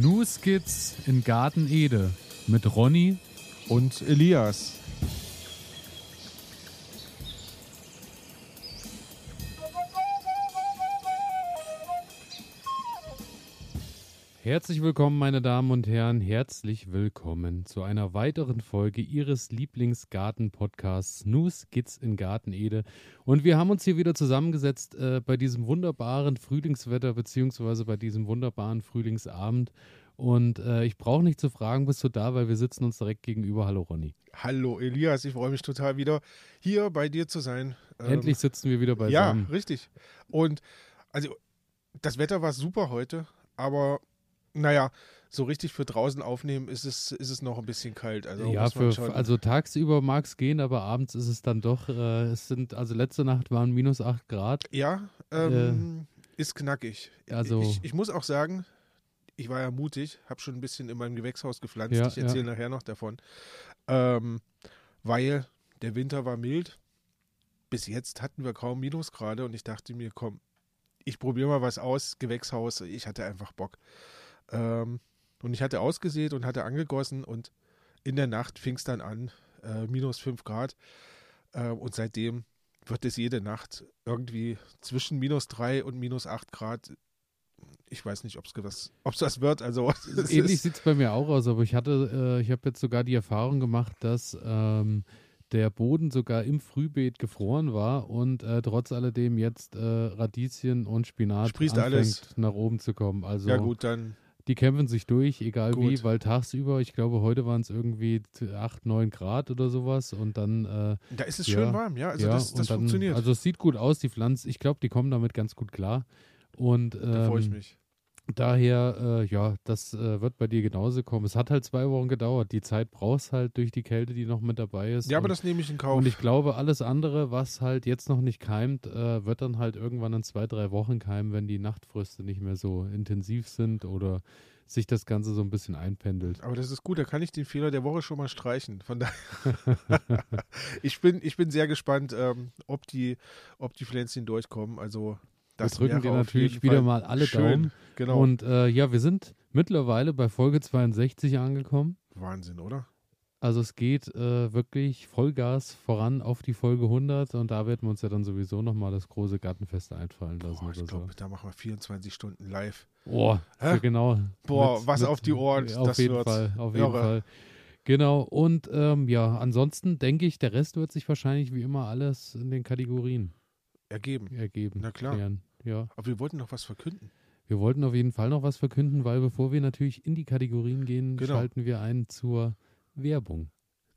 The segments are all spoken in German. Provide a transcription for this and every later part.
New Skits in Garten Ede mit Ronny und Elias. Herzlich willkommen, meine Damen und Herren. Herzlich willkommen zu einer weiteren Folge Ihres Lieblingsgarten-Podcasts News Skits in Garten Ede. Und wir haben uns hier wieder zusammengesetzt äh, bei diesem wunderbaren Frühlingswetter beziehungsweise bei diesem wunderbaren Frühlingsabend. Und äh, ich brauche nicht zu fragen, bist du da, weil wir sitzen uns direkt gegenüber. Hallo Ronny. Hallo Elias, ich freue mich total wieder hier bei dir zu sein. Ähm, Endlich sitzen wir wieder beisammen. Ja, richtig. Und also das Wetter war super heute, aber naja, so richtig für draußen aufnehmen ist es, ist es noch ein bisschen kalt. Also ja, für, also tagsüber mag es gehen, aber abends ist es dann doch, äh, es sind, also letzte Nacht waren minus 8 Grad. Ja, ähm, äh, ist knackig. Also ich, ich, muss auch sagen, ich war ja mutig, habe schon ein bisschen in meinem Gewächshaus gepflanzt. Ja, ich erzähle ja. nachher noch davon. Ähm, weil der Winter war mild. Bis jetzt hatten wir kaum Minusgrade und ich dachte mir, komm, ich probiere mal was aus, Gewächshaus. Ich hatte einfach Bock. Ähm, und ich hatte ausgesät und hatte angegossen und in der Nacht fing es dann an, äh, minus 5 Grad. Äh, und seitdem wird es jede Nacht irgendwie zwischen minus 3 und minus 8 Grad. Ich weiß nicht, ob es was, das wird. Also ähnlich sieht es bei mir auch aus, aber ich hatte, äh, ich habe jetzt sogar die Erfahrung gemacht, dass ähm, der Boden sogar im Frühbeet gefroren war und äh, trotz alledem jetzt äh, Radieschen und Spinat Sprießt anfängt alles. nach oben zu kommen. Also ja gut, dann die kämpfen sich durch, egal Gut. wie, weil tagsüber, ich glaube, heute waren es irgendwie 8, 9 Grad oder sowas und dann. Äh, Da ist es ja, schön warm, ja. Also ja, das, das dann, funktioniert. Also es sieht gut aus, die Pflanzen. Ich glaube, die kommen damit ganz gut klar. Und ähm, da freue ich mich. Daher, äh, ja, das äh, wird bei dir genauso kommen. Es hat halt zwei Wochen gedauert. Die Zeit brauchst halt durch die Kälte, die noch mit dabei ist. Ja, aber und, das nehme ich in Kauf. und ich glaube, alles andere, was halt jetzt noch nicht keimt, äh, wird dann halt irgendwann in zwei, drei Wochen keimen, wenn die Nachtfröste nicht mehr so intensiv sind oder sich das Ganze so ein bisschen einpendelt. aber das ist gut, da kann ich den Fehler der Woche schon mal streichen. Von daher, ich, bin, ich bin sehr gespannt, ähm, ob, die, ob die Pflänzchen durchkommen. Also das wir drücken auf natürlich wieder Fall mal alle schön. Daumen. Genau. Und äh, ja, wir sind mittlerweile bei Folge 62 angekommen. Wahnsinn, oder? Also es geht äh, wirklich Vollgas voran auf die Folge 100 und da werden wir uns ja dann sowieso nochmal das große Gartenfest einfallen lassen Boah, ich glaube, da machen wir 24 Stunden live. so. Boah, für genau. Boah, was auf die Ohren, Auf das jeden wird's. Fall, auf jeden Irre. Fall. Genau, und ähm, ja, ansonsten denke ich, der Rest wird sich wahrscheinlich wie immer alles in den Kategorien Ergeben. ergeben. Na klar. Klären. Ja. Aber wir wollten noch was verkünden. Wir wollten auf jeden Fall noch was verkünden, weil bevor wir natürlich in die Kategorien gehen, Genau. schalten wir ein zur Werbung.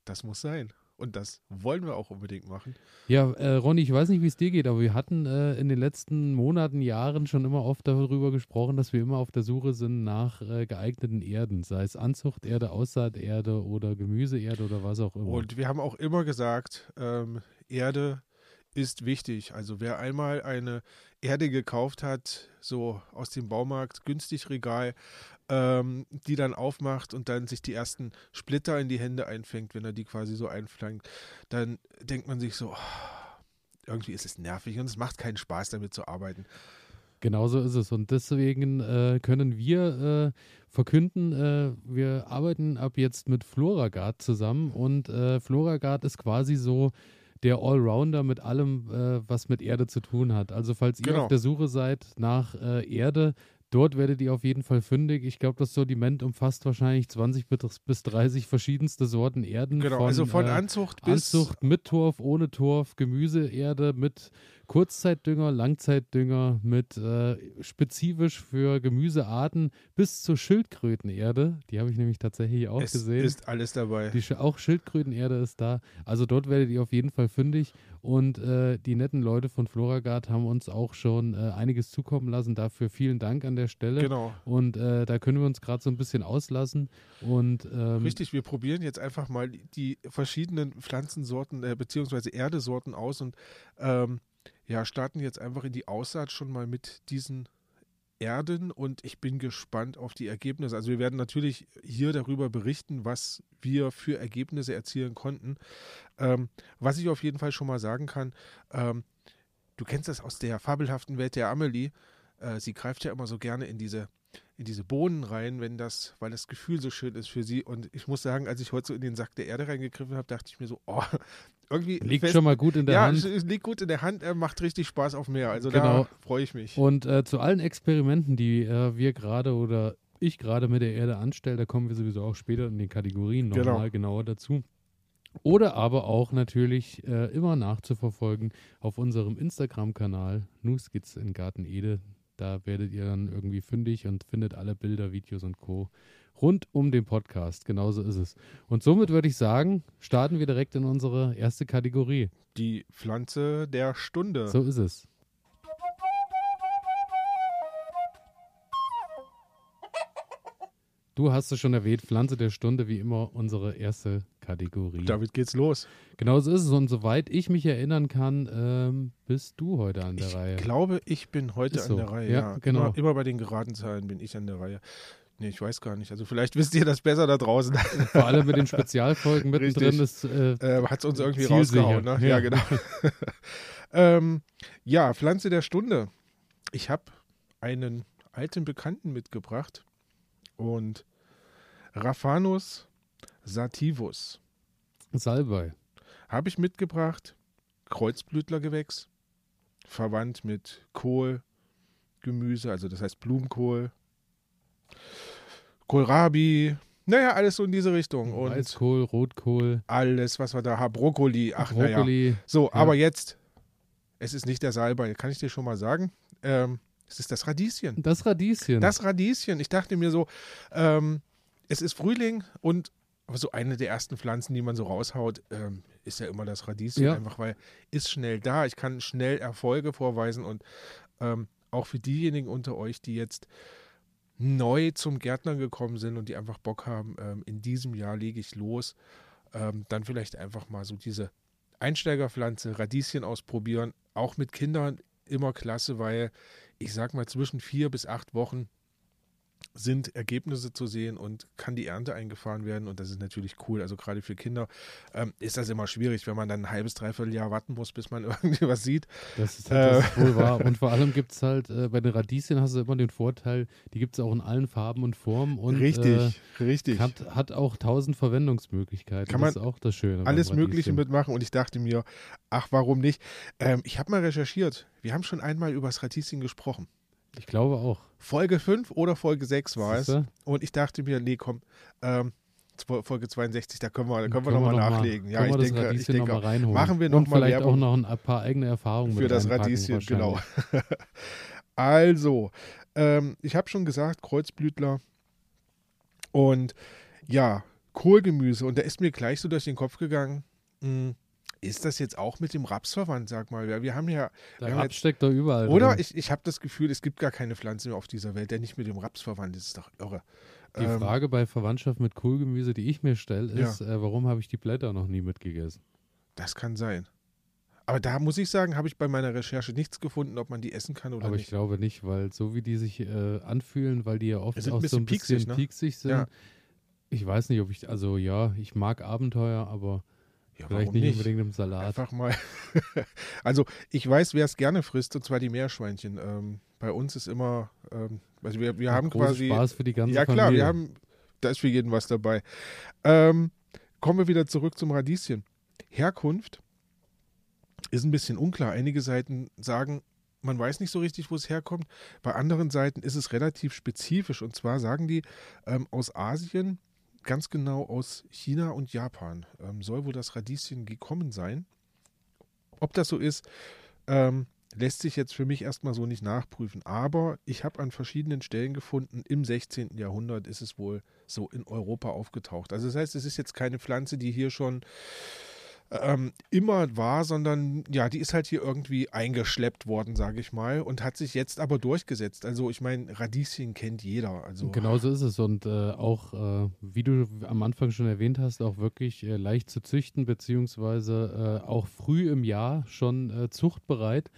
Das muss sein. Und das wollen wir auch unbedingt machen. Ja, äh, Ronny, ich weiß nicht, wie es dir geht, aber wir hatten äh, in den letzten Monaten, Jahren schon immer oft darüber gesprochen, dass wir immer auf der Suche sind nach äh, geeigneten Erden, sei es Anzuchterde, Aussaaterde oder Gemüseerde oder was auch immer. Und wir haben auch immer gesagt, ähm, Erde ist wichtig. Also wer einmal eine Erde gekauft hat, so aus dem Baumarkt, günstig Regal, ähm, die dann aufmacht und dann sich die ersten Splitter in die Hände einfängt, wenn er die quasi so einflankt, dann denkt man sich so, oh, irgendwie ist es nervig und es macht keinen Spaß damit zu arbeiten. Genauso ist es. Und deswegen äh, können wir äh, verkünden, äh, wir arbeiten ab jetzt mit Floragard zusammen und äh, Floragard ist quasi so der Allrounder mit allem, äh, was mit Erde zu tun hat. Also falls ihr Genau. auf der Suche seid nach äh, Erde, dort werdet ihr auf jeden Fall fündig. Ich glaube, das Sortiment umfasst wahrscheinlich 20 bis- bis 30 verschiedenste Sorten Erden. Genau, von, also von äh, Anzucht bis Anzucht mit Torf, ohne Torf, Gemüseerde mit Kurzzeitdünger, Langzeitdünger, mit äh, spezifisch für Gemüsearten bis zur Schildkrötenerde. Die habe ich nämlich tatsächlich auch es gesehen. ist alles dabei. die, auch Schildkrötenerde ist da. Also dort werdet ihr auf jeden Fall fündig. Und äh, die netten Leute von Floragard haben uns auch schon äh, einiges zukommen lassen. Dafür vielen Dank an der Stelle. Genau. Und äh, da können wir uns gerade so ein bisschen auslassen. Und ähm, Richtig, wir probieren jetzt einfach mal die verschiedenen Pflanzensorten äh, beziehungsweise Erdesorten aus und ähm, ja, starten jetzt einfach in die Aussaat schon mal mit diesen Erden und ich bin gespannt auf die Ergebnisse. Also wir werden natürlich hier darüber berichten, was wir für Ergebnisse erzielen konnten. Ähm, was ich auf jeden Fall schon mal sagen kann, ähm, du kennst das aus der fabelhaften Welt der Amelie. Äh, sie greift ja immer so gerne in diese in diese Bohnen rein, wenn das, weil das Gefühl so schön ist für sie. Und ich muss sagen, als ich heute so in den Sack der Erde reingegriffen habe, dachte ich mir so, oh, irgendwie. Liegt fest- schon mal gut in der ja, Hand. es es liegt gut in der Hand, er macht richtig Spaß auf Meer. Also Genau. da freue ich mich. Und äh, zu allen Experimenten, die äh, wir gerade oder ich gerade mit der Erde anstelle, da kommen wir sowieso auch später in den Kategorien Genau. nochmal genauer dazu. Oder aber auch natürlich äh, immer nachzuverfolgen auf unserem Instagram-Kanal Nuskizze in Garten Ede. Da werdet ihr dann irgendwie fündig und findet alle Bilder, Videos und Co. rund um den Podcast. Genauso ist es. Und somit würde ich sagen, starten wir direkt in unsere erste Kategorie. Die Pflanze der Stunde. So ist es. Du hast es schon erwähnt, Pflanze der Stunde, wie immer unsere erste Kategorie. Damit geht's los. Genauso ist es. Und soweit ich mich erinnern kann, ähm, bist du heute an der ich Reihe. glaube, ich bin heute Ist an so. der Reihe. Ja, Ja, genau. Immer, immer bei den geraden Zahlen bin ich an der Reihe. Nee, ich weiß gar nicht. Also vielleicht wisst ihr das besser da draußen. Vor allem mit den Spezialfolgen mittendrin ist. Äh, äh, Hat es uns irgendwie Zielsicher. rausgehauen. Ne? Ja. Ja, genau. ähm, ja, Pflanze der Stunde. Ich habe einen alten Bekannten mitgebracht und Raphanus sativus Salbei. habe ich mitgebracht. Kreuzblütlergewächs, verwandt mit Kohl, Gemüse, also das heißt Blumenkohl, Kohlrabi, naja, alles so in diese Richtung. Und Weißkohl, Rotkohl, alles, was wir da haben, Brokkoli, ach naja. Brokkoli. So, Ja. aber jetzt, es ist nicht der Salbei, kann ich dir schon mal sagen. Ähm, es ist das Radieschen. Das Radieschen. Das Radieschen. Ich dachte mir so, ähm, es ist Frühling und so eine der ersten Pflanzen, die man so raushaut, ähm, ist ja immer das Radieschen, Ja. einfach weil ist schnell da. Ich kann schnell Erfolge vorweisen und ähm, auch für diejenigen unter euch, die jetzt neu zum Gärtner gekommen sind und die einfach Bock haben, ähm, in diesem Jahr lege ich los, ähm, dann vielleicht einfach mal so diese Einsteigerpflanze, Radieschen ausprobieren, auch mit Kindern immer klasse, weil ich sag mal zwischen vier bis acht Wochen sind Ergebnisse zu sehen und kann die Ernte eingefahren werden und das ist natürlich cool. Also gerade für Kinder ähm, ist das immer schwierig, wenn man dann ein halbes, dreiviertel Jahr warten muss, bis man irgendwie was sieht. Das ist, Äh. das ist wohl wahr. Und vor allem gibt es halt, äh, bei den Radieschen hast du immer den Vorteil, die gibt es auch in allen Farben und Formen. Und, Äh, richtig. hat, hat auch tausend Verwendungsmöglichkeiten. Kann das man ist auch das Schöne. Alles Mögliche mitmachen und ich dachte mir, ach, warum nicht? Ähm, ich habe mal recherchiert. Wir haben schon einmal über das Radieschen gesprochen. Ich glaube auch. Folge 5 oder Folge 6 war es. Siehste? Und ich dachte mir, nee, komm, ähm, Folge 62, da können wir, da können wir Können nochmal noch mal- nachlegen. Ja, ich wir denke, ich denke noch mal machen wir noch Und mal vielleicht Werbung. auch noch ein paar eigene Erfahrungen für das Radieschen, genau. also, ähm, ich habe schon gesagt, Kreuzblütler und ja, Kohlgemüse. Und da ist mir gleich so durch den Kopf gegangen, mh, ist das jetzt auch mit dem Raps verwandt, sag mal? Ja, Wir haben ja, Der wir Raps jetzt, steckt da überall oder? drin. Ich, ich habe das Gefühl, es gibt gar keine Pflanze mehr auf dieser Welt, der nicht mit dem Raps verwandt ist. Das ist doch irre. Die Ähm, Frage bei Verwandtschaft mit Kohlgemüse, die ich mir stelle, ist, äh, warum habe ich die Blätter noch nie mitgegessen? Das kann sein. Aber da muss ich sagen, habe ich bei meiner Recherche nichts gefunden, ob man die essen kann oder Aber ich nicht. glaube nicht, weil so wie die sich äh, anfühlen, weil die ja oft auch ein so ein bisschen pieksig, pieksig, ne? sind. Ja. Ich weiß nicht, ob ich, also ja, ich mag Abenteuer, aber Ja, vielleicht warum nicht, unbedingt im Salat. Einfach mal. also ich weiß, wer es gerne frisst, und zwar die Meerschweinchen. Ähm, bei uns ist immer, ähm, also wir, wir haben Großer quasi. Spaß für die ganze ja klar, Familie. wir haben, da ist für jeden was dabei. Ähm, kommen wir wieder zurück zum Radieschen. Herkunft ist ein bisschen unklar. Einige Seiten sagen, man weiß nicht so richtig, wo es herkommt. Bei anderen Seiten ist es relativ spezifisch. Und zwar sagen die ähm, aus Asien, ganz genau aus China und Japan. Ähm, soll wohl das Radieschen gekommen sein. Ob das so ist, ähm, lässt sich jetzt für mich erstmal so nicht nachprüfen. Aber ich habe an verschiedenen Stellen gefunden, im 16. Jahrhundert ist es wohl so in Europa aufgetaucht. Also das heißt, es ist jetzt keine Pflanze, die hier schon ähm, immer war, sondern ja, die ist halt hier irgendwie eingeschleppt worden, sage ich mal, und hat sich jetzt aber durchgesetzt. Also ich meine, Radieschen kennt jeder. Also Genau so ist es. Und äh, auch, äh, wie du am Anfang schon erwähnt hast, auch wirklich äh, leicht zu züchten, beziehungsweise äh, auch früh im Jahr schon äh, zuchtbereit.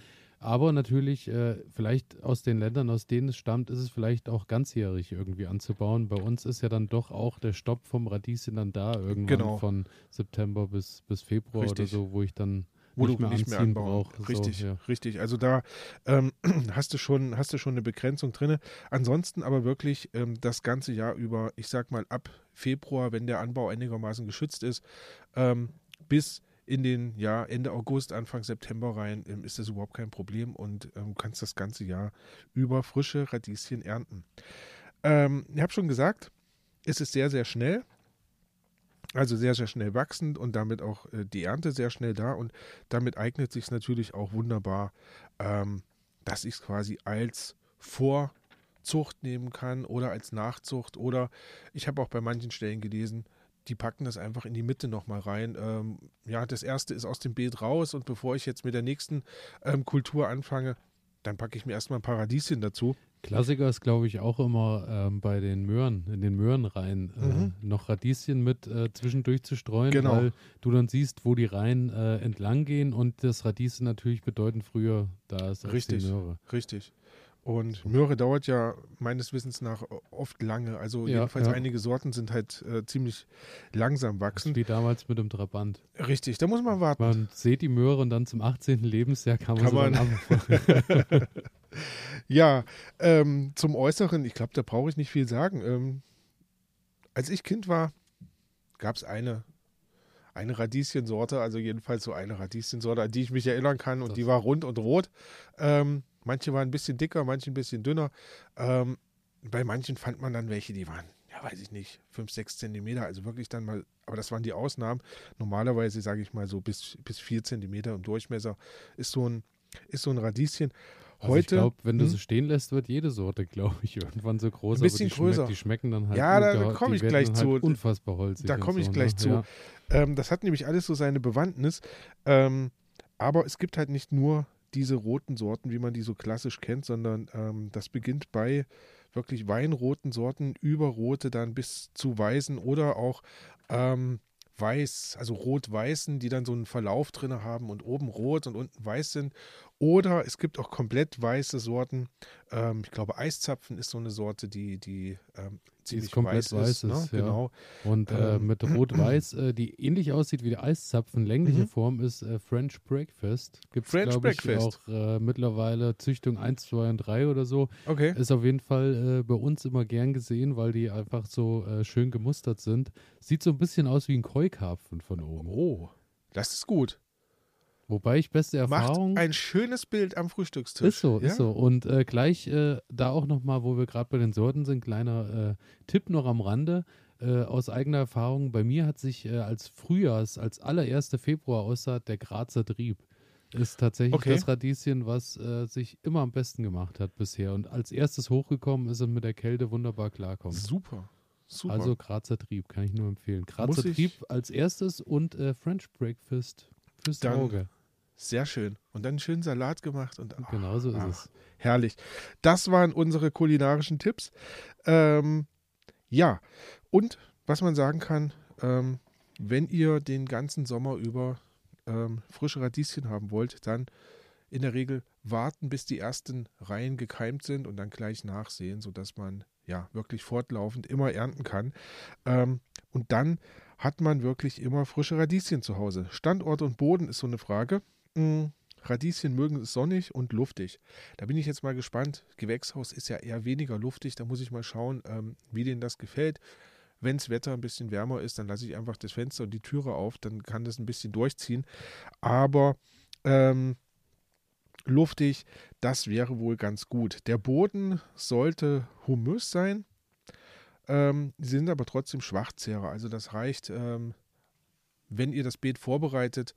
Aber natürlich, äh, vielleicht aus den Ländern, aus denen es stammt, ist es vielleicht auch ganzjährig irgendwie anzubauen. Bei uns ist ja dann doch auch der Stopp vom Radieschen dann da, irgendwann Genau. von September bis, bis Februar Richtig. oder so, wo ich dann wo nicht du mehr nicht mehr anbauen. braucht. So, Richtig, ja. richtig. Also da ähm, hast du schon, hast du schon eine Begrenzung drin. Ansonsten aber wirklich ähm, das ganze Jahr über, ich sag mal ab Februar, wenn der Anbau einigermaßen geschützt ist, ähm, bis in den ja Ende August, Anfang September rein, ähm, ist das überhaupt kein Problem und ähm, kannst das ganze Jahr über frische Radieschen ernten. Ähm, ich habe schon gesagt, es ist sehr, sehr schnell. Also sehr, sehr schnell wachsend und damit auch äh, die Ernte sehr schnell da und damit eignet sich natürlich auch wunderbar, ähm, dass ich es quasi als Vorzucht nehmen kann oder als Nachzucht oder ich habe auch bei manchen Stellen gelesen, die packen das einfach in die Mitte nochmal rein. Ähm, ja, das erste ist aus dem Beet raus und bevor ich jetzt mit der nächsten ähm, Kultur anfange, dann packe ich mir erstmal ein paar Radieschen dazu. Klassiker ist, glaube ich, auch immer ähm, bei den Möhren, in den Möhrenreihen, äh, Mhm. noch Radieschen mit äh, zwischendurch zu streuen, Genau. weil du dann siehst, wo die Reihen äh, entlang gehen und das Radieschen natürlich bedeutend früher da ist als Richtig. die Möhre. Richtig. Und Möhre dauert ja meines Wissens nach oft lange. Also Ja, jedenfalls ja. einige Sorten sind halt äh, ziemlich langsam wachsend. wie damals mit dem Trabant. Richtig, da muss man warten. Man sieht die Möhre und dann zum 18. Lebensjahr kann man Kann man- ab. Ja, ähm, zum Äußeren, ich glaube, da brauche ich nicht viel sagen. Ähm, als ich Kind war, gab es eine, eine Radieschensorte, also jedenfalls so eine Radieschensorte, an die ich mich erinnern kann und Das- die war rund und rot. Ähm, manche waren ein bisschen dicker, manche ein bisschen dünner. Ähm, bei manchen fand man dann welche, die waren, ja, weiß ich nicht, 5, 6 Zentimeter, also wirklich dann mal, aber das waren die Ausnahmen. Normalerweise, sage ich mal, so bis, bis 4 Zentimeter im Durchmesser ist so ein, ist so ein Radieschen. Also ich Heute, glaube, wenn du hm? sie stehen lässt, wird jede Sorte, glaube ich, irgendwann so groß. Ein bisschen die, größer. Schmeck, die schmecken dann halt Ja, da komm die ich gleich zu. Halt unfassbar holzig. Da komme ich so, gleich ne? zu. Ja. Ähm, das hat nämlich alles so seine Bewandtnis. Ähm, aber es gibt halt nicht nur diese roten Sorten, wie man die so klassisch kennt, sondern ähm, das beginnt bei wirklich weinroten Sorten über rote dann bis zu weißen oder auch ähm, weiß, also rot-weißen, die dann so einen Verlauf drin haben und oben rot und unten weiß sind. Oder es gibt auch komplett weiße Sorten. Ähm, ich glaube, Eiszapfen ist so eine Sorte, die, die ähm, ziemlich komplett weiß weiß ist, ne? ja. Genau. Und äh, Ähm, mit Rot-Weiß, äh, die ähnlich aussieht wie der Eiszapfen, längliche Mhm. Form ist äh, French Breakfast. Gibt es, French glaube ich, Breakfast. auch äh, mittlerweile Züchtung 1, 2 und 3 oder so. Okay. Ist auf jeden Fall äh, bei uns immer gern gesehen, weil die einfach so äh, schön gemustert sind. Sieht so ein bisschen aus wie ein Keukarpfen von oben. Oh, das ist gut. Wobei ich beste Erfahrung. Macht ein schönes Bild am Frühstückstisch. Ist so, ja? ist so. Und äh, gleich äh, da auch nochmal, wo wir gerade bei den Sorten sind, kleiner äh, Tipp noch am Rande. Äh, aus eigener Erfahrung, bei mir hat sich äh, als Frühjahrs, als allererste Februar Aussaat der Grazer Trieb. Ist tatsächlich Okay. das Radieschen, was äh, sich immer am besten gemacht hat bisher. Und als erstes hochgekommen ist und mit der Kälte wunderbar klarkommt. Super. Super. Also Grazer Trieb, kann ich nur empfehlen. Grazer Trieb als erstes und äh, French Breakfast fürs Dann- Auge. Sehr schön. Und dann einen schönen Salat gemacht und ach, Genau so ist ach, es. Herrlich. Das waren unsere kulinarischen Tipps. Ähm, ja, und was man sagen kann, ähm, wenn ihr den ganzen Sommer über ähm, frische Radieschen haben wollt, dann in der Regel warten, bis die ersten Reihen gekeimt sind und dann gleich nachsehen, sodass man ja wirklich fortlaufend immer ernten kann. Ähm, und dann hat man wirklich immer frische Radieschen zu Hause. Standort und Boden ist so eine Frage. Mm, Radieschen mögen es sonnig und luftig. Da bin ich jetzt mal gespannt. Gewächshaus ist ja eher weniger luftig. Da muss ich mal schauen, ähm, wie denen das gefällt. Wenn das Wetter ein bisschen wärmer ist, dann lasse ich einfach das Fenster und die Türe auf. Dann kann das ein bisschen durchziehen. Aber ähm, luftig, das wäre wohl ganz gut. Der Boden sollte humös sein. Ähm, sie sind aber trotzdem Schwachzehrer. Also das reicht, ähm, wenn ihr das Beet vorbereitet,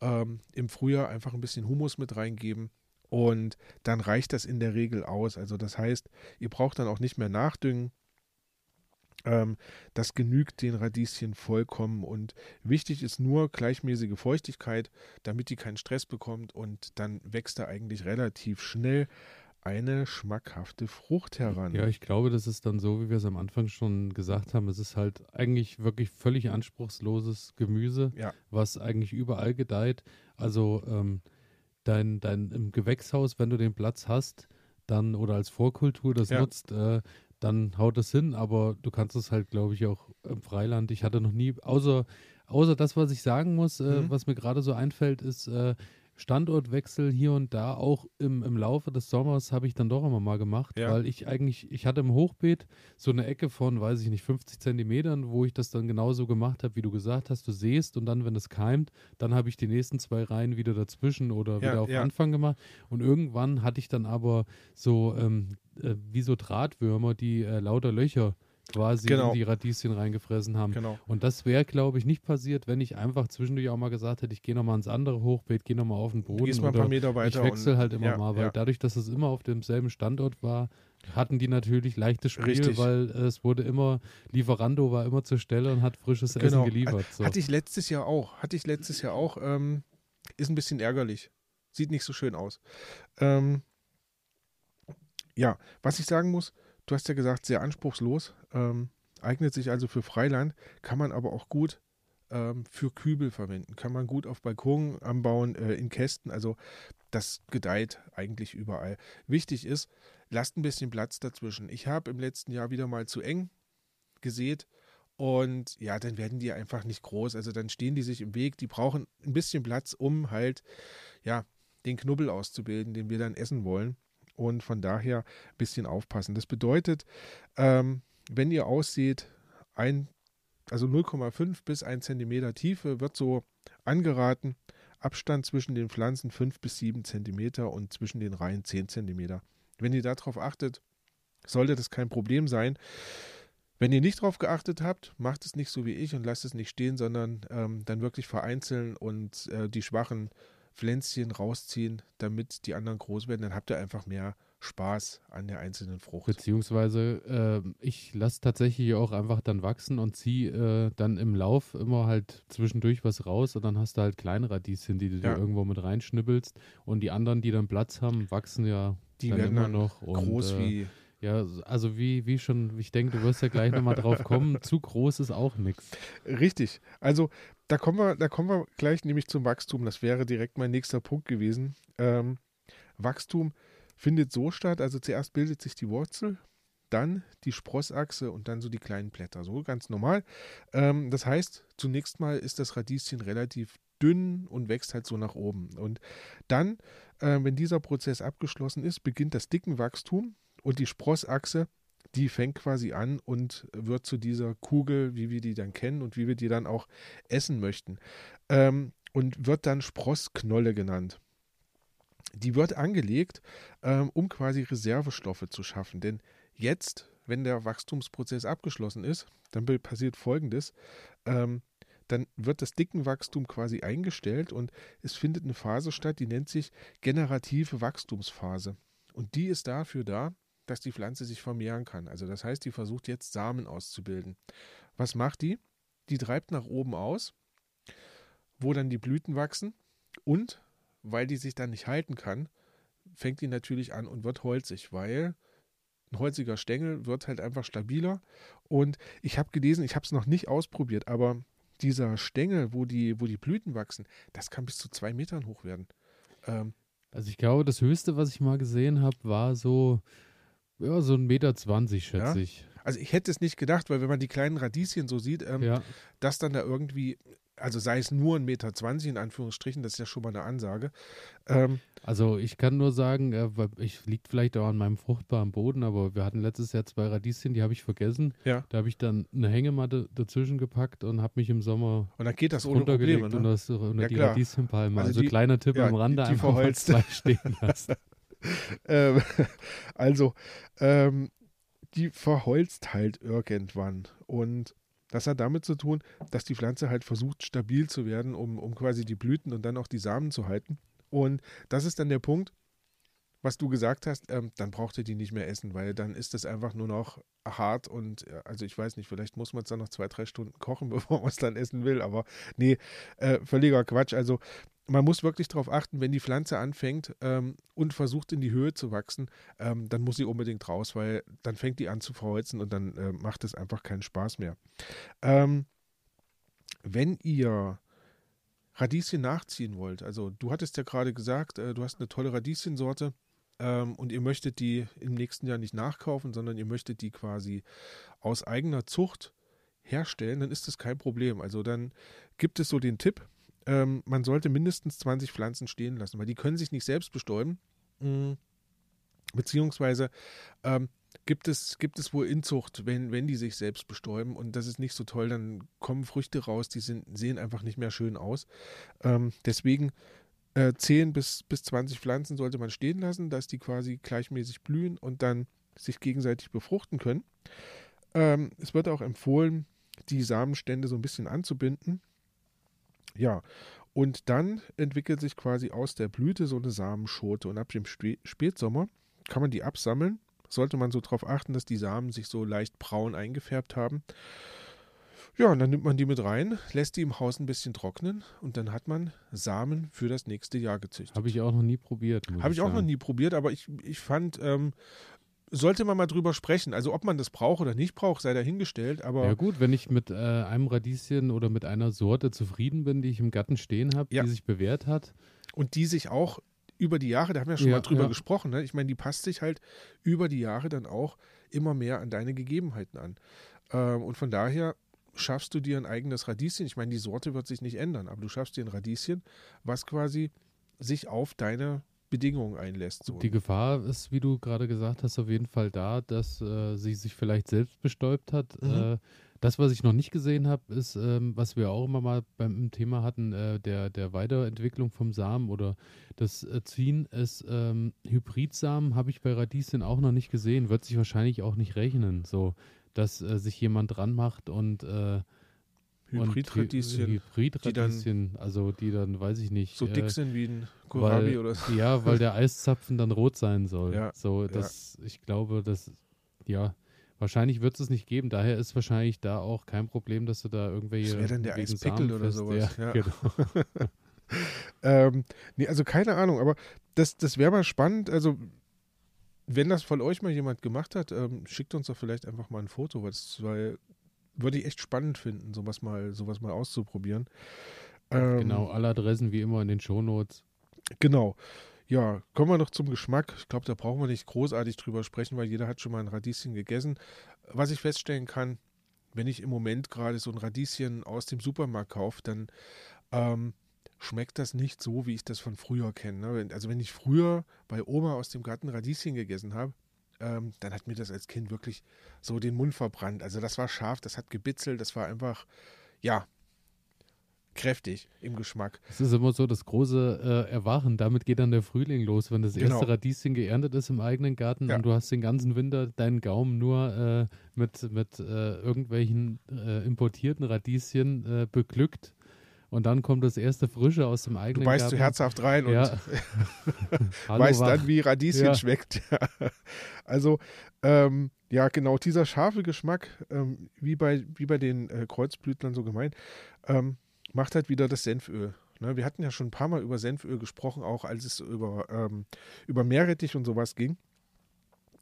ähm, im Frühjahr einfach ein bisschen Humus mit reingeben und dann reicht das in der Regel aus. Also das heißt, ihr braucht dann auch nicht mehr nachdüngen. Ähm, das genügt den Radieschen vollkommen und wichtig ist nur gleichmäßige Feuchtigkeit, damit die keinen Stress bekommt und dann wächst da eigentlich relativ schnell eine schmackhafte Frucht heran. Ja, ich glaube, das ist dann so, wie wir es am Anfang schon gesagt haben. Es ist halt eigentlich wirklich völlig anspruchsloses Gemüse, Ja. was eigentlich überall gedeiht. Also ähm, dein, dein im Gewächshaus, wenn du den Platz hast, dann oder als Vorkultur das Ja. nutzt, äh, dann haut es hin, aber du kannst es halt, glaube ich, auch im Freiland. Ich hatte noch nie, außer außer das, was ich sagen muss, äh, Mhm. was mir gerade so einfällt, ist äh, Standortwechsel hier und da. Auch im, im Laufe des Sommers habe ich dann doch immer mal gemacht, Ja. weil ich eigentlich, ich hatte im Hochbeet so eine Ecke von, weiß ich nicht, 50 Zentimetern, wo ich das dann genauso gemacht habe, wie du gesagt hast. Du siehst und dann, wenn es keimt, dann habe ich die nächsten zwei Reihen wieder dazwischen oder Ja, wieder auf ja. Anfang gemacht. Und irgendwann hatte ich dann aber so ähm, äh, wie so Drahtwürmer, die äh, lauter Löcher quasi Genau. in die Radieschen reingefressen haben. Genau. Und das wäre, glaube ich, nicht passiert, wenn ich einfach zwischendurch auch mal gesagt hätte, ich gehe nochmal ans andere Hochbeet, gehe nochmal auf den Boden. Gehst mal ein oder paar Meter ich weiter. wechsle und- halt immer ja, mal, weil ja. dadurch, dass es immer auf demselben Standort war, hatten die natürlich leichtes Spiel, Richtig. weil äh, es wurde immer, Lieferando war immer zur Stelle und hat frisches Essen Genau. geliefert. So. Hatte ich letztes Jahr auch. Hatte ich letztes Jahr auch. Ähm, ist ein bisschen ärgerlich. Sieht nicht so schön aus. Ähm, ja, was ich sagen muss, du hast ja gesagt, sehr anspruchslos. Ähm, eignet sich also für Freiland, kann man aber auch gut ähm, für Kübel verwenden. Kann man gut auf Balkon anbauen, äh, in Kästen. Also das gedeiht eigentlich überall. Wichtig ist, lasst ein bisschen Platz dazwischen. Ich habe im letzten Jahr wieder mal zu eng gesät. Und ja, dann werden die einfach nicht groß. Also dann stehen die sich im Weg. Die brauchen ein bisschen Platz, um halt, ja, den Knubbel auszubilden, den wir dann essen wollen. Und von daher ein bisschen aufpassen. Das bedeutet, ähm, wenn ihr ausseht, ein, also 0,5 bis 1 Zentimeter Tiefe wird so angeraten. Abstand zwischen den Pflanzen 5 bis 7 Zentimeter und zwischen den Reihen 10 Zentimeter. Wenn ihr darauf achtet, sollte das kein Problem sein. Wenn ihr nicht darauf geachtet habt, macht es nicht so wie ich und lasst es nicht stehen, sondern ähm, dann wirklich vereinzeln und äh, die schwachen Pflänzchen rausziehen, damit die anderen groß werden. Dann habt ihr einfach mehr Spaß an der einzelnen Frucht. Beziehungsweise ähm, ich lasse tatsächlich auch einfach dann wachsen und ziehe äh, dann im Lauf immer halt zwischendurch was raus und dann hast du halt kleine Radieschen, die du Ja. dir irgendwo mit reinschnippelst und die anderen, die dann Platz haben, wachsen ja Die dann werden immer dann noch. Und, Groß äh, wie. Ja, also wie, wie schon, ich denke, du wirst ja gleich nochmal drauf kommen, zu groß ist auch nichts. Richtig. Also da kommen wir, da kommen wir gleich nämlich zum Wachstum. Das wäre direkt mein nächster Punkt gewesen. Ähm, Wachstum findet so statt, also zuerst bildet sich die Wurzel, dann die Sprossachse und dann so die kleinen Blätter. So ganz normal. Ähm, das heißt, zunächst mal ist das Radieschen relativ dünn und wächst halt so nach oben. Und dann, äh, wenn dieser Prozess abgeschlossen ist, beginnt das Dickenwachstum und die Sprossachse, die fängt quasi an und wird zu dieser Kugel, wie wir die dann kennen und wie wir die dann auch essen möchten. Ähm, und wird dann Sprossknolle genannt. Die wird angelegt, ähm, um quasi Reservestoffe zu schaffen. Denn jetzt, wenn der Wachstumsprozess abgeschlossen ist, dann passiert Folgendes. Ähm, dann wird das Dickenwachstum quasi eingestellt und es findet eine Phase statt, die nennt sich generative Wachstumsphase. Und die ist dafür da, dass die Pflanze sich vermehren kann. Also das heißt, die versucht jetzt Samen auszubilden. Was macht die? Die treibt nach oben aus, wo dann die Blüten wachsen und weil die sich dann nicht halten kann, fängt die natürlich an und wird holzig, weil ein holziger Stängel wird halt einfach stabiler. Und ich habe gelesen, ich habe es noch nicht ausprobiert, aber dieser Stängel, wo die, wo die Blüten wachsen, das kann bis zu zwei Metern hoch werden. Ähm, Also ich glaube, das Höchste, was ich mal gesehen habe, war so, ja, so ein Meter zwanzig, schätze Ja? ich. also ich hätte es nicht gedacht, weil wenn man die kleinen Radieschen so sieht, ähm, Ja, dass dann da irgendwie, also sei es nur ein Meter zwanzig in Anführungsstrichen, das ist ja schon mal eine Ansage. Ähm, also ich kann nur sagen, äh, ich liegt vielleicht auch an meinem fruchtbaren Boden, aber wir hatten letztes Jahr zwei Radieschen, die habe ich vergessen. Ja. Da habe ich dann eine Hängematte dazwischen gepackt und habe mich im Sommer und dann geht das ohne Probleme. und Ne? das unter Ja, die. Radieschenpalme. Also Also, die- kleiner Tipp am Rande, die- die einfach mal verholzt. zwei stehen lassen. Ähm, also, ähm, die verholzt halt irgendwann. Und das hat damit zu tun, dass die Pflanze halt versucht, stabil zu werden, um, um quasi die Blüten und dann auch die Samen zu halten. Und das ist dann der Punkt, was du gesagt hast, ähm, dann braucht ihr die nicht mehr essen, weil dann ist das einfach nur noch hart und äh, also ich weiß nicht, vielleicht muss man es dann noch zwei, drei Stunden kochen, bevor man es dann essen will, aber nee, äh, völliger Quatsch. Also man muss wirklich darauf achten, wenn die Pflanze anfängt ähm, und versucht in die Höhe zu wachsen, ähm, dann muss sie unbedingt raus, weil dann fängt die an zu verholzen und dann äh, macht es einfach keinen Spaß mehr. Ähm, wenn ihr Radieschen nachziehen wollt, also du hattest ja gerade gesagt, äh, du hast eine tolle Radieschensorte ähm, und ihr möchtet die im nächsten Jahr nicht nachkaufen, sondern ihr möchtet die quasi aus eigener Zucht herstellen, dann ist das kein Problem. Also dann gibt es so den Tipp, ähm, man sollte mindestens 20 Pflanzen stehen lassen, weil die können sich nicht selbst bestäuben. Mhm. Beziehungsweise ähm, gibt, es, gibt es wohl Inzucht, wenn, wenn die sich selbst bestäuben und das ist nicht so toll, dann kommen Früchte raus, die sind, sehen einfach nicht mehr schön aus. Ähm, deswegen äh, 10 bis, bis 20 Pflanzen sollte man stehen lassen, dass die quasi gleichmäßig blühen und dann sich gegenseitig befruchten können. Ähm, es wird auch empfohlen, die Samenstände so ein bisschen anzubinden. Ja, und dann entwickelt sich quasi aus der Blüte so eine Samenschote und ab dem Spätsommer kann man die absammeln. Sollte man so darauf achten, dass die Samen sich so leicht braun eingefärbt haben. Ja, und dann nimmt man die mit rein, lässt die im Haus ein bisschen trocknen und dann hat man Samen für das nächste Jahr gezüchtet. Habe ich auch noch nie probiert. Habe ich, ich auch noch nie probiert, aber ich, ich fand, ähm, sollte man mal drüber sprechen. Also ob man das braucht oder nicht braucht, sei dahingestellt. Aber ja gut, wenn ich mit äh, einem Radieschen oder mit einer Sorte zufrieden bin, die ich im Garten stehen habe, ja. die sich bewährt hat. Und die sich auch über die Jahre, da haben wir ja schon ja, mal drüber ja. gesprochen, ne? ich meine, die passt sich halt über die Jahre dann auch immer mehr an deine Gegebenheiten an. Ähm, und von daher schaffst du dir ein eigenes Radieschen. Ich meine, die Sorte wird sich nicht ändern, aber du schaffst dir ein Radieschen, was quasi sich auf deine Bedingungen einlässt. So. Die Gefahr ist, wie du gerade gesagt hast, auf jeden Fall da, dass äh, sie sich vielleicht selbst bestäubt hat. Mhm. Äh, das, was ich noch nicht gesehen habe, ist, ähm, was wir auch immer mal beim Thema hatten, äh, der, der Weiterentwicklung vom Samen oder das äh, Ziehen ist ähm, Hybridsamen, habe ich bei Radieschen auch noch nicht gesehen. Wird sich wahrscheinlich auch nicht rechnen, so dass äh, sich jemand dran macht und Hybridradieschen. Hybridradieschen, also die dann, weiß ich nicht. So dick äh, sind wie ein Kohlrabi oder so. Ja, weil der Eiszapfen dann rot sein soll. Ja, so, das, ja. ich glaube, das, ja, wahrscheinlich wird es nicht geben. Daher ist wahrscheinlich da auch kein Problem, dass du da irgendwelche. Das wäre dann der Eispickel oder sowas. Ja, ja. Genau. ähm, nee, also keine Ahnung, aber das, das wäre mal spannend. Also, wenn das von euch mal jemand gemacht hat, ähm, schickt uns doch vielleicht einfach mal ein Foto, weil das, weil würde ich echt spannend finden, sowas mal, sowas mal auszuprobieren. Ähm, genau, alle Adressen wie immer in den Shownotes. Genau. Ja, kommen wir noch zum Geschmack. Ich glaube, da brauchen wir nicht großartig drüber sprechen, weil jeder hat schon mal ein Radieschen gegessen. Was ich feststellen kann, wenn ich im Moment gerade so ein Radieschen aus dem Supermarkt kaufe, dann ähm, schmeckt das nicht so, wie ich das von früher kenne. Ne? Also wenn ich früher bei Oma aus dem Garten Radieschen gegessen habe, ähm, dann hat mir das als Kind wirklich so den Mund verbrannt. Also das war scharf, das hat gebitzelt, das war einfach, ja, kräftig im Geschmack. Es ist immer so das große äh, Erwachen. Damit geht dann der Frühling los, wenn das genau. erste Radieschen geerntet ist im eigenen Garten ja. und du hast den ganzen Winter deinen Gaumen nur äh, mit, mit äh, irgendwelchen äh, importierten Radieschen äh, beglückt. Und dann kommt das erste Frische aus dem eigenen Du beißt Garten. du herzhaft rein ja. und weißt dann, wie Radieschen ja. schmeckt. also, ähm, ja, genau, dieser scharfe Geschmack, ähm, wie, bei, wie bei den äh, Kreuzblütlern so gemeint, ähm, macht halt wieder das Senföl. Ne? Wir hatten ja schon ein paar Mal über Senföl gesprochen, auch als es über, ähm, über Meerrettich und sowas ging.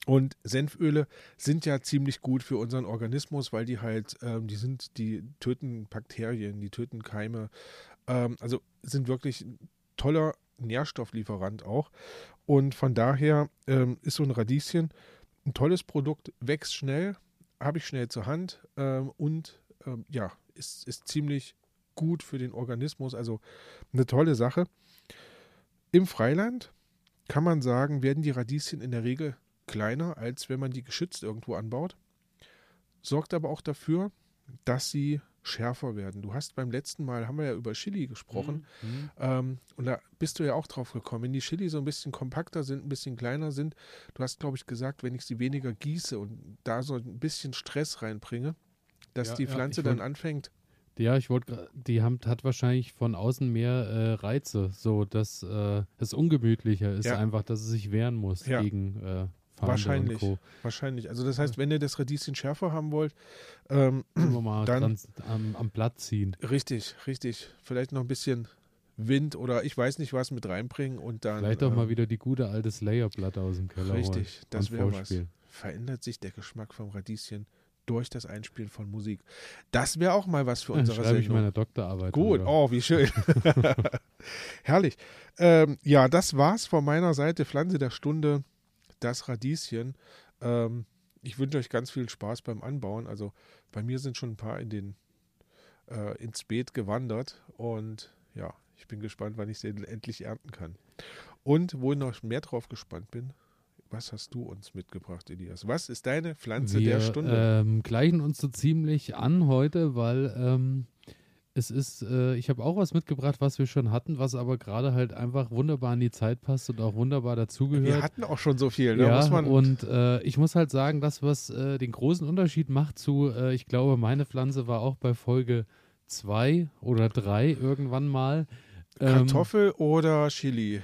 Und Senföle sind ja ziemlich gut für unseren Organismus, weil die halt, ähm, die sind, die töten Bakterien, die töten Keime. Ähm, also sind wirklich ein toller Nährstofflieferant auch. Und von daher ähm, ist so ein Radieschen ein tolles Produkt, wächst schnell, habe ich schnell zur Hand ähm, und ähm, ja, ist, ist ziemlich gut für den Organismus. Also eine tolle Sache. Im Freiland kann man sagen, werden die Radieschen in der Regel kleiner, als wenn man die geschützt irgendwo anbaut. Sorgt aber auch dafür, dass sie schärfer werden. Du hast beim letzten Mal, haben wir ja über Chili gesprochen, mhm. mhm. ähm, und da bist du ja auch drauf gekommen. Wenn die Chili so ein bisschen kompakter sind, ein bisschen kleiner sind, du hast, glaube ich, gesagt, wenn ich sie weniger gieße und da so ein bisschen Stress reinbringe, dass ja, die Pflanze ja, dann anfängt. Ja, ich wollte, die haben, hat wahrscheinlich von außen mehr äh, Reize, so dass äh, es ungemütlicher ist, ja. einfach, dass es sich wehren muss gegen äh, Wahrscheinlich, wahrscheinlich. Also das heißt, wenn ihr das Radieschen schärfer haben wollt, ähm, mal dann am, am Blatt ziehen. Richtig, richtig. Vielleicht noch ein bisschen Wind oder ich weiß nicht was mit reinbringen und dann. Vielleicht auch ähm, mal wieder die gute alte Slayer-Platte aus dem Keller. Richtig, das wäre was. Verändert sich der Geschmack vom Radieschen durch das Einspielen von Musik. Das wäre auch mal was für unsere Schreibe Sendung. ich meine Doktorarbeit. Gut, oder? oh, wie schön. Herrlich. Ähm, ja, das war's von meiner Seite. Pflanze der Stunde das Radieschen. Ähm, ich wünsche euch ganz viel Spaß beim Anbauen. Also bei mir sind schon ein paar in den, äh, ins Beet gewandert und ja, ich bin gespannt, wann ich sie endlich ernten kann. Und wo ich noch mehr drauf gespannt bin, was hast du uns mitgebracht, Elias? Was ist deine Pflanze Wir der Stunde? ähm, gleichen uns so ziemlich an heute, weil ähm, es ist, äh, ich habe auch was mitgebracht, was wir schon hatten, was aber gerade halt einfach wunderbar in die Zeit passt und auch wunderbar dazugehört. Wir hatten auch schon so viel, ne? Ja, und äh, ich muss halt sagen, das, was äh, den großen Unterschied macht zu, äh, ich glaube, meine Pflanze war auch bei Folge zwei oder drei irgendwann mal. Ähm, Kartoffel oder Chili?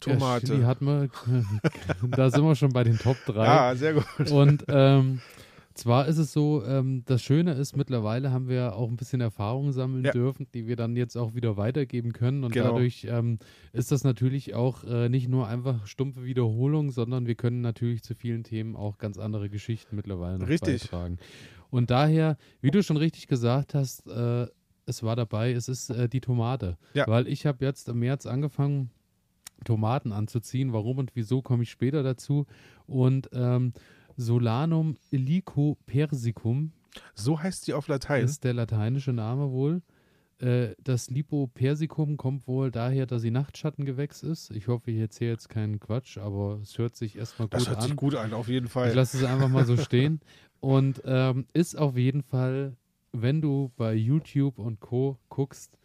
Tomate. Ja, Chili hat man, da sind wir schon bei den Top 3. Ah, sehr gut. Und ähm, zwar ist es so, ähm, das Schöne ist, mittlerweile haben wir auch ein bisschen Erfahrung sammeln Ja. dürfen, die wir dann jetzt auch wieder weitergeben können. Und Genau. dadurch ähm, ist das natürlich auch äh, nicht nur einfach stumpfe Wiederholung, sondern wir können natürlich zu vielen Themen auch ganz andere Geschichten mittlerweile noch Richtig. beitragen. Und daher, wie du schon richtig gesagt hast, äh, es war dabei, es ist äh, die Tomate. Ja. Weil ich habe jetzt im März angefangen, Tomaten anzuziehen. Warum und wieso komme ich später dazu. Und ähm, Solanum ilicopersicum So heißt sie auf Latein. ist der lateinische Name wohl. Äh, das Lipopersicum kommt wohl daher, dass sie Nachtschattengewächs ist. Ich hoffe, ich erzähle jetzt keinen Quatsch, aber es hört sich erstmal das gut hört an. sich gut an, auf jeden Ich Fall. lasse es einfach mal so stehen. Und ähm, ist auf jeden Fall, wenn du bei YouTube und Co. guckst,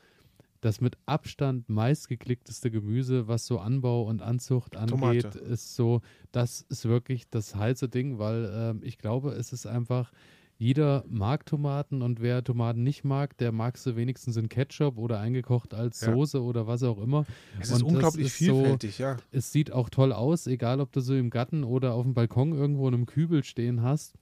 das mit Abstand meistgeklickteste Gemüse, was so Anbau und Anzucht angeht, Tomate. ist so, das ist wirklich das heiße Ding, weil ähm, ich glaube, es ist einfach, jeder mag Tomaten und wer Tomaten nicht mag, der mag sie wenigstens in Ketchup oder eingekocht als Ja. Soße oder was auch immer. es und ist unglaublich ist so- vielfältig, ja. Es sieht auch toll aus, egal ob du so im Garten oder auf dem Balkon irgendwo in einem Kübel stehen hast.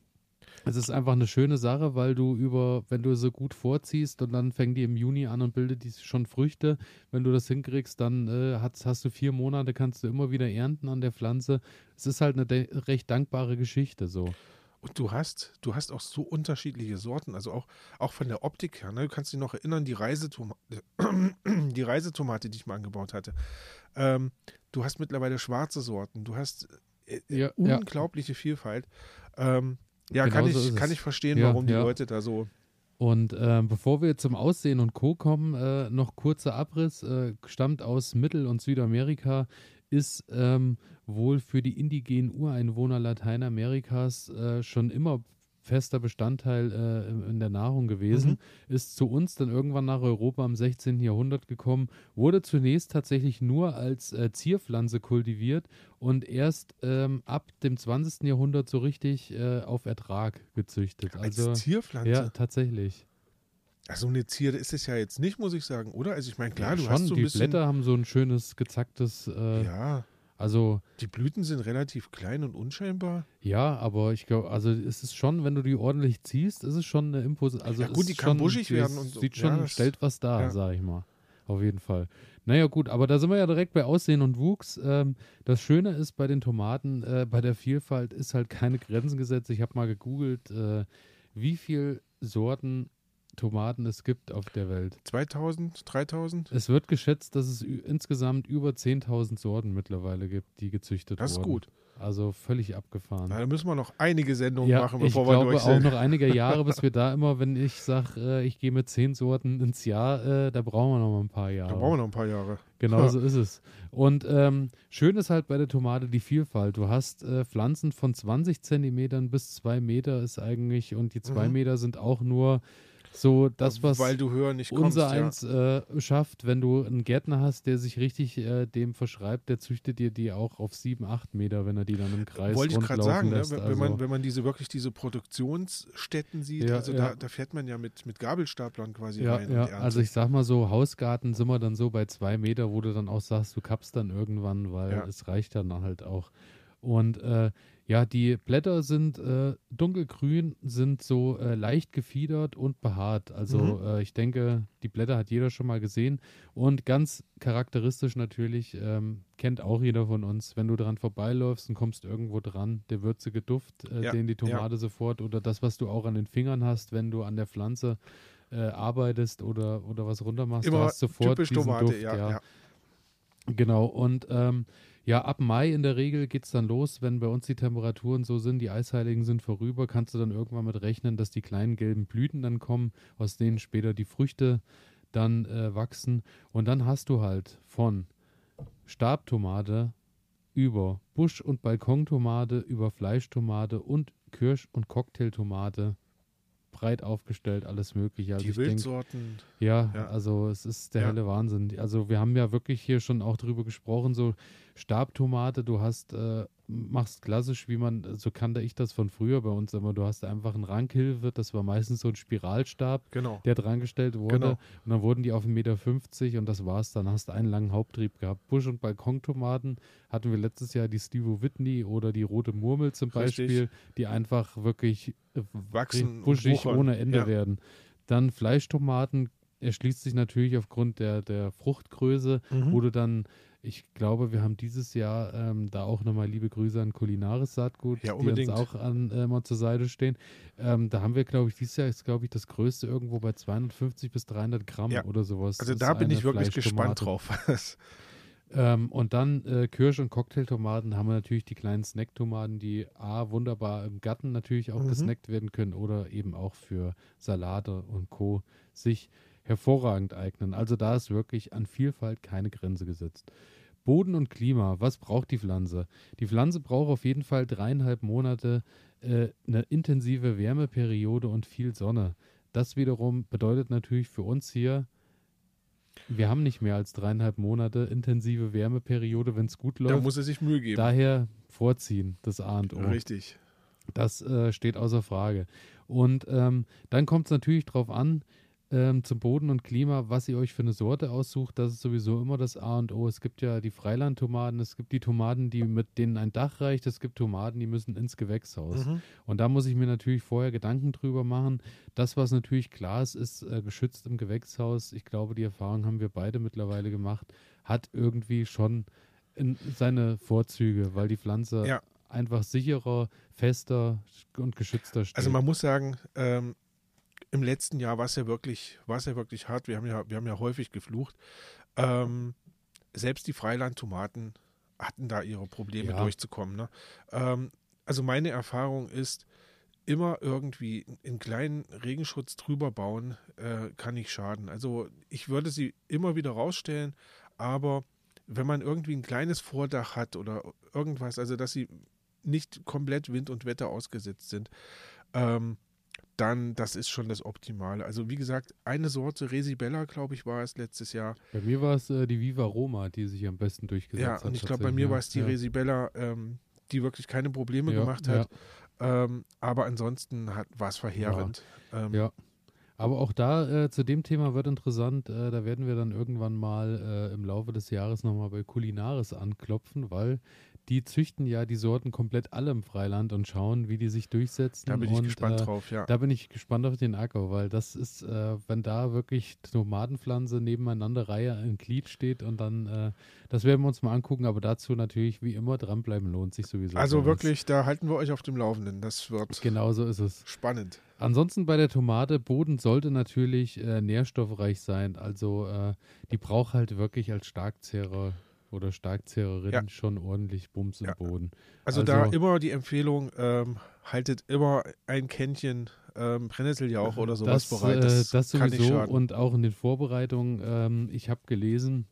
Es ist einfach eine schöne Sache, weil du über, wenn du so gut vorziehst und dann fängt die im Juni an und bildet die schon Früchte. Wenn du das hinkriegst, dann äh, hast, hast du vier Monate, kannst du immer wieder ernten an der Pflanze. Es ist halt eine recht dankbare Geschichte so. Und du hast, du hast auch so unterschiedliche Sorten, also auch, auch von der Optik her. Ne? Du kannst dich noch erinnern, die Reisetomate, die Reisetomate, die ich mal angebaut hatte. Ähm, du hast mittlerweile schwarze Sorten, du hast äh, Ja, ja. unglaubliche Vielfalt. Ähm, ja, Genau kann, so ich, kann ich verstehen, Ja, warum die ja. Leute da so. Und ähm, bevor wir zum Aussehen und Co. kommen, äh, noch kurzer Abriss, äh, stammt aus Mittel- und Südamerika, ist ähm, wohl für die indigenen Ureinwohner Lateinamerikas äh, schon immer fester Bestandteil äh, in- der Nahrung gewesen, ist zu uns dann irgendwann nach Europa im 16. Jahrhundert gekommen, wurde zunächst tatsächlich nur als äh, Zierpflanze kultiviert und erst ähm, ab dem 20. Jahrhundert so richtig äh, auf Ertrag gezüchtet. Als Also Zierpflanze. ja, tatsächlich. Also eine Zierde ist es ja jetzt nicht, muss ich sagen, oder? Also ich meine, klar, du schon, hast so ein die bisschen. Blätter haben so ein schönes gezacktes, äh, Ja, also die Blüten sind relativ klein und unscheinbar. ja, aber ich glaube, also es ist schon, wenn du die ordentlich ziehst, ist es schon eine Impos. Also Ja, gut, es die kann schon, buschig werden und so. sieht Ja, schon, das- stellt was dar, ja. sag ich mal. Auf jeden Fall. Naja, gut, aber da sind wir ja direkt bei Aussehen und Wuchs. Ähm, das Schöne ist bei den Tomaten, äh, bei der Vielfalt ist halt keine Grenzen gesetzt. Ich habe mal gegoogelt, äh, wie viel Sorten Tomaten es gibt auf der Welt. 2000, 3000? Es wird geschätzt, dass es insgesamt über 10.000 Sorten mittlerweile gibt, die gezüchtet Das ist wurden. gut. Also völlig abgefahren. Na, da müssen wir noch einige Sendungen Ja, machen, ich bevor wir glaube durch auch sind. noch einige Jahre, bis wir da immer, wenn ich sage, äh, ich gehe mit zehn Sorten ins Jahr, äh, da brauchen wir noch mal ein paar Jahre. Da brauchen wir noch ein paar Jahre. Genau Ja. so ist es. Und ähm, schön ist halt bei der Tomate die Vielfalt. Du hast äh, Pflanzen von 20 Zentimetern bis 2 Meter ist eigentlich, und die 2 Mhm. Meter sind auch nur so das, was Weil du höher nicht kommst. unser ja. eins äh, schafft, wenn du einen Gärtner hast, der sich richtig äh, dem verschreibt, der züchtet dir die auch auf 7, 8 Meter, wenn er die dann im Kreis Wollte ich gerade sagen, ne? lässt. wenn, wenn, also, man, wenn man diese wirklich diese Produktionsstätten sieht, Ja, also ja. Da, da fährt man ja mit, mit Gabelstaplern quasi ja, rein ja. also ich sag mal so, Hausgarten sind wir dann so bei 2 Meter, wo du dann auch sagst, du kappst dann irgendwann, weil Ja. es reicht dann halt auch. Und äh, ja, die Blätter sind äh, dunkelgrün, sind so äh, leicht gefiedert und behaart. Also Mhm. äh, ich denke, die Blätter hat jeder schon mal gesehen. Und ganz charakteristisch natürlich, ähm, kennt auch jeder von uns, wenn du dran vorbeiläufst und kommst irgendwo dran, der würzige Duft, äh, Ja, den die Tomate sofort oder das, was du auch an den Fingern hast, wenn du an der Pflanze äh, arbeitest oder, oder was runter machst, du Immer hast sofort typisch diesen Tomate, Duft, ja, ja. Genau, und ähm, Ja, ab Mai in der Regel geht es dann los, wenn bei uns die Temperaturen so sind, die Eisheiligen sind vorüber, kannst du dann irgendwann mit rechnen, dass die kleinen gelben Blüten dann kommen, aus denen später die Früchte dann äh, wachsen. Und dann hast du halt von Stabtomate über Busch- und Balkontomate, über Fleischtomate und Kirsch- und Cocktailtomate breit aufgestellt, alles Mögliche. Also die Wildsorten. Denk, ja, ja, also es ist der ja. helle Wahnsinn. Also wir haben ja wirklich hier schon auch drüber gesprochen, so Stabtomate, du hast, äh, machst klassisch, wie man, so kannte ich das von früher bei uns immer, du hast einfach einen Rankhilfe, das war meistens so ein Spiralstab, genau. der drangestellt wurde genau. und dann wurden die auf 1,50 Meter und das war's, dann hast du einen langen Haupttrieb gehabt. Busch- und Balkontomaten hatten wir letztes Jahr die Steve Whitney oder die Rote Murmel zum Richtig. Beispiel, die einfach wirklich äh, wachsen buschig ohne Ende ja. werden. Dann Fleischtomaten erschließt sich natürlich aufgrund der, der Fruchtgröße, mhm. wo du dann ich glaube, wir haben dieses Jahr ähm, da auch nochmal liebe Grüße an Kulinaris Saatgut, ja, die uns auch an, äh, mal zur Seite stehen. Ähm, da haben wir, glaube ich, dieses Jahr ist, glaube ich, das größte irgendwo bei 250 bis 300 Gramm ja. oder sowas. Also da bin ich wirklich gespannt drauf. ähm, und dann äh, Kirsch- und Cocktailtomaten haben wir natürlich die kleinen Snacktomaten, die A, wunderbar im Garten natürlich auch mhm. gesnackt werden können oder eben auch für Salate und Co. sich hervorragend eignen. Also da ist wirklich an Vielfalt keine Grenze gesetzt. Boden und Klima, was braucht die Pflanze? Die Pflanze braucht auf jeden Fall dreieinhalb Monate äh, eine intensive Wärmeperiode und viel Sonne. Das wiederum bedeutet natürlich für uns hier, wir haben nicht mehr als dreieinhalb Monate intensive Wärmeperiode, wenn es gut läuft. Da muss er sich Mühe geben. Daher vorziehen, das A und O. Richtig. Das äh, steht außer Frage. Und ähm, dann kommt es natürlich darauf an, ähm, zum Boden und Klima, was ihr euch für eine Sorte aussucht, das ist sowieso immer das A und O. Es gibt ja die Freilandtomaten, es gibt die Tomaten, die mit denen ein Dach reicht, es gibt Tomaten, die müssen ins Gewächshaus. Mhm. Und da muss ich mir natürlich vorher Gedanken drüber machen. Das, was natürlich klar ist, ist äh, geschützt im Gewächshaus. Ich glaube, die Erfahrung haben wir beide mittlerweile gemacht, hat irgendwie schon seine Vorzüge, weil die Pflanze ja. einfach sicherer, fester und geschützter steht. Also man muss sagen, ähm, im letzten Jahr war es ja wirklich, war es ja wirklich hart. Wir haben ja, wir haben ja häufig geflucht. Ähm, selbst die Freilandtomaten hatten da ihre Probleme ja. durchzukommen. Ne? Ähm, also meine Erfahrung ist, immer irgendwie einen kleinen Regenschutz drüber bauen, äh, kann nicht schaden. Also ich würde sie immer wieder rausstellen, aber wenn man irgendwie ein kleines Vordach hat oder irgendwas, also dass sie nicht komplett Wind und Wetter ausgesetzt sind, ähm, dann das ist schon das Optimale. Also wie gesagt, eine Sorte Resibella, glaube ich, war es letztes Jahr. Bei mir war es äh, die Viva Roma, die sich am besten durchgesetzt hat. Ja, und ich glaube, bei mir war es die ja. Resibella, ähm, die wirklich keine Probleme ja, gemacht hat. Ja. Ähm, aber ansonsten war es verheerend. Ähm, ja. Aber auch da äh, zu dem Thema wird interessant, äh, da werden wir dann irgendwann mal äh, im Laufe des Jahres nochmal bei Kulinaris anklopfen, weil die züchten ja die Sorten komplett alle im Freiland und schauen, wie die sich durchsetzen. Da bin ich und, gespannt äh, drauf, ja. Da bin ich gespannt auf den Acker, weil das ist, äh, wenn da wirklich Tomatenpflanze nebeneinander Reihe in Glied steht und dann, äh, das werden wir uns mal angucken, aber dazu natürlich wie immer dranbleiben lohnt sich sowieso. Also wirklich, da halten wir euch auf dem Laufenden. Das wird genau so ist es. Spannend. Ansonsten bei der Tomate, Boden sollte natürlich äh, nährstoffreich sein. Also äh, die braucht halt wirklich als Starkzehrer oder Starkzehrerin ja. schon ordentlich Bums im ja. Boden. Also, also, da immer die Empfehlung, ähm, haltet immer ein Kännchen ähm, Brennnesseljauch oder sowas das, bereit. Das, äh, das sowieso und auch in den Vorbereitungen. Ähm, ich habe gelesen,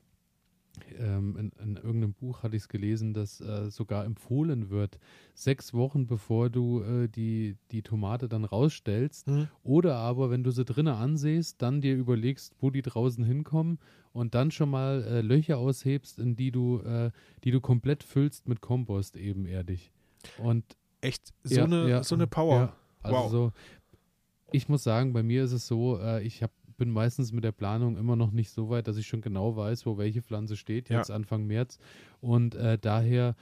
ähm, in, in, irgendeinem Buch hatte ich es gelesen, dass äh, sogar empfohlen wird, sechs Wochen bevor du äh, die, die Tomate dann rausstellst. Mhm. Oder aber, wenn du sie drinnen ansiehst, dann dir überlegst, wo die draußen hinkommen und dann schon mal äh, Löcher aushebst, in die du, äh, die du komplett füllst mit Kompost ebenerdig. Und echt so, ja, eine, ja, so eine Power. Ja, also wow. so, ich muss sagen, bei mir ist es so, äh, ich habe bin meistens mit der Planung immer noch nicht so weit, dass ich schon genau weiß, wo welche Pflanze steht, jetzt ja. Anfang März. Und äh, daher,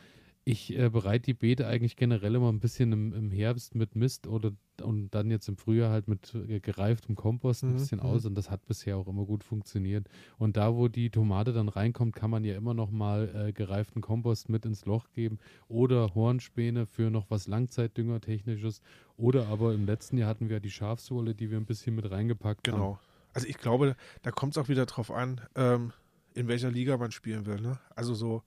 ich äh, bereite die Beete eigentlich generell immer ein bisschen im, im, Herbst mit Mist oder und dann jetzt im Frühjahr halt mit äh, gereiftem Kompost ein mhm. bisschen aus mhm. und das hat bisher auch immer gut funktioniert. Und da, wo die Tomate dann reinkommt, kann man ja immer noch mal äh, gereiften Kompost mit ins Loch geben oder Hornspäne für noch was Langzeitdüngertechnisches oder aber im letzten Jahr hatten wir die Schafsohle, die wir ein bisschen mit reingepackt genau. haben. Genau. Also ich glaube, da kommt es auch wieder drauf an, ähm, in welcher Liga man spielen will. Ne? Also so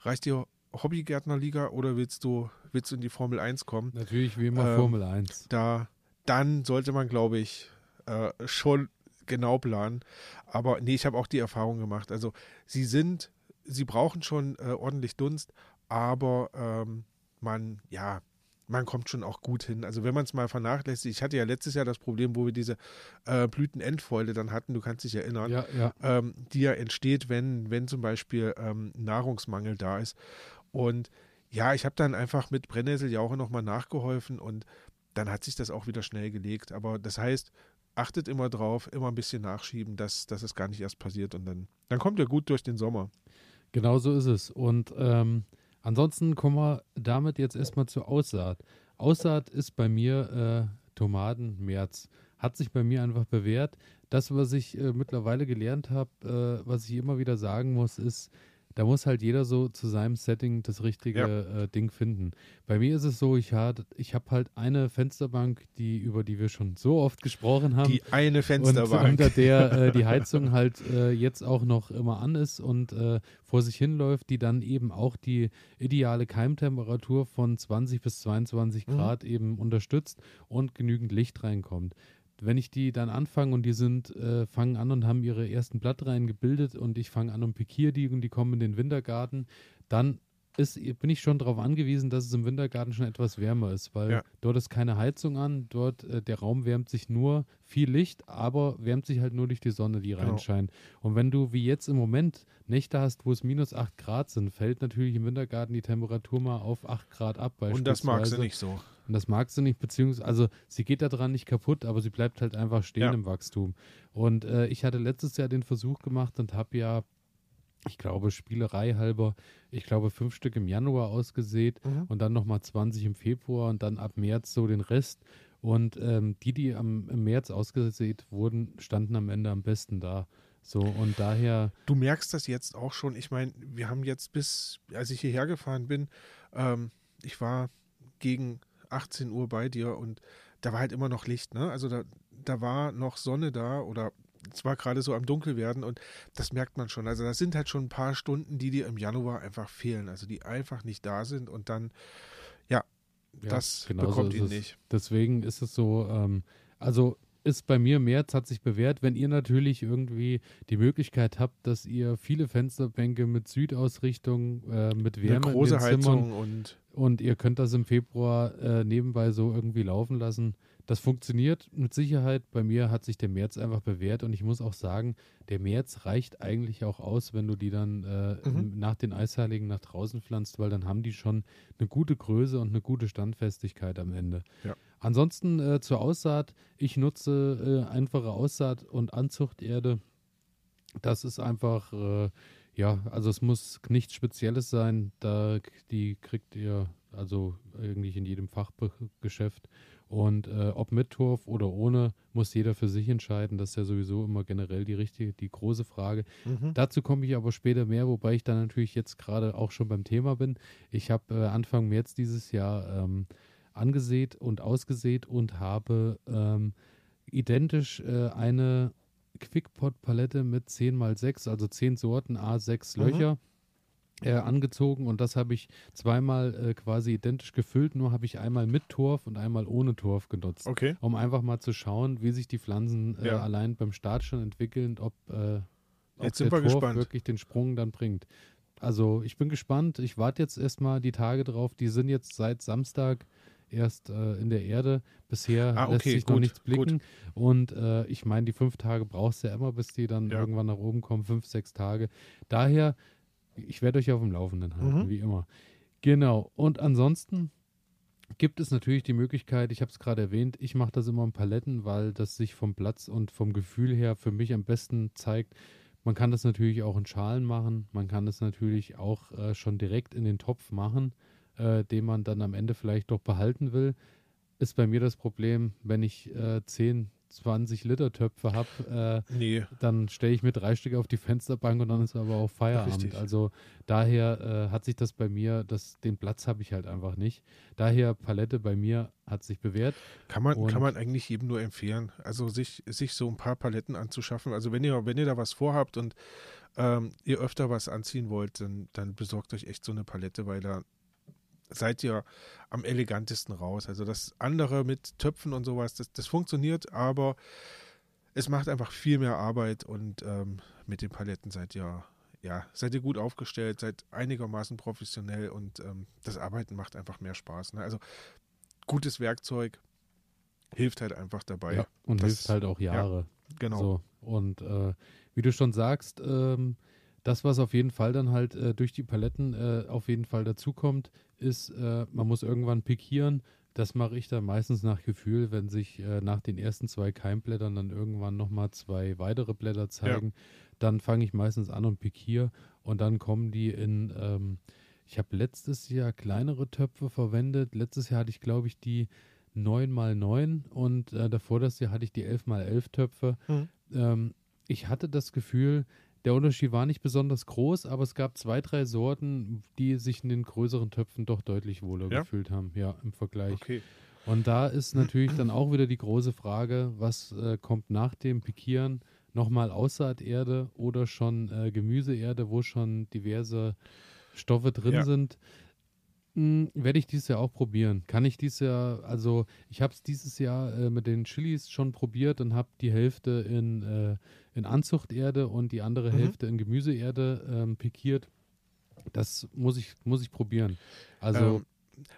reicht dir Hobbygärtnerliga oder willst du, willst du in die Formel 1 kommen? Natürlich wie immer Ähm, Formel 1. Da, dann sollte man, glaube ich, äh, schon genau planen. Aber nee, ich habe auch die Erfahrung gemacht. Also sie sind, sie brauchen schon äh, ordentlich Dunst, aber ähm, man, ja, man kommt schon auch gut hin. Also wenn man es mal vernachlässigt, ich hatte ja letztes Jahr das Problem, wo wir diese äh, Blütenendfäule dann hatten, du kannst dich erinnern, Ja, ja. ähm, die ja entsteht, wenn, wenn zum Beispiel ähm, Nahrungsmangel da ist. Und ja, ich habe dann einfach mit Brennnesseljauche nochmal nachgeholfen und dann hat sich das auch wieder schnell gelegt. Aber das heißt, achtet immer drauf, immer ein bisschen nachschieben, dass, dass es gar nicht erst passiert und dann, dann kommt ihr gut durch den Sommer. Genau so ist es. Und ähm, ansonsten kommen wir damit jetzt erstmal zur Aussaat. Aussaat ist bei mir äh, Tomaten, März. Hat sich bei mir einfach bewährt. Das, was ich äh, mittlerweile gelernt habe, äh, was ich immer wieder sagen muss, ist, da muss halt jeder so zu seinem Setting das richtige äh, Ding finden. Bei mir ist es so, ich, ich habe halt eine Fensterbank, die, über die wir schon so oft gesprochen haben. Die eine Und Fensterbank. unter der äh, die Heizung halt äh, jetzt auch noch immer an ist und äh, vor sich hinläuft, die dann eben auch die ideale Keimtemperatur von 20 bis 22 Mhm. Grad eben unterstützt und genügend Licht reinkommt. Wenn ich die dann anfange und die sind, äh, fangen an und haben ihre ersten Blattreihen gebildet und ich fange an und pikiere die und die kommen in den Wintergarten, dann ist, bin ich schon darauf angewiesen, dass es im Wintergarten schon etwas wärmer ist, weil Ja. dort ist keine Heizung an, dort äh, der Raum wärmt sich nur viel Licht, aber wärmt sich halt nur durch die Sonne, die Genau. reinscheint. Und wenn du wie jetzt im Moment Nächte hast, wo es minus 8 Grad sind, fällt natürlich im Wintergarten die Temperatur mal auf 8 Grad ab. und das du beispielsweise. nicht so. Und das magst du nicht, beziehungsweise, also sie geht daran nicht kaputt, aber sie bleibt halt einfach stehen Ja. im Wachstum. Und äh, ich hatte letztes Jahr den Versuch gemacht und habe ja, ich glaube, Spielerei halber, ich glaube, fünf Stück im Januar ausgesät Mhm. und dann nochmal 20 im Februar und dann ab März so den Rest. Und ähm, die, die am, im März ausgesät wurden, standen am Ende am besten da. So, und daher, Du merkst das jetzt auch schon. Ich meine, wir haben jetzt bis, als ich hierher gefahren bin, ähm, ich war gegen 18 Uhr bei dir und da war halt immer noch Licht, ne? Also da, da war noch Sonne da oder es war gerade so am Dunkelwerden und das merkt man schon. Also das sind halt schon ein paar Stunden, die dir im Januar einfach fehlen, also die einfach nicht da sind und dann, ja, ja, das genau bekommt ihn es. nicht. Deswegen ist es so, ähm, also ist bei mir März hat sich bewährt, wenn ihr natürlich irgendwie die Möglichkeit habt, dass ihr viele Fensterbänke mit Südausrichtung, äh, mit Eine Wärme große in den Zimmern Heizung und und ihr könnt das im Februar äh, nebenbei so irgendwie laufen lassen. Das funktioniert mit Sicherheit. Bei mir hat sich der März einfach bewährt und ich muss auch sagen, der März reicht eigentlich auch aus, wenn du die dann äh, Mhm. nach den Eisheiligen nach draußen pflanzt, weil dann haben die schon eine gute Größe und eine gute Standfestigkeit am Ende. Ja. Ansonsten äh, zur Aussaat. Ich nutze äh, einfache Aussaat und Anzuchterde. Das ist einfach, äh, ja, also es muss nichts Spezielles sein. Da die kriegt ihr also eigentlich in jedem Fachgeschäft. Und äh, ob mit Turf oder ohne, muss jeder für sich entscheiden. Das ist ja sowieso immer generell die richtige, die große Frage. mhm. Dazu komme ich aber später mehr, wobei ich dann natürlich jetzt gerade auch schon beim Thema bin. Ich habe äh, Anfang März dieses Jahr ähm, angesät und ausgesät und habe ähm, identisch äh, eine Quickpot-Palette mit 10 x 6, also 10 Sorten, A6 Mhm. Äh, angezogen und das habe ich zweimal äh, quasi identisch gefüllt, nur habe ich einmal mit Torf und einmal ohne Torf genutzt Okay. um einfach mal zu schauen, wie sich die Pflanzen äh, Ja. allein beim Start schon entwickeln, ob, äh, ob Jetzt der Torf gespannt. wirklich den Sprung dann bringt. Also ich bin gespannt. Ich warte jetzt erstmal die Tage drauf. Die sind jetzt seit Samstag erst äh, in der Erde. Bisher Ah, lässt okay, sich noch gut, nichts blicken. Und äh, ich meine, die fünf Tage brauchst du ja immer, bis die dann Ja. irgendwann nach oben kommen. Fünf, sechs Tage. Daher, ich werde euch auf dem Laufenden halten, Mhm. wie immer. Genau. Und ansonsten gibt es natürlich die Möglichkeit, ich habe es gerade erwähnt, ich mache das immer in Paletten, weil das sich vom Platz und vom Gefühl her für mich am besten zeigt. Man kann das natürlich auch in Schalen machen, man kann das natürlich auch äh, schon direkt in den Topf machen, äh, den man dann am Ende vielleicht doch behalten will. Ist bei mir das Problem, wenn ich äh, 10, 20 Liter Töpfe habe, äh, nee. dann stelle ich mir drei Stück auf die Fensterbank und dann ist aber auch Feierabend. Richtig. Also daher äh, hat sich das bei mir, das, den Platz habe ich halt einfach nicht. Daher Palette bei mir hat sich bewährt. Kann man, kann man eigentlich jedem nur empfehlen, also sich, sich so ein paar Paletten anzuschaffen. Also wenn ihr, wenn ihr da was vorhabt und ähm, ihr öfter was anziehen wollt, dann, dann besorgt euch echt so eine Palette, weil da seid ihr am elegantesten raus. Also das andere mit Töpfen und sowas, das, das funktioniert, aber es macht einfach viel mehr Arbeit und ähm, mit den Paletten seid ihr, ja, seid ihr gut aufgestellt, seid einigermaßen professionell und ähm, das Arbeiten macht einfach mehr Spaß. Ne? Also gutes Werkzeug hilft halt einfach dabei. Ja, und das, hilft halt auch Jahre. Ja, genau. So, und äh, wie du schon sagst, ähm, das, was auf jeden Fall dann halt äh, durch die Paletten äh, auf jeden Fall dazukommt, ist, äh, man muss irgendwann pikieren. Das mache ich dann meistens nach Gefühl, wenn sich äh, nach den ersten zwei Keimblättern dann irgendwann nochmal zwei weitere Blätter zeigen. Ja. Dann fange ich meistens an und pikiere und dann kommen die in, ähm, ich habe letztes Jahr kleinere Töpfe verwendet. Letztes Jahr hatte ich, glaube ich, die 9x9 und äh, davor das Jahr hatte ich die 11x11 Töpfe. Mhm. Ähm, ich hatte das Gefühl, der Unterschied war nicht besonders groß, aber es gab zwei, drei Sorten, die sich in den größeren Töpfen doch deutlich wohler ja? gefühlt haben, ja, im Vergleich. Okay. Und da ist natürlich dann auch wieder die große Frage, was äh, kommt nach dem Pikieren? Nochmal Aussaaterde oder schon äh, Gemüseerde, wo schon diverse Stoffe drin ja. sind. Werde ich dieses Jahr auch probieren. Kann ich dieses Jahr, also ich habe es dieses Jahr äh, mit den Chilis schon probiert und habe die Hälfte in, äh, in Anzuchterde und die andere mhm. Hälfte in Gemüseerde ähm, pikiert. Das muss ich, muss ich probieren. Also ähm,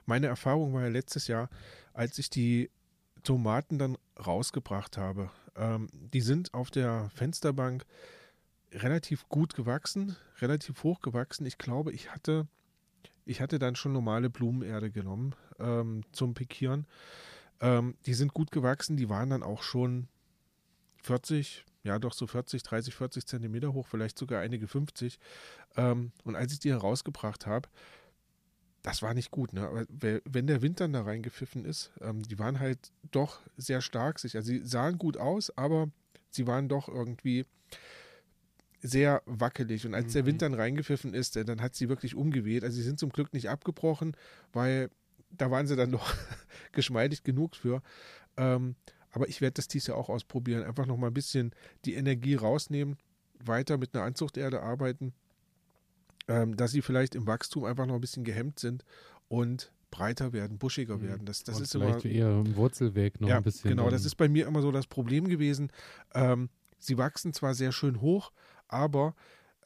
meine Erfahrung war ja letztes Jahr, als ich die Tomaten dann rausgebracht habe. Ähm, die sind auf der Fensterbank relativ gut gewachsen, relativ hoch gewachsen. Ich glaube, ich hatte ich hatte dann schon normale Blumenerde genommen ähm, zum Pikieren. Ähm, die sind gut gewachsen, die waren dann auch schon 40, ja doch so 40, 30, 40 Zentimeter hoch, vielleicht sogar einige 50. Ähm, und als ich die herausgebracht habe, das war nicht gut, ne? Aber wenn der Wind dann da reingepfiffen ist, ähm, die waren halt doch sehr stark sich. Also sie sahen gut aus, aber sie waren doch irgendwie sehr wackelig. Und als mhm. der Wind dann reingepfiffen ist, äh, dann hat sie wirklich umgeweht. Also sie sind zum Glück nicht abgebrochen, weil da waren sie dann noch geschmeidig genug für. Ähm, aber ich werde das dies Jahr auch ausprobieren. Einfach noch mal ein bisschen die Energie rausnehmen, weiter mit einer Anzuchterde arbeiten, ähm, dass sie vielleicht im Wachstum einfach noch ein bisschen gehemmt sind und breiter werden, buschiger mhm. werden. Das, das ist vielleicht immer, eher im Wurzelweg noch ja, ein bisschen. Genau, das ist bei mir immer so das Problem gewesen. Ähm, sie wachsen zwar sehr schön hoch, aber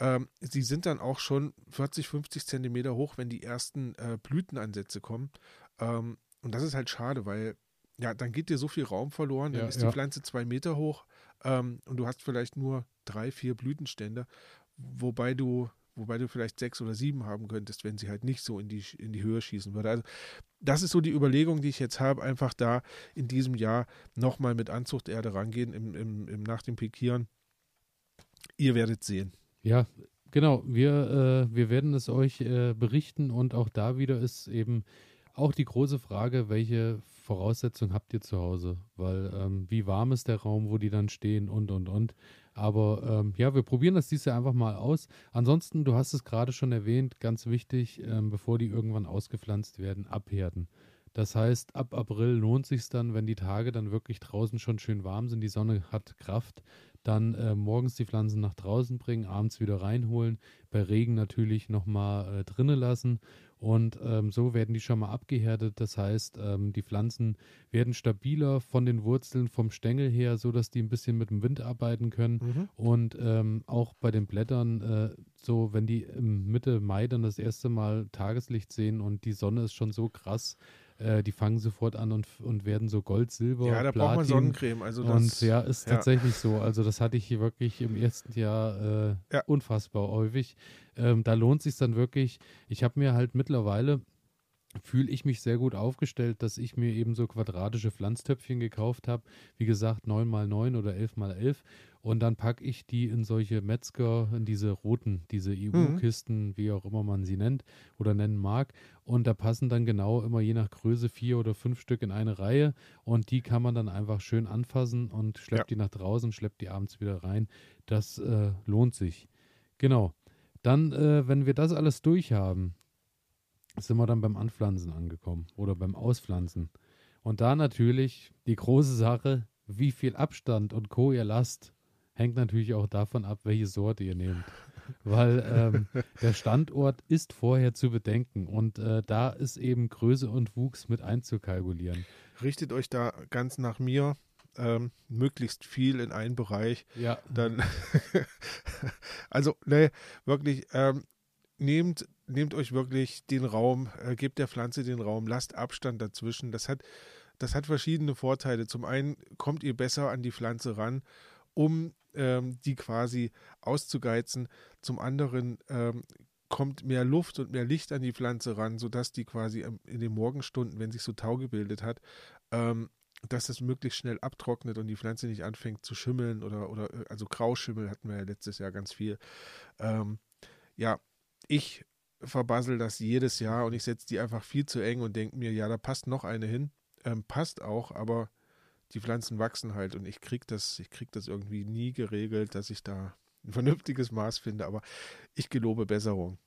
ähm, sie sind dann auch schon 40, 50 Zentimeter hoch, wenn die ersten äh, Blütenansätze kommen. Ähm, und das ist halt schade, weil ja, dann geht dir so viel Raum verloren, dann ja, ist die ja. Pflanze zwei Meter hoch ähm, und du hast vielleicht nur drei, vier Blütenstände, wobei du, wobei du vielleicht sechs oder sieben haben könntest, wenn sie halt nicht so in die, in die Höhe schießen würde. Also das ist so die Überlegung, die ich jetzt habe, einfach da in diesem Jahr nochmal mit Anzuchterde rangehen im, im, im, nach dem Pikieren Ihr werdet sehen. Ja, genau. Wir, äh, wir werden es euch äh, berichten und auch da wieder ist eben auch die große Frage, welche Voraussetzungen habt ihr zu Hause? Weil ähm, wie warm ist der Raum, wo die dann stehen und und und. Aber ähm, ja, wir probieren das dieses Jahr einfach mal aus. Ansonsten, du hast es gerade schon erwähnt, ganz wichtig, ähm, bevor die irgendwann ausgepflanzt werden, abhärten. Das heißt, ab April lohnt sich dann, wenn die Tage dann wirklich draußen schon schön warm sind, die Sonne hat Kraft, dann äh, morgens die Pflanzen nach draußen bringen, abends wieder reinholen, bei Regen natürlich nochmal äh, drinnen lassen und ähm, so werden die schon mal abgehärtet. Das heißt, ähm, die Pflanzen werden stabiler von den Wurzeln, vom Stängel her, so dass die ein bisschen mit dem Wind arbeiten können mhm. und ähm, auch bei den Blättern, äh, so wenn die im Mitte Mai dann das erste Mal Tageslicht sehen und die Sonne ist schon so krass, äh, die fangen sofort an und, und werden so Gold, Silber, Ja, da Platin. braucht man Sonnencreme. Also das, und ja, ist ja. tatsächlich so. Also das hatte ich hier wirklich im ersten Jahr äh, ja. unfassbar häufig. Ähm, da lohnt sich dann wirklich. Ich habe mir halt mittlerweile fühle ich mich sehr gut aufgestellt, dass ich mir eben so quadratische Pflanztöpfchen gekauft habe. Wie gesagt, 9x9 oder 11x11. Und dann packe ich die in solche Metzger, in diese roten, diese EU-Kisten, mhm. wie auch immer man sie nennt oder nennen mag. Und da passen dann genau immer je nach Größe vier oder fünf Stück in eine Reihe. Und die kann man dann einfach schön anfassen und schleppt ja. die nach draußen, schleppt die abends wieder rein. Das äh, lohnt sich. Genau. Dann, äh, wenn wir das alles durch haben, sind wir dann beim Anpflanzen angekommen oder beim Auspflanzen. Und da natürlich die große Sache, wie viel Abstand und Co. ihr lasst, hängt natürlich auch davon ab, welche Sorte ihr nehmt. Weil ähm, der Standort ist vorher zu bedenken und äh, da ist eben Größe und Wuchs mit einzukalkulieren. Richtet euch da ganz nach mir. Ähm, möglichst viel in einen Bereich. Ja. Dann, also, ne, wirklich, ähm, nehmt, nehmt euch wirklich den Raum, äh, gebt der Pflanze den Raum, lasst Abstand dazwischen. Das hat, das hat verschiedene Vorteile. Zum einen kommt ihr besser an die Pflanze ran, um ähm, die quasi auszugeizen. Zum anderen ähm, kommt mehr Luft und mehr Licht an die Pflanze ran, sodass die quasi in den Morgenstunden, wenn sich so Tau gebildet hat, ähm, dass es möglichst schnell abtrocknet und die Pflanze nicht anfängt zu schimmeln oder, oder äh, also Grauschimmel hatten wir ja letztes Jahr ganz viel. Ähm, ja, ich verbassel das jedes Jahr und ich setze die einfach viel zu eng und denke mir, ja, da passt noch eine hin. Ähm, passt auch, aber die Pflanzen wachsen halt und ich krieg das, ich krieg das irgendwie nie geregelt, dass ich da ein vernünftiges Maß finde, aber ich gelobe Besserung.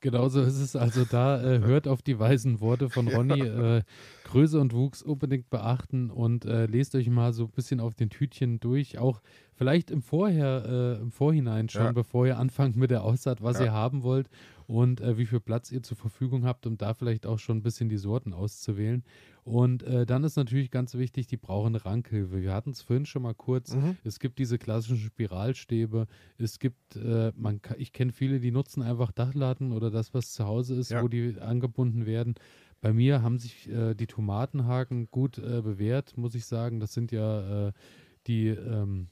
Genauso ist es also da. Äh, hört auf die weisen Worte von Ronny. Ja. Äh, Größe und Wuchs unbedingt beachten und äh, lest euch mal so ein bisschen auf den Tütchen durch. Auch vielleicht im Vorher, äh, im Vorhinein schon, ja. bevor ihr anfangt mit der Aussaat, was ja. ihr haben wollt und äh, wie viel Platz ihr zur Verfügung habt, um da vielleicht auch schon ein bisschen die Sorten auszuwählen. Und äh, dann ist natürlich ganz wichtig, die brauchen Rankhilfe. Wir hatten es vorhin schon mal kurz. Mhm. Es gibt diese klassischen Spiralstäbe. Es gibt, äh, man, ich kenne viele, die nutzen einfach Dachlatten oder das, was zu Hause ist, ja. wo die angebunden werden. Bei mir haben sich äh, die Tomatenhaken gut äh, bewährt, muss ich sagen. Das sind ja äh, die ähm,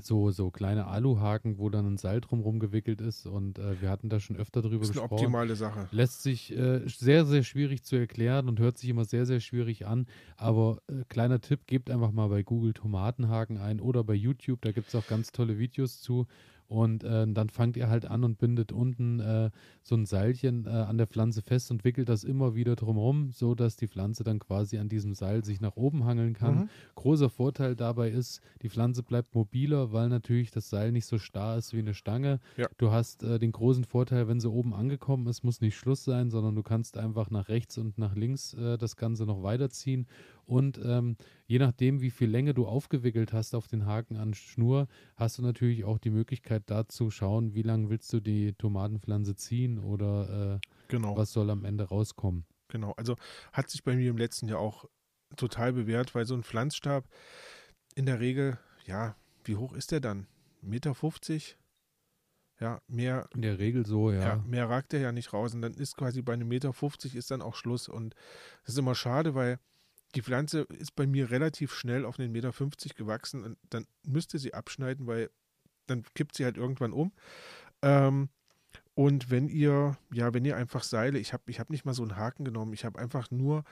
so, so kleine Aluhaken, wo dann ein Seil drumherum gewickelt ist und äh, wir hatten da schon öfter drüber gesprochen. Das ist eine optimale Sache. Lässt sich äh, sehr, sehr schwierig zu erklären und hört sich immer sehr, sehr schwierig an, aber äh, kleiner Tipp, gebt einfach mal bei Google Tomatenhaken ein oder bei YouTube, da gibt es auch ganz tolle Videos zu und äh, dann fangt ihr halt an und bindet unten äh, so ein Seilchen äh, an der Pflanze fest und wickelt das immer wieder drumherum, so dass die Pflanze dann quasi an diesem Seil sich nach oben hangeln kann. Mhm. Großer Vorteil dabei ist, die Pflanze bleibt mobiler, weil natürlich das Seil nicht so starr ist wie eine Stange. Ja. Du hast äh, den großen Vorteil, wenn sie oben angekommen ist, muss nicht Schluss sein, sondern du kannst einfach nach rechts und nach links äh, das Ganze noch weiterziehen und ähm, je nachdem, wie viel Länge du aufgewickelt hast auf den Haken an Schnur, hast du natürlich auch die Möglichkeit, da zu schauen, wie lange willst du die Tomatenpflanze ziehen oder äh, genau. was soll am Ende rauskommen. Genau, also hat sich bei mir im letzten Jahr auch total bewährt, weil so ein Pflanzstab in der Regel, ja, wie hoch ist der dann? Meter 50? Ja, mehr. In der Regel so, ja. ja. Mehr ragt er ja nicht raus. Und dann ist quasi bei einem Meter 50 ist dann auch Schluss. Und das ist immer schade, weil die Pflanze ist bei mir relativ schnell auf den Meter 50 gewachsen und dann müsste sie abschneiden, weil dann kippt sie halt irgendwann um. Ähm, und wenn ihr, ja, wenn ihr einfach Seile, ich habe ich hab nicht mal so einen Haken genommen, ich habe einfach nur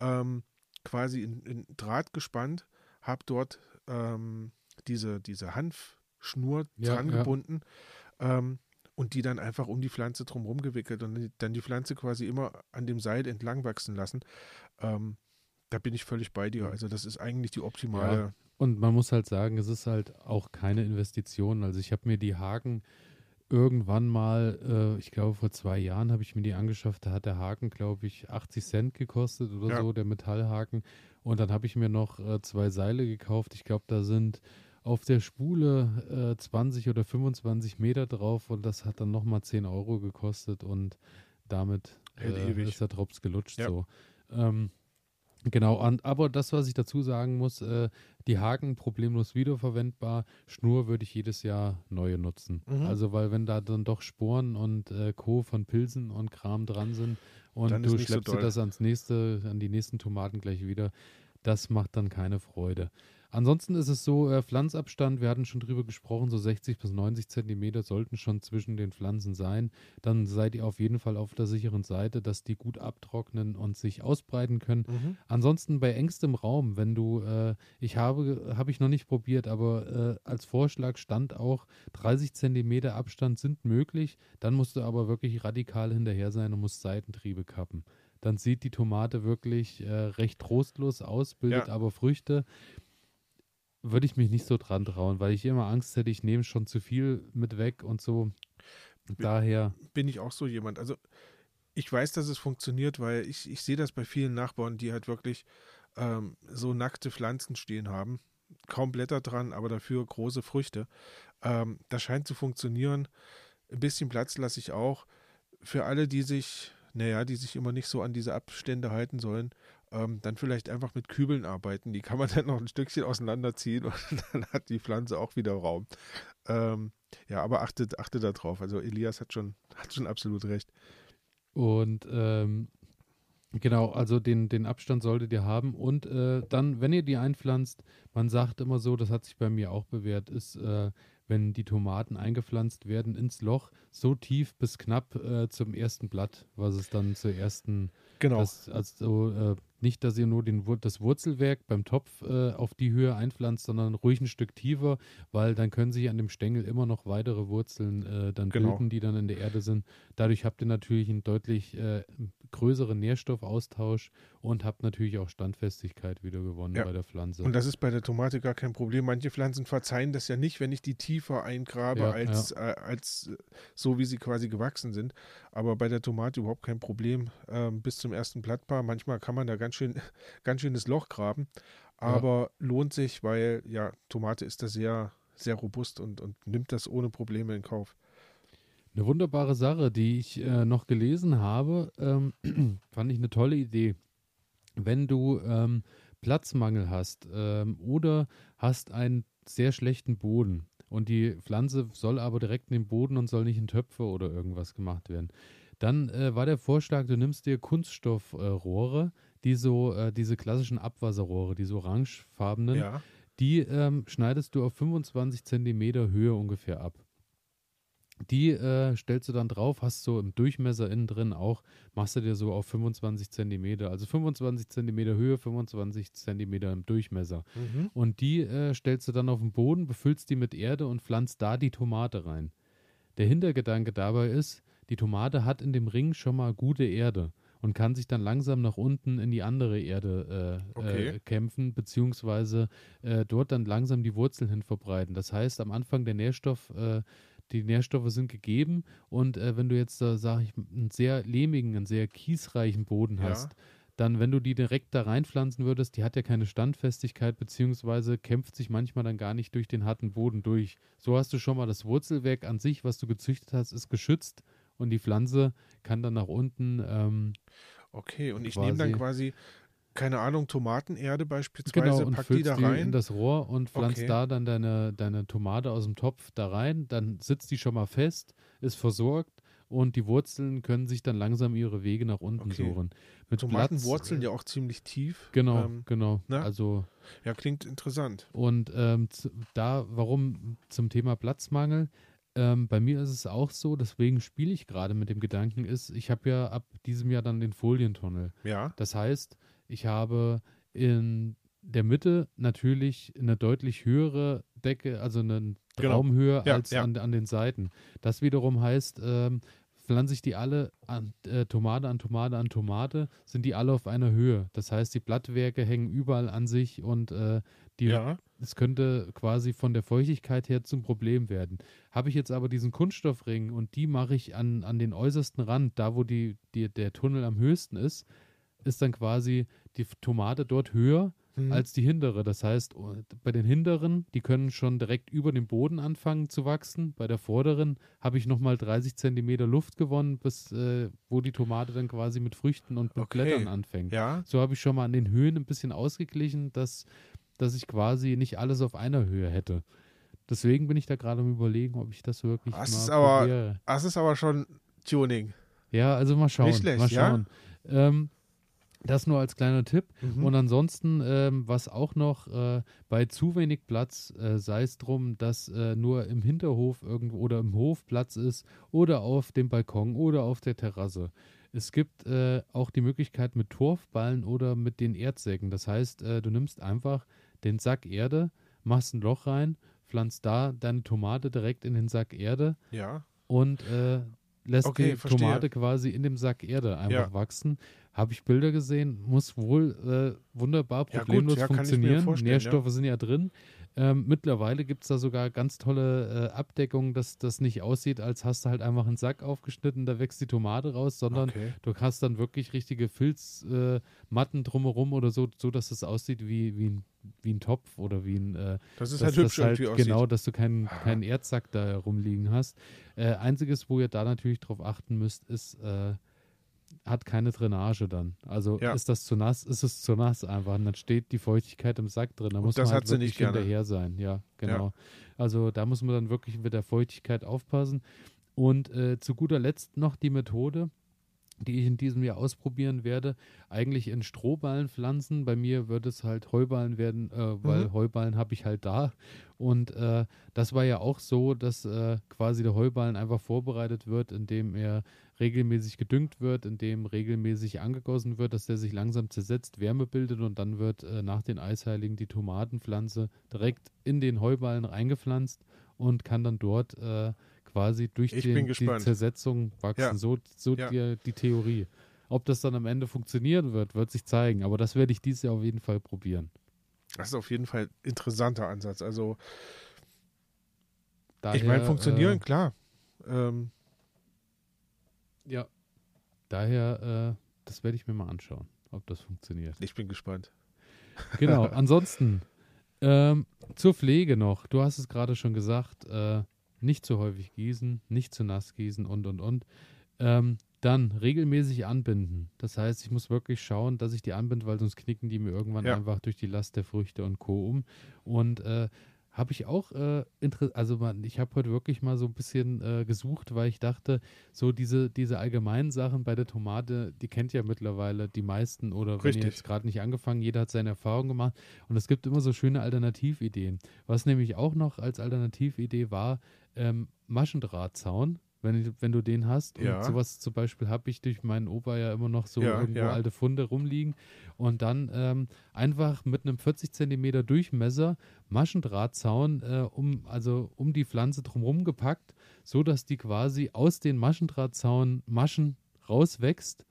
ähm, quasi in, in, Draht gespannt, habe dort ähm, diese, diese Hanfschnur ja, dran ja. gebunden ähm, und die dann einfach um die Pflanze drumherum gewickelt und dann die Pflanze quasi immer an dem Seil entlang wachsen lassen. Ähm, da bin ich völlig bei dir. Also das ist eigentlich die optimale. Ja. Und man muss halt sagen, es ist halt auch keine Investition. Also ich habe mir die Haken irgendwann mal, äh, ich glaube vor zwei Jahren habe ich mir die angeschafft, da hat der Haken, glaube ich, 80 Cent gekostet oder ja. so, der Metallhaken. Und dann habe ich mir noch äh, zwei Seile gekauft. Ich glaube, da sind auf der Spule äh, 20 oder 25 Meter drauf und das hat dann nochmal 10 Euro gekostet und damit äh, ist der Drops gelutscht ja. so. Ähm, Genau, und, aber das, was ich dazu sagen muss, äh, die Haken problemlos wiederverwendbar. Schnur würde ich jedes Jahr neue nutzen. Mhm. Also, weil wenn da dann doch Sporen und äh, Co. von Pilzen und Kram dran sind und dann du schleppst so dir das ans nächste, an die nächsten Tomaten gleich wieder, das macht dann keine Freude. Ansonsten ist es so, äh, Pflanzabstand, wir hatten schon drüber gesprochen, so 60 bis 90 Zentimeter sollten schon zwischen den Pflanzen sein. Dann seid ihr auf jeden Fall auf der sicheren Seite, dass die gut abtrocknen und sich ausbreiten können. Mhm. Ansonsten bei engstem Raum, wenn du, äh, ich habe, habe ich noch nicht probiert, aber äh, als Vorschlag stand auch, 30 Zentimeter Abstand sind möglich. Dann musst du aber wirklich radikal hinterher sein und musst Seitentriebe kappen. Dann sieht die Tomate wirklich äh, recht trostlos aus, bildet Ja. aber Früchte. Würde ich mich nicht so dran trauen, weil ich immer Angst hätte, ich nehme schon zu viel mit weg und so. Daher, Bin ich auch so jemand. Also ich weiß, dass es funktioniert, weil ich, ich sehe das bei vielen Nachbarn, die halt wirklich ähm, so nackte Pflanzen stehen haben. Kaum Blätter dran, aber dafür große Früchte. Ähm, das scheint zu funktionieren. Ein bisschen Platz lasse ich auch. Für alle, die sich, naja, die sich immer nicht so an diese Abstände halten sollen, ähm, dann vielleicht einfach mit Kübeln arbeiten. Die kann man dann noch ein Stückchen auseinanderziehen und dann hat die Pflanze auch wieder Raum. Ähm, ja, aber achtet, achtet da drauf. Also Elias hat schon, hat schon absolut recht. Und ähm, genau, also den, den Abstand solltet ihr haben. Und äh, dann, wenn ihr die einpflanzt, man sagt immer so, das hat sich bei mir auch bewährt, ist, äh, wenn die Tomaten eingepflanzt werden ins Loch, so tief bis knapp äh, zum ersten Blatt, was es dann zur ersten, Genau. das, also äh, nicht, dass ihr nur den, das Wurzelwerk beim Topf äh, auf die Höhe einpflanzt, sondern ruhig ein Stück tiefer, weil dann können sich an dem Stängel immer noch weitere Wurzeln äh, dann Genau. bilden, die dann in der Erde sind. Dadurch habt ihr natürlich einen deutlich äh, größeren Nährstoffaustausch und habt natürlich auch Standfestigkeit wieder gewonnen Ja. bei der Pflanze. Und das ist bei der Tomate gar kein Problem. Manche Pflanzen verzeihen das ja nicht, wenn ich die tiefer eingrabe, Ja, als, Äh, als äh, so, wie sie quasi gewachsen sind. Aber bei der Tomate überhaupt kein Problem. Ähm, bis zum ersten Blattpaar. Manchmal kann man da ganz schön, ganz schönes Loch graben. Aber lohnt sich, weil ja, Tomate ist da sehr, sehr robust und, und nimmt das ohne Probleme in Kauf. Eine wunderbare Sache, die ich äh, noch gelesen habe, ähm, fand ich eine tolle Idee. Wenn du ähm, Platzmangel hast ähm, oder hast einen sehr schlechten Boden und die Pflanze soll aber direkt in den Boden und soll nicht in Töpfe oder irgendwas gemacht werden, dann äh, war der Vorschlag, du nimmst dir Kunststoffrohre, äh, die so, äh, diese klassischen Abwasserrohre, diese orangefarbenen, Ja. die ähm, schneidest du auf 25 Zentimeter Höhe ungefähr ab. Die äh, stellst du dann drauf, hast so im Durchmesser innen drin auch, machst du dir so auf 25 Zentimeter, also 25 Zentimeter Höhe, 25 Zentimeter im Durchmesser. Mhm. Und die äh, stellst du dann auf den Boden, befüllst die mit Erde und pflanzt da die Tomate rein. Der Hintergedanke dabei ist, die Tomate hat in dem Ring schon mal gute Erde und kann sich dann langsam nach unten in die andere Erde äh, Okay. äh, kämpfen, beziehungsweise äh, dort dann langsam die Wurzeln hin verbreiten. Das heißt, am Anfang der Nährstoff, äh, die Nährstoffe sind gegeben und äh, wenn du jetzt, da sage ich, einen sehr lehmigen, einen sehr kiesreichen Boden Ja. hast, dann, wenn du die direkt da reinpflanzen würdest, die hat ja keine Standfestigkeit, beziehungsweise kämpft sich manchmal dann gar nicht durch den harten Boden durch. So hast du schon mal das Wurzelwerk an sich, was du gezüchtet hast, ist geschützt und die Pflanze kann dann nach unten. Ähm, Okay, und ich nehme dann quasi, keine Ahnung, Tomatenerde beispielsweise, genau, und pack die da die rein. in das Rohr und pflanzt Okay. da dann deine, deine Tomate aus dem Topf da rein. Dann sitzt die schon mal fest, ist versorgt und die Wurzeln können sich dann langsam ihre Wege nach unten Okay. suchen. Mit Tomaten Platz- wurzeln ja auch ziemlich tief. Genau, Ähm, genau. ne? Also ja, klingt interessant. Und ähm, da, warum zum Thema Platzmangel? Ähm, bei mir ist es auch so, deswegen spiele ich gerade mit dem Gedanken, ist, ich habe ja ab diesem Jahr dann den Folientunnel. Ja, Das heißt, ich habe in der Mitte natürlich eine deutlich höhere Decke, also eine Genau. Raumhöhe Ja, als ja. An, an den Seiten. Das wiederum heißt, ähm, pflanze ich die alle an, äh, Tomate an Tomate an Tomate, sind die alle auf einer Höhe. Das heißt, die Blattwerke hängen überall an sich und äh, die, ja, es könnte quasi von der Feuchtigkeit her zum Problem werden. Habe ich jetzt aber diesen Kunststoffring und die mache ich an, an den äußersten Rand, da wo die, die, der Tunnel am höchsten ist, ist dann quasi die Tomate dort höher Mhm. als die hintere. Das heißt, oh, bei den hinteren, die können schon direkt über dem Boden anfangen zu wachsen. Bei der vorderen habe ich nochmal 30 Zentimeter Luft gewonnen, bis äh, wo die Tomate dann quasi mit Früchten und mit Okay. Blättern anfängt. ja. So habe ich schon mal an den Höhen ein bisschen ausgeglichen, dass, dass ich quasi nicht alles auf einer Höhe hätte. Deswegen bin ich da gerade am überlegen, ob ich das wirklich Das mal ist aber- probiere. Das ist aber schon Tuning. Ja, also mal schauen. Nicht schlecht, mal ja? schauen. Ähm, Das nur als kleiner Tipp. Mhm. Und ansonsten, ähm, was auch noch äh, bei zu wenig Platz, äh, sei es drum, dass äh, nur im Hinterhof irgendwo oder im Hof Platz ist oder auf dem Balkon oder auf der Terrasse. Es gibt äh, auch die Möglichkeit mit Torfballen oder mit den Erdsäcken. Das heißt, äh, du nimmst einfach den Sack Erde, machst ein Loch rein, pflanzt da deine Tomate direkt in den Sack Erde ja. und äh, lässt Okay, die verstehe. Tomate quasi in dem Sack Erde einfach Ja. wachsen. Habe ich Bilder gesehen, muss wohl äh, wunderbar Ja, gut, problemlos ja, ich mir funktionieren. Nährstoffe sind ja drin. Ähm, mittlerweile gibt es da sogar ganz tolle äh, Abdeckungen, dass das nicht aussieht, als hast du halt einfach einen Sack aufgeschnitten, da wächst die Tomate raus, sondern Okay. du hast dann wirklich richtige Filzmatten äh, drumherum oder so, so dass es aussieht wie, wie, ein, wie ein Topf oder wie ein äh, Das ist dass halt hübsch das halt, irgendwie aussieht. Genau, dass du keinen, Aha. keinen Erdsack da herumliegen hast. Äh, einziges, wo ihr da natürlich drauf achten müsst, ist, äh, hat keine Drainage dann. Also Ja. ist das zu nass, ist es zu nass einfach. Und dann steht die Feuchtigkeit im Sack drin. Da Und muss man halt wirklich hinterher sein. Ja, genau. Also da muss man dann wirklich mit der Feuchtigkeit aufpassen. Und äh, zu guter Letzt noch die Methode, die ich in diesem Jahr ausprobieren werde, eigentlich in Strohballen pflanzen. Bei mir wird es halt Heuballen werden, äh, weil Mhm. Heuballen habe ich halt da. Und äh, das war ja auch so, dass äh, quasi der Heuballen einfach vorbereitet wird, indem er regelmäßig gedüngt wird, indem regelmäßig angegossen wird, dass der sich langsam zersetzt, Wärme bildet und dann wird äh, nach den Eisheiligen die Tomatenpflanze direkt in den Heuballen reingepflanzt und kann dann dort äh, quasi durch den, die. Zersetzung wachsen. Ja. So, so Ja. die, die Theorie. Ob das dann am Ende funktionieren wird, wird sich zeigen. Aber das werde ich dieses Jahr auf jeden Fall probieren. Das ist auf jeden Fall ein interessanter Ansatz. Also, Daher, ich meine, funktionieren, Äh, klar. Ähm, ja. Daher, äh, das werde ich mir mal anschauen, ob das funktioniert. ich bin gespannt. Genau. Ansonsten ähm, zur Pflege noch. Du hast es gerade schon gesagt. Äh, nicht zu häufig gießen, nicht zu nass gießen und und und. Ähm, dann regelmäßig anbinden. Das heißt, ich muss wirklich schauen, dass ich die anbinde, weil sonst knicken die mir irgendwann Ja. einfach durch die Last der Früchte und Co. um. Und äh, habe ich auch, äh, also man, ich habe heute wirklich mal so ein bisschen äh, gesucht, weil ich dachte, so diese, diese allgemeinen Sachen bei der Tomate, die kennt ja mittlerweile die meisten oder wenn Richtig. ihr jetzt gerade nicht angefangen, jeder hat seine Erfahrung gemacht und es gibt immer so schöne Alternativideen. Was nämlich auch noch als Alternatividee war, ähm, Maschendrahtzaun. Wenn, wenn du den hast. Ja. Und sowas zum Beispiel habe ich durch meinen Opa ja immer noch so Ja, irgendwo ja. alte Funde rumliegen. Und dann ähm, einfach mit einem 40 Zentimeter Durchmesser Maschendrahtzaun äh, um, also um die Pflanze drumherum gepackt, so dass die quasi aus den Maschendrahtzaun Maschen rauswächst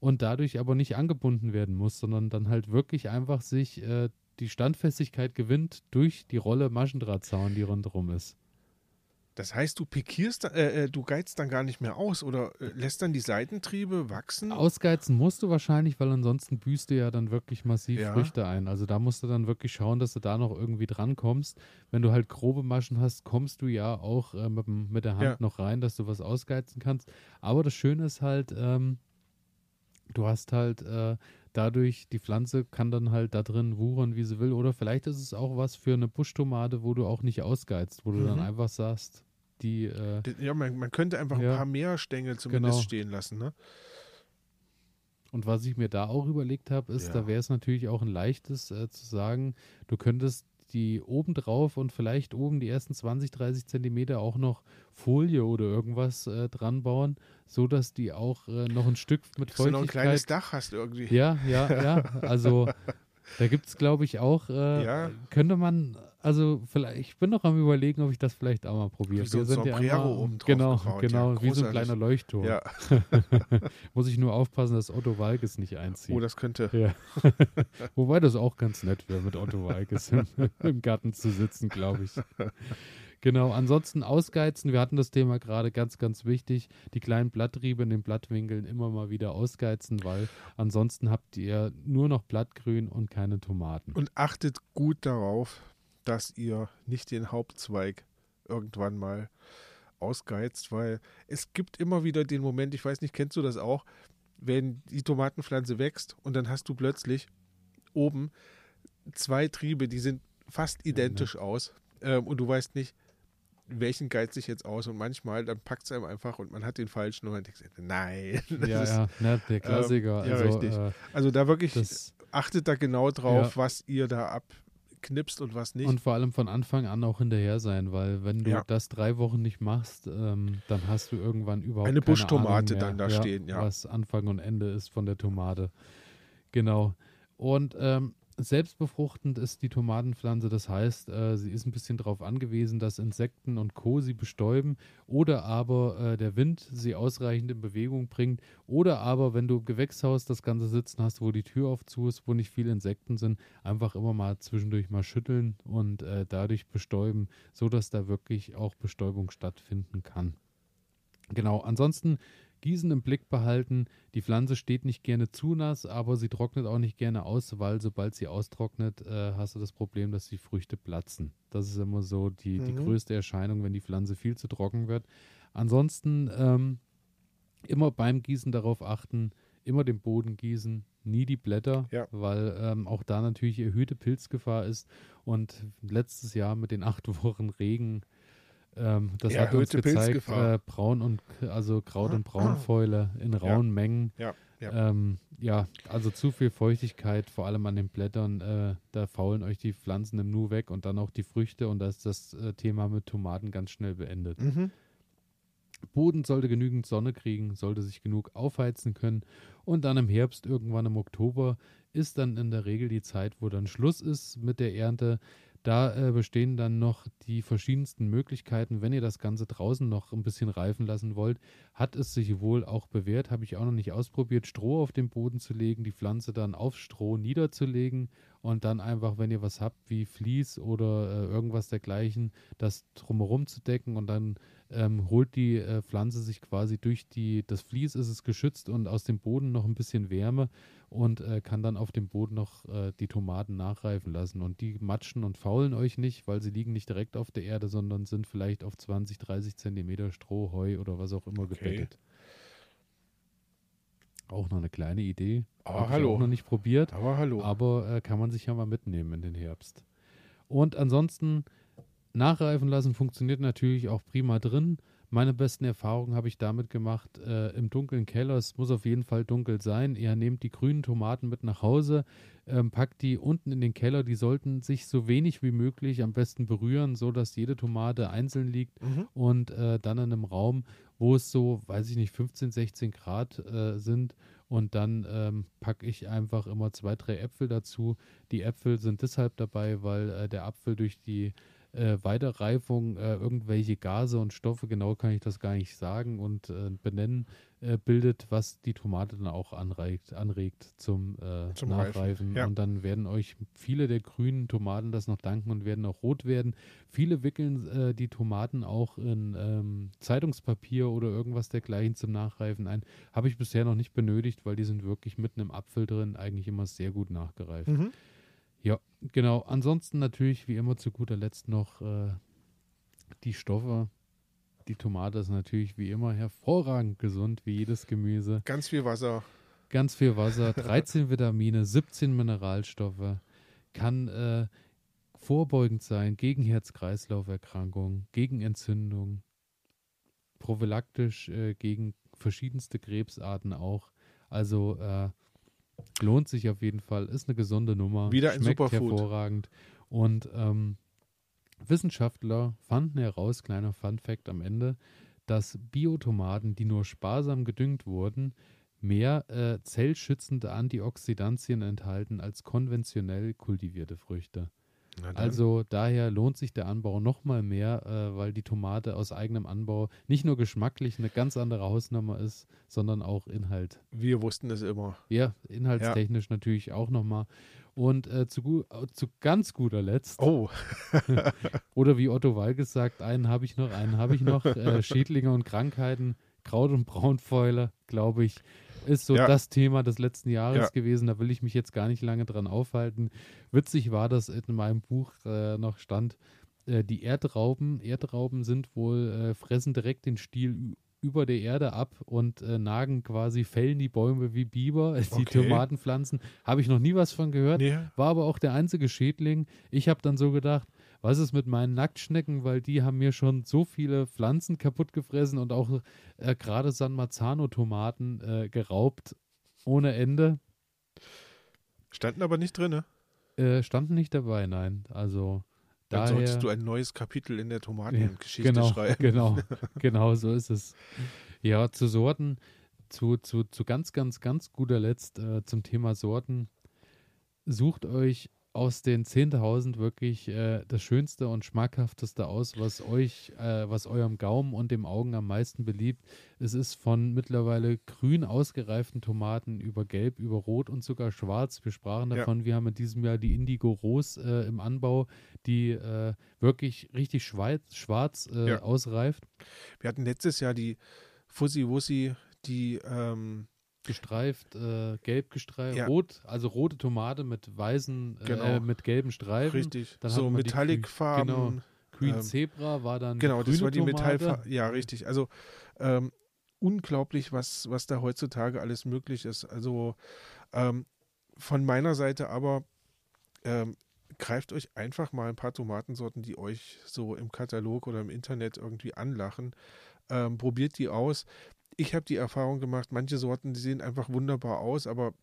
und dadurch aber nicht angebunden werden muss, sondern dann halt wirklich einfach sich äh, die Standfestigkeit gewinnt durch die Rolle Maschendrahtzaun, die rundherum ist. Das heißt, du pikierst, äh, äh, du geizt dann gar nicht mehr aus oder äh, lässt dann die Seitentriebe wachsen? Ausgeizen musst du wahrscheinlich, weil ansonsten büßt du ja dann wirklich massiv Ja. Früchte ein. Also da musst du dann wirklich schauen, dass du da noch irgendwie dran kommst. Wenn du halt grobe Maschen hast, kommst du ja auch äh, mit, mit der Hand Ja. noch rein, dass du was ausgeizen kannst. Aber das Schöne ist halt, ähm, du hast halt äh, dadurch, die Pflanze kann dann halt da drin wuchern, wie sie will. Oder vielleicht ist es auch was für eine Buschtomate, wo du auch nicht ausgeizt, wo du dann Mhm. einfach sagst, die äh, Ja, man, man könnte einfach Ja. ein paar mehr Stängel zumindest Genau. stehen lassen, ne? Und was ich mir da auch überlegt habe, ist, Ja. da wäre es natürlich auch ein leichtes äh, zu sagen, du könntest die oben drauf und vielleicht oben die ersten 20, 30 Zentimeter auch noch Folie oder irgendwas äh, dran bauen, so dass die auch äh, noch ein Stück mit Dass du noch ein kleines Feuchtigkeit. Dach hast irgendwie. Ja, ja, ja. Also da gibt es, glaube ich, auch, äh, Ja. könnte man, also vielleicht, ich bin noch am überlegen, ob ich das vielleicht auch mal probiere. Wie so ein sind ja Sombrero immer- oben drauf Genau, gebaut, genau, ja, wie so ein kleiner Leuchtturm. Ja. Muss ich nur aufpassen, dass Otto Walkes nicht einzieht. Oh, das könnte. Wobei das auch ganz nett wäre, mit Otto Walkes im, im Garten zu sitzen, glaube ich. Genau, ansonsten ausgeizen. Wir hatten das Thema gerade ganz, ganz wichtig. Die kleinen Blattriebe in den Blattwinkeln immer mal wieder ausgeizen, weil ansonsten habt ihr nur noch Blattgrün und keine Tomaten. Und achtet gut darauf, dass ihr nicht den Hauptzweig irgendwann mal ausgeizt, weil es gibt immer wieder den Moment, ich weiß nicht, kennst du das auch, wenn die Tomatenpflanze wächst und dann hast du plötzlich oben zwei Triebe, die sind fast identisch aus ähm, und du weißt nicht, welchen geizt sich jetzt aus und manchmal dann packt es einem einfach und man hat den falschen und man denkt, nein. ja, ist, ja, ne, der Klassiker. Ähm, ja, also, richtig. Äh, also da wirklich, das, achtet da genau drauf, ja. was ihr da abknipst und was nicht. Und vor allem von Anfang an auch hinterher sein, weil wenn du ja. das drei Wochen nicht machst, ähm, dann hast du irgendwann überhaupt eine Buschtomate dann da stehen, ja. Was Anfang und Ende ist von der Tomate. Genau. Und ähm, selbstbefruchtend ist die Tomatenpflanze, das heißt, äh, sie ist ein bisschen darauf angewiesen, dass Insekten und Co. sie bestäuben oder aber äh, der Wind sie ausreichend in Bewegung bringt oder aber, wenn du im Gewächshaus das Ganze sitzen hast, wo die Tür auf zu ist, wo nicht viele Insekten sind, einfach immer mal zwischendurch mal schütteln und äh, dadurch bestäuben, sodass da wirklich auch Bestäubung stattfinden kann. Genau, ansonsten Gießen im Blick behalten. Die Pflanze steht nicht gerne zu nass, aber sie trocknet auch nicht gerne aus, weil sobald sie austrocknet, äh, hast du das Problem, dass die Früchte platzen. Das ist immer so die, mhm. die größte Erscheinung, wenn die Pflanze viel zu trocken wird. Ansonsten ähm, immer beim Gießen darauf achten, immer den Boden gießen, nie die Blätter, ja. weil ähm, auch da natürlich erhöhte Pilzgefahr ist. Und letztes Jahr mit den acht Wochen Regen ähm, das hat uns gezeigt, äh, Braun und also Kraut- und Braunfäule in rauen ja. Mengen. Ja. Ja. Ähm, ja, also zu viel Feuchtigkeit, vor allem an den Blättern, äh, da faulen euch die Pflanzen im Nu weg und dann auch die Früchte und da ist das äh, Thema mit Tomaten ganz schnell beendet. Mhm. Boden sollte genügend Sonne kriegen, sollte sich genug aufheizen können und dann im Herbst, irgendwann im Oktober, ist dann in der Regel die Zeit, wo dann Schluss ist mit der Ernte. Da äh, bestehen dann noch die verschiedensten Möglichkeiten. Wenn ihr das Ganze draußen noch ein bisschen reifen lassen wollt, hat es sich wohl auch bewährt, habe ich auch noch nicht ausprobiert, Stroh auf den Boden zu legen, die Pflanze dann auf Stroh niederzulegen und dann einfach, wenn ihr was habt wie Vlies oder äh, irgendwas dergleichen, das drumherum zu decken und dann ähm, holt die äh, Pflanze sich quasi durch die, das Vlies ist es geschützt und aus dem Boden noch ein bisschen Wärme und äh, kann dann auf dem Boden noch äh, die Tomaten nachreifen lassen. Und die matschen und faulen euch nicht, weil sie liegen nicht direkt auf der Erde, sondern sind vielleicht auf 20, 30 Zentimeter Stroh, Heu oder was auch immer okay. gebettet. Auch noch eine kleine Idee. Aber hallo. Ich auch noch nicht probiert. Aber hallo. Aber äh, kann man sich ja mal mitnehmen in den Herbst. Und ansonsten nachreifen lassen funktioniert natürlich auch prima drin. Meine besten Erfahrungen habe ich damit gemacht äh, im dunklen Keller. Es muss auf jeden Fall dunkel sein. Ihr nehmt die grünen Tomaten mit nach Hause, ähm, packt die unten in den Keller. Die sollten sich so wenig wie möglich am besten berühren, so dass jede Tomate einzeln liegt mhm. und äh, dann in einem Raum, wo es so, weiß ich nicht, 15, 16 Grad äh, sind. Und dann ähm, packe ich einfach immer zwei, drei Äpfel dazu. Die Äpfel sind deshalb dabei, weil äh, der Apfel durch die äh, Weiterreifung äh, irgendwelche Gase und Stoffe, genau kann ich das gar nicht sagen und äh, benennen, äh, bildet, was die Tomate dann auch anregt, anregt zum, äh, zum Nachreifen. Ja. Und dann werden euch viele der grünen Tomaten das noch danken und werden auch rot werden. Viele wickeln äh, die Tomaten auch in ähm, Zeitungspapier oder irgendwas dergleichen zum Nachreifen ein. Habe ich bisher noch nicht benötigt, weil die sind wirklich mitten im Apfel drin, eigentlich immer sehr gut nachgereift. Mhm. Ja, genau. Ansonsten natürlich wie immer zu guter Letzt noch äh, die Stoffe. Die Tomate ist natürlich wie immer hervorragend gesund, wie jedes Gemüse. Ganz viel Wasser. Ganz viel Wasser, 13 Vitamine, 17 Mineralstoffe, kann äh, vorbeugend sein gegen Herz-Kreislauf-Erkrankungen, gegen Entzündung, prophylaktisch äh, gegen verschiedenste Krebsarten auch. Also äh, Lohnt sich auf jeden Fall. Ist eine gesunde Nummer. Wieder ein Schmeckt Superfood. hervorragend. Und ähm, Wissenschaftler fanden heraus, kleiner Fun-Fact am Ende, dass Biotomaten, die nur sparsam gedüngt wurden, mehr äh, zellschützende Antioxidantien enthalten als konventionell kultivierte Früchte. Also daher lohnt sich der Anbau noch mal mehr, äh, weil die Tomate aus eigenem Anbau nicht nur geschmacklich eine ganz andere Hausnummer ist, sondern auch Inhalt. Wir wussten es immer. Ja, inhaltstechnisch ja. natürlich auch noch mal. Und äh, zu, zu, ganz guter Letzt. Oh. oder wie Otto Walges sagt, einen habe ich noch, einen habe ich noch. Äh, Schädlinge und Krankheiten, Kraut- und Braunfäule, glaube ich ist so ja. das Thema des letzten Jahres ja. gewesen. Da will ich mich jetzt gar nicht lange dran aufhalten. Witzig war, dass in meinem Buch äh, noch stand, äh, die Erdrauben, Erdrauben sind wohl, äh, fressen direkt den Stiel über der Erde ab und äh, nagen quasi, fällen die Bäume wie Biber, die okay. Tomatenpflanzen. Habe ich noch nie was von gehört, nee. war aber auch der einzige Schädling. Ich habe dann so gedacht, was ist mit meinen Nacktschnecken, weil die haben mir schon so viele Pflanzen kaputt gefressen und auch äh, gerade San Marzano-Tomaten äh, geraubt ohne Ende. Standen aber nicht drin, ne? Äh, standen nicht dabei, nein. Also Dann daher, solltest du ein neues Kapitel in der Tomatengeschichte genau, schreiben. Genau, genau, so ist es. Ja, zu Sorten, zu, zu, zu ganz, ganz, ganz guter Letzt äh, zum Thema Sorten. Sucht euch aus den 10.000 wirklich äh, das Schönste und Schmackhafteste aus, was euch, äh, was eurem Gaumen und dem Augen am meisten beliebt. Es ist von mittlerweile grün ausgereiften Tomaten über gelb, über rot und sogar schwarz. Wir sprachen Ja. davon, wir haben in diesem Jahr die Indigo Rose äh, im Anbau, die äh, wirklich richtig schweiz, schwarz äh, Ja. ausreift. Wir hatten letztes Jahr die Fussi Wussi, die ähm, gestreift, äh, gelb gestreift, Ja. rot, also rote Tomate mit weißen, äh, Genau. äh, mit gelben Streifen. richtig Dann so Metallic-Farben. Grün- Green ähm, Zebra war dann Genau, das war die. Metallfarbe. Ja, richtig. Also ähm, unglaublich, was, was da heutzutage alles möglich ist. Also ähm, von meiner Seite aber ähm, greift euch einfach mal ein paar Tomatensorten, die euch so im Katalog oder im Internet irgendwie anlachen. Ähm, probiert die aus. Ich habe die Erfahrung gemacht, manche Sorten, die sehen einfach wunderbar aus, aber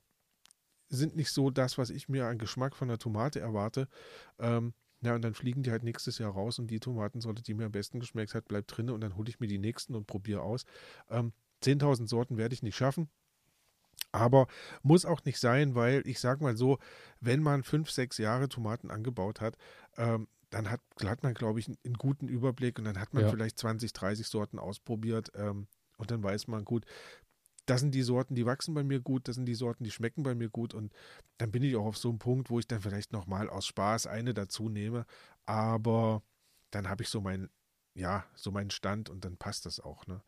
sind nicht so das, was ich mir an Geschmack von der Tomate erwarte. Ähm, ja, und dann fliegen die halt nächstes Jahr raus und die Tomatensorte, die mir am besten geschmeckt hat, bleibt drin und dann hole ich mir die nächsten und probiere aus. Ähm, 10.000 Sorten werde ich nicht schaffen. Aber muss auch nicht sein, weil ich sage mal so, wenn man fünf, sechs Jahre Tomaten angebaut hat, ähm, dann hat, hat man, glaube ich, einen, einen guten Überblick und dann hat man Ja. vielleicht 20, 30 Sorten ausprobiert ähm, und dann weiß man, gut, das sind die Sorten, die wachsen bei mir gut, das sind die Sorten, die schmecken bei mir gut und dann bin ich auch auf so einem Punkt, wo ich dann vielleicht nochmal aus Spaß eine dazu nehme, aber dann habe ich so meinen, ja, so meinen Stand und dann passt das auch, ne?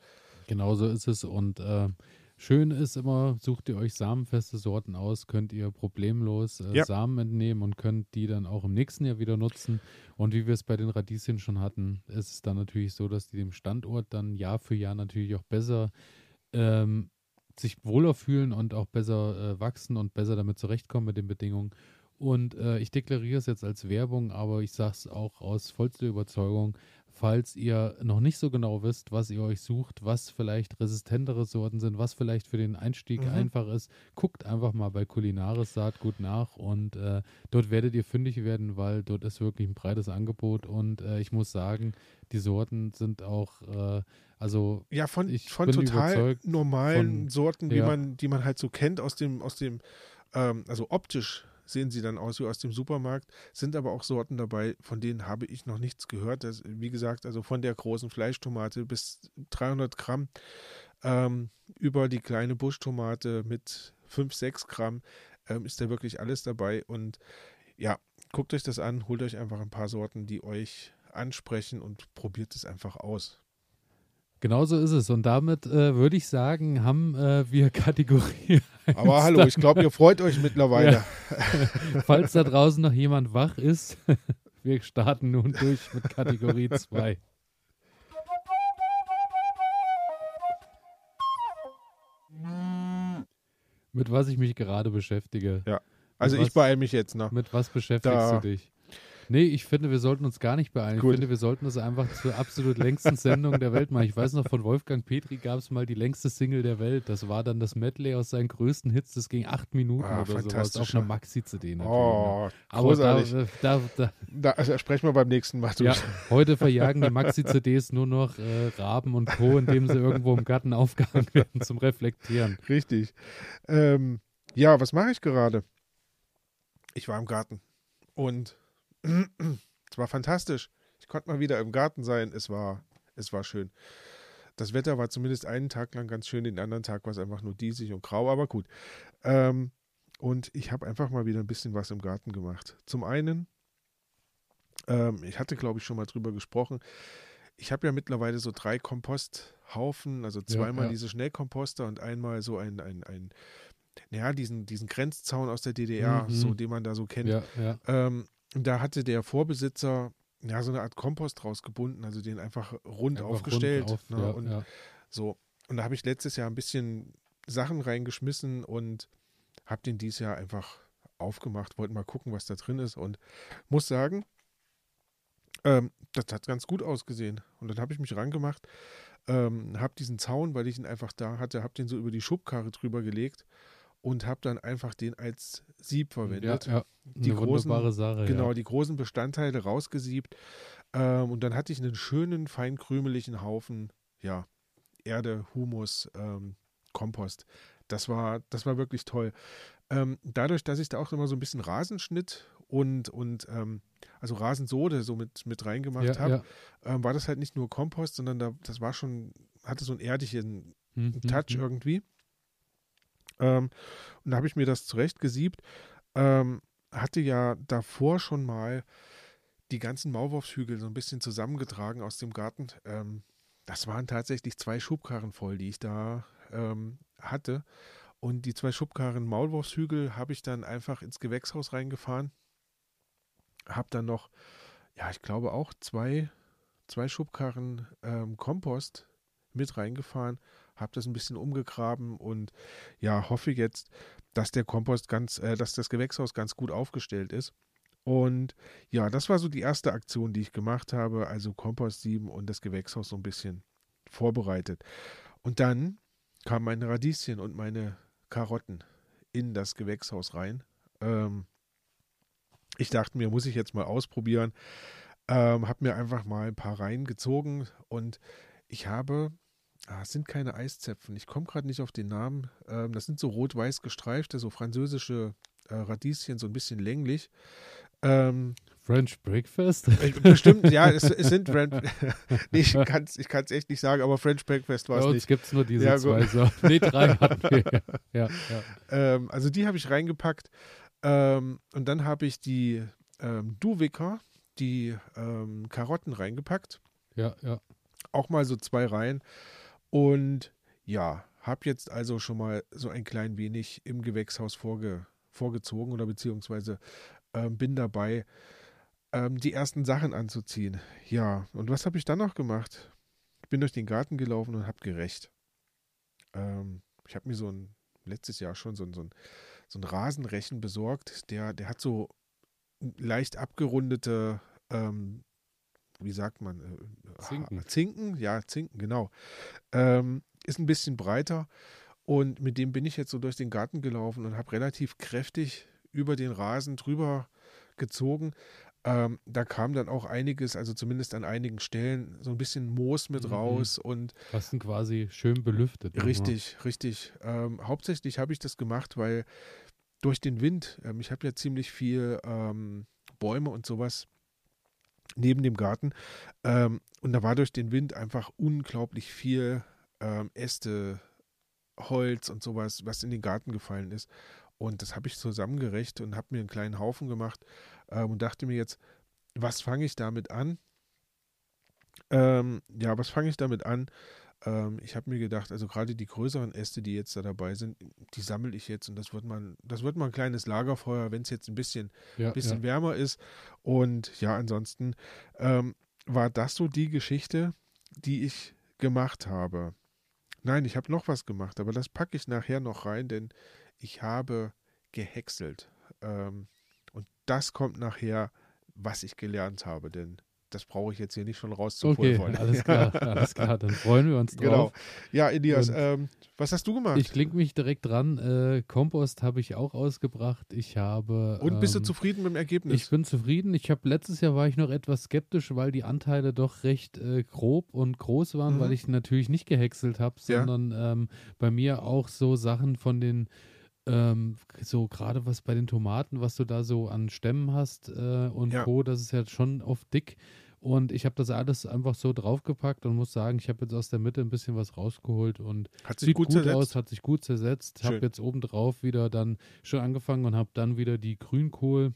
Genau so ist es. Und äh, schön ist immer, sucht ihr euch samenfeste Sorten aus, könnt ihr problemlos äh, Ja. Samen entnehmen und könnt die dann auch im nächsten Jahr wieder nutzen. Und wie wir es bei den Radieschen schon hatten, ist es dann natürlich so, dass die dem Standort dann Jahr für Jahr natürlich auch besser ähm, sich wohler fühlen und auch besser äh, wachsen und besser damit zurechtkommen mit den Bedingungen. Und äh, ich deklariere es jetzt als Werbung, aber ich sage es auch aus vollster Überzeugung, falls ihr noch nicht so genau wisst, was ihr euch sucht, was vielleicht resistentere Sorten sind, was vielleicht für den Einstieg Mhm. einfach ist, guckt einfach mal bei Kulinaris Saatgut nach und äh, dort werdet ihr fündig werden, weil dort ist wirklich ein breites Angebot und äh, ich muss sagen, die Sorten sind auch, äh, also Ja, von, Ich von total normalen von- Sorten, die ja. man, die man halt so kennt aus dem, aus dem, ähm, also optisch sehen sie dann aus wie aus dem Supermarkt, sind aber auch Sorten dabei, von denen habe ich noch nichts gehört. Das, wie gesagt, also von der großen Fleischtomate bis 300 Gramm ähm, über die kleine Buschtomate mit 5, 6 Gramm ähm, ist da wirklich alles dabei. Und ja, guckt euch das an, holt euch einfach ein paar Sorten, die euch ansprechen und probiert es einfach aus. genauso ist es. Und damit äh, würde ich sagen, haben äh, wir Kategorie Aber hallo, ich glaube, ihr freut euch mittlerweile. Falls da draußen noch jemand wach ist, wir starten nun durch mit Kategorie 2. Mit was ich mich gerade beschäftige. Also Was? ich beeile mich jetzt noch. Mit was beschäftigst Da. du dich? Nee, ich finde, wir sollten uns gar nicht beeilen. Gut. Ich finde, wir sollten das einfach zur absolut längsten Sendung der Welt machen. Ich weiß noch, von Wolfgang Petri gab es mal die längste Single der Welt. Das war dann das Medley aus seinen größten Hits. Das ging acht Minuten Ah, oder sowas. Auf einer Maxi-CD natürlich. ne? Oh, Aber da, großartig. da, da, Da, also sprechen wir beim nächsten Mal. ja, heute verjagen die Maxi-CDs nur noch äh, Raben und Co., indem sie irgendwo im Garten aufgehangen werden zum Reflektieren. Richtig. Ähm, ja, was mache ich gerade? Ich war im Garten und es war fantastisch. Ich konnte mal wieder im Garten sein. Es war, es war schön. Das Wetter war zumindest einen Tag lang ganz schön, den anderen Tag war es einfach nur diesig und grau, aber gut. Ähm, und ich habe einfach mal wieder ein bisschen was im Garten gemacht. Zum einen, ähm, ich hatte, glaube ich, schon mal drüber gesprochen. Ich habe ja mittlerweile so drei Komposthaufen, also zweimal ja. diese Schnellkomposter und einmal so ein, ein, ein ja, diesen, diesen Grenzzaun aus der DDR, Mhm. so den man da so kennt. Ja, ja. Ähm, und da hatte der Vorbesitzer ja so eine Art Kompost rausgebunden, also den einfach rund Einfach aufgestellt. rund auf, ne, ja, und ja. so. Und da habe ich letztes Jahr ein bisschen Sachen reingeschmissen und habe den dieses Jahr einfach aufgemacht, wollte mal gucken, was da drin ist und muss sagen, Ähm, das hat ganz gut ausgesehen. Und dann habe ich mich rangemacht, ähm, habe diesen Zaun, weil ich ihn einfach da hatte, habe den so über die Schubkarre drüber gelegt und habe dann einfach den als Sieb verwendet. Ja, ja. die großen, Sache. Genau, ja. die großen Bestandteile rausgesiebt. Ähm, und dann hatte ich einen schönen, fein krümeligen Haufen, ja, Erde, Humus, ähm, Kompost. Das war, das war wirklich toll. Ähm, dadurch, dass ich da auch immer so ein bisschen Rasenschnitt und, und ähm, also Rasensode so mit, mit reingemacht Ja, habe, ja. ähm, war das halt nicht nur Kompost, sondern da, das war schon, hatte so einen erdigen Mhm, Touch mhm. irgendwie. Ähm, und da habe ich mir das zurechtgesiebt. Ähm, hatte ja davor schon mal die ganzen Maulwurfshügel so ein bisschen zusammengetragen aus dem Garten. Ähm, das waren tatsächlich zwei Schubkarren voll, die ich da ähm, hatte. Und die zwei Schubkarren Maulwurfshügel habe ich dann einfach ins Gewächshaus reingefahren. Habe dann noch, ja, ich glaube auch zwei, zwei Schubkarren ähm, Kompost mit reingefahren, habe das ein bisschen umgegraben und ja, hoffe jetzt, dass der Kompost ganz, äh, dass das Gewächshaus ganz gut aufgestellt ist. Und ja, das war so die erste Aktion, die ich gemacht habe, also Kompost sieben und das Gewächshaus so ein bisschen vorbereitet. Und dann kamen meine Radieschen und meine Karotten in das Gewächshaus rein. Ähm, ich dachte mir, muss ich jetzt mal ausprobieren. Ähm, habe mir einfach mal ein paar reingezogen und ich habe, ah, es sind keine Eiszäpfen, ich komme gerade nicht auf den Namen. Ähm, das sind so rot-weiß gestreifte, so französische äh, Radieschen, so ein bisschen länglich. Ähm, French Breakfast? ich- bestimmt, ja, es, es sind French. nee, ich kann es ich kann's echt nicht sagen, aber French Breakfast war es nicht. gibt es nur diese Ja, zwei Sorten. Nee, drei hatten wir. Ja, ja. Ähm, also die habe ich reingepackt. Ähm, und dann habe ich die ähm, Duwicker, die ähm, Karotten reingepackt. Ja, ja. Auch mal so zwei Reihen. Und ja, habe jetzt also schon mal so ein klein wenig im Gewächshaus vorge vorgezogen oder beziehungsweise ähm, bin dabei, ähm, die ersten Sachen anzuziehen. Ja, und was habe ich dann noch gemacht? Ich bin durch den Garten gelaufen und habe gerecht. Ähm, ich habe mir so ein, letztes Jahr schon so ein, so ein, so ein Rasenrechen besorgt. Der, der hat so leicht abgerundete, ähm, wie sagt man? Äh, Zinken. Zinken, ja, Zinken, genau. Ähm, ist ein bisschen breiter und mit dem bin ich jetzt so durch den Garten gelaufen und habe relativ kräftig über den Rasen drüber gezogen. Ähm, da kam dann auch einiges, also zumindest an einigen Stellen, so ein bisschen Moos mit Mhm. raus und Hast ihn quasi schön belüftet. nochmal. Richtig, richtig. Ähm, hauptsächlich habe ich das gemacht, weil durch den Wind, ähm, ich habe ja ziemlich viel ähm, Bäume und sowas neben dem Garten ähm, und da war durch den Wind einfach unglaublich viel ähm, Äste, Holz und sowas, was in den Garten gefallen ist. Und das habe ich zusammengerecht und habe mir einen kleinen Haufen gemacht ähm, und dachte mir jetzt, was fange ich damit an? Ähm, ja, was fange ich damit an? Ähm, ich habe mir gedacht, also gerade die größeren Äste, die jetzt da dabei sind, die sammle ich jetzt und das wird mal, das wird mal ein kleines Lagerfeuer, wenn es jetzt ein bisschen, Ja, bisschen ja. wärmer ist. Und ja, ansonsten ähm, war das so die Geschichte, die ich gemacht habe. Nein, ich habe noch was gemacht, aber das packe ich nachher noch rein, denn ich habe gehäckselt. Ähm, und das kommt nachher, was ich gelernt habe, denn das brauche ich jetzt hier nicht schon Okay, rauszupulvern. alles klar, alles klar. Dann freuen wir uns drauf. Genau. Ja, Elias, ähm, was hast du gemacht? Ich klinge mich direkt dran. Äh, Kompost habe ich auch ausgebracht. Ich habe. Und bist du ähm, zufrieden mit dem Ergebnis? Ich bin zufrieden. Ich habe letztes Jahr war ich noch etwas skeptisch, weil die Anteile doch recht äh, grob und groß waren, Mhm. weil ich natürlich nicht gehäckselt habe, Ja. sondern ähm, bei mir auch so Sachen von den ähm, so gerade was bei den Tomaten, was du da so an Stämmen hast äh, und Ja. Co., das ist ja schon oft dick. Und ich habe das alles einfach so draufgepackt und muss sagen, ich habe jetzt aus der Mitte ein bisschen was rausgeholt und Hat sich Sieht gut, gut, aus, hat sich gut zersetzt. Schön. Habe jetzt obendrauf wieder dann schon angefangen und habe dann wieder die Grünkohl.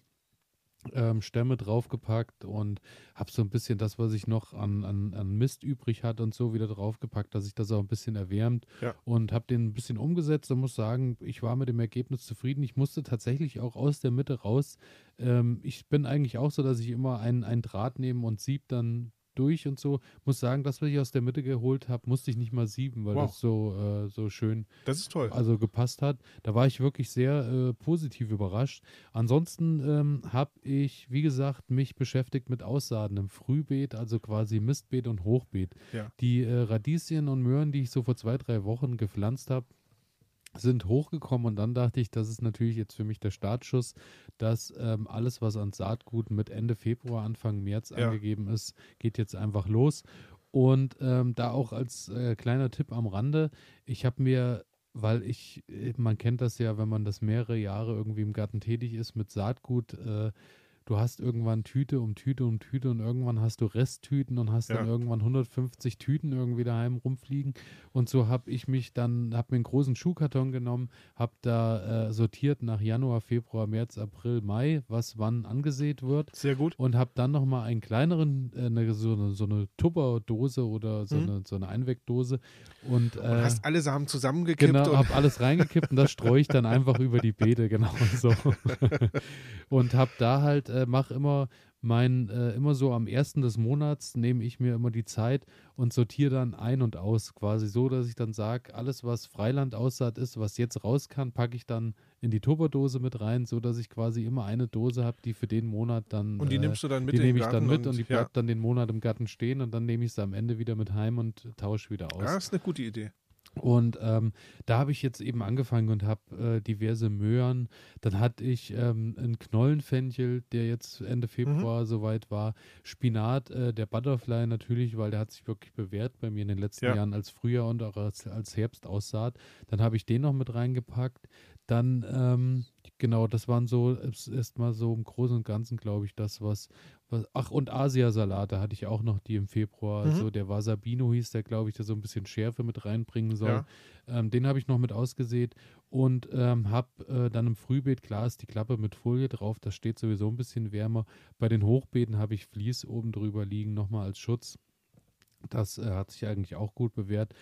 Ähm, Stämme draufgepackt und habe so ein bisschen das, was ich noch an, an, an Mist übrig hatte und so wieder draufgepackt, dass sich das auch ein bisschen erwärmt Ja. und habe den ein bisschen umgesetzt und muss sagen, ich war mit dem Ergebnis zufrieden. Ich musste tatsächlich auch aus der Mitte raus. Ähm, ich bin eigentlich auch so, dass ich immer einen, einen Draht nehme und sieb dann durch und so. Muss sagen, das, was ich aus der Mitte geholt habe, musste ich nicht mal sieben, weil Wow. das so, äh, so schön Das ist toll. also gepasst hat. Da war ich wirklich sehr äh, positiv überrascht. Ansonsten ähm, habe ich, wie gesagt, mich beschäftigt mit Aussaaten im Frühbeet, also quasi Mistbeet und Hochbeet. Ja. Die äh, Radieschen und Möhren, die ich so vor zwei, drei Wochen gepflanzt habe, sind hochgekommen und dann dachte ich, das ist natürlich jetzt für mich der Startschuss, dass ähm, alles, was an Saatgut mit Ende Februar, Anfang März Ja. angegeben ist, geht jetzt einfach los. Und ähm, da auch als äh, kleiner Tipp am Rande, ich habe mir, weil ich, äh, man kennt das ja, wenn man das mehrere Jahre irgendwie im Garten tätig ist mit Saatgut, äh, du hast irgendwann Tüte um Tüte um Tüte und irgendwann hast du Resttüten und hast dann Ja. irgendwann 150 Tüten irgendwie daheim rumfliegen. Und so habe ich mich dann, habe mir einen großen Schuhkarton genommen, habe da äh, sortiert nach Januar, Februar, März, April, Mai, was wann angesät wird Sehr gut. und habe dann nochmal einen kleineren, äh, eine, so eine, so eine Tupperdose oder so, Mhm. eine, so eine Einwegdose und, Und äh, hast alle Samen zusammengekippt Genau, und habe alles reingekippt und das streue ich dann einfach über die Beete, genau so. und habe da halt, äh, mache immer mein, äh, immer so am ersten des Monats nehme ich mir immer die Zeit und sortiere dann ein und aus, quasi so, dass ich dann sage, alles, was Freilandaussaat ist, was jetzt raus kann, packe ich dann in die Tupperdose mit rein, so dass ich quasi immer eine Dose habe, die für den Monat dann und die äh, nimmst du dann mit die nehme ich dann mit und, die ja, bleibt dann den Monat im Garten stehen und dann nehme ich sie am Ende wieder mit heim und tausche wieder aus. ja, ist eine gute Idee. Und ähm, da habe ich jetzt eben angefangen und habe äh, diverse Möhren. Dann hatte ich ähm, einen Knollenfenchel, der jetzt Ende Februar soweit war. Spinat, äh, der Butterfly natürlich, weil der hat sich wirklich bewährt bei mir in den letzten Ja. Jahren als Frühjahr und auch als, als Herbst aussaat. Dann habe ich den noch mit reingepackt. Dann, ähm, genau, das waren so erstmal so im Großen und Ganzen, glaube ich, das, was, was. Ach, und Asiasalate hatte ich auch noch, die im Februar. Mhm. So der Wasabino hieß der, glaube ich, der so ein bisschen Schärfe mit reinbringen soll. Ja. Ähm, den habe ich noch mit ausgesät und ähm, habe äh, dann im Frühbeet, klar ist die Klappe mit Folie drauf, das steht sowieso ein bisschen wärmer. Bei den Hochbeeten habe ich Vlies oben drüber liegen, nochmal als Schutz. Das äh, hat sich eigentlich auch gut bewährt.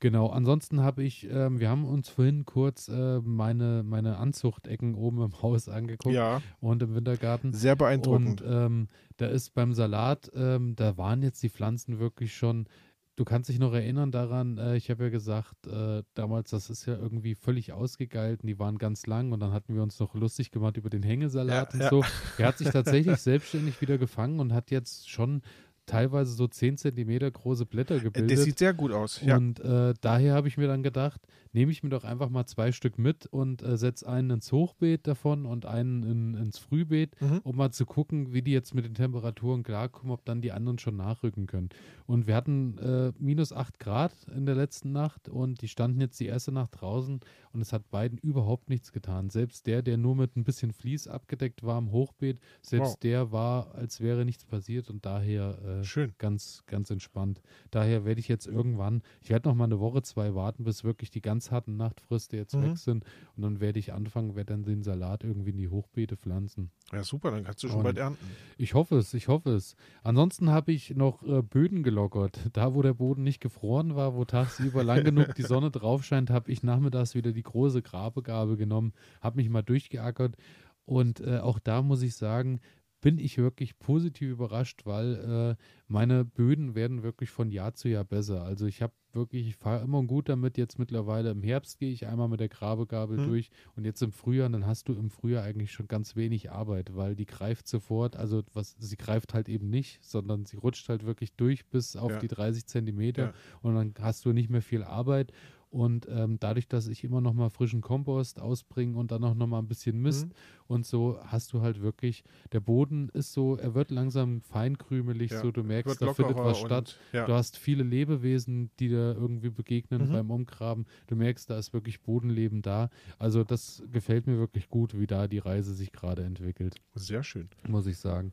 Genau, ansonsten habe ich, ähm, wir haben uns vorhin kurz äh, meine, meine Anzuchtecken oben im Haus angeguckt ja, und im Wintergarten. sehr beeindruckend. Und ähm, da ist beim Salat, ähm, da waren jetzt die Pflanzen wirklich schon. Du kannst dich noch erinnern daran, äh, ich habe ja gesagt, äh, damals, das ist ja irgendwie völlig ausgegeilt und die waren ganz lang und dann hatten wir uns noch lustig gemacht über den Hängesalat Ja, und ja. so. Er hat sich tatsächlich selbstständig wieder gefangen und hat jetzt schon teilweise so 10 Zentimeter große Blätter Äh, gebildet. das sieht sehr gut aus. Ja, Und äh, daher habe ich mir dann gedacht, nehme ich mir doch einfach mal zwei Stück mit und äh, setze einen ins Hochbeet davon und einen in, ins Frühbeet, Mhm. um mal zu gucken, wie die jetzt mit den Temperaturen klarkommen, ob dann die anderen schon nachrücken können. Und wir hatten äh, minus 8 Grad in der letzten Nacht und die standen jetzt die erste Nacht draußen und es hat beiden überhaupt nichts getan. Selbst der, der nur mit ein bisschen Vlies abgedeckt war im Hochbeet, selbst Wow. der war, als wäre nichts passiert und daher äh, schön. ganz, ganz entspannt. Daher werde ich jetzt irgendwann, ich werde noch mal eine Woche, zwei warten, bis wirklich die ganz harten Nachtfriste jetzt Mhm. weg sind. Und dann werde ich anfangen, werde dann den Salat irgendwie in die Hochbeete pflanzen. Ja, super, dann kannst du schon Und- bald ernten. Ich hoffe es, ich hoffe es. Ansonsten habe ich noch äh, Böden gelockert. Da, wo der Boden nicht gefroren war, wo tagsüber lang genug die Sonne drauf scheint, habe ich nachmittags wieder die große Grabegabe genommen, habe mich mal durchgeackert. Und äh, auch da muss ich sagen, bin ich wirklich positiv überrascht, weil äh, meine Böden werden wirklich von Jahr zu Jahr besser. Also ich habe wirklich, ich fahre immer gut damit. Jetzt mittlerweile im Herbst gehe ich einmal mit der Grabegabel Hm. durch und jetzt im Frühjahr, dann hast du im Frühjahr eigentlich schon ganz wenig Arbeit, weil die greift sofort, also was, sie greift halt eben nicht, sondern sie rutscht halt wirklich durch bis auf Ja. die 30 Zentimeter Ja. und dann hast du nicht mehr viel Arbeit. Und ähm, dadurch, dass ich immer noch mal frischen Kompost ausbringe und dann auch noch mal ein bisschen Mist Mhm. und so, hast du halt wirklich, der Boden ist so, er wird langsam feinkrümelig, Ja, so du merkst, da findet was statt. Ja. Du hast viele Lebewesen, die da irgendwie begegnen Mhm. beim Umgraben. Du merkst, da ist wirklich Bodenleben da. Also das gefällt mir wirklich gut, wie da die Reise sich gerade entwickelt, Sehr schön. muss ich sagen.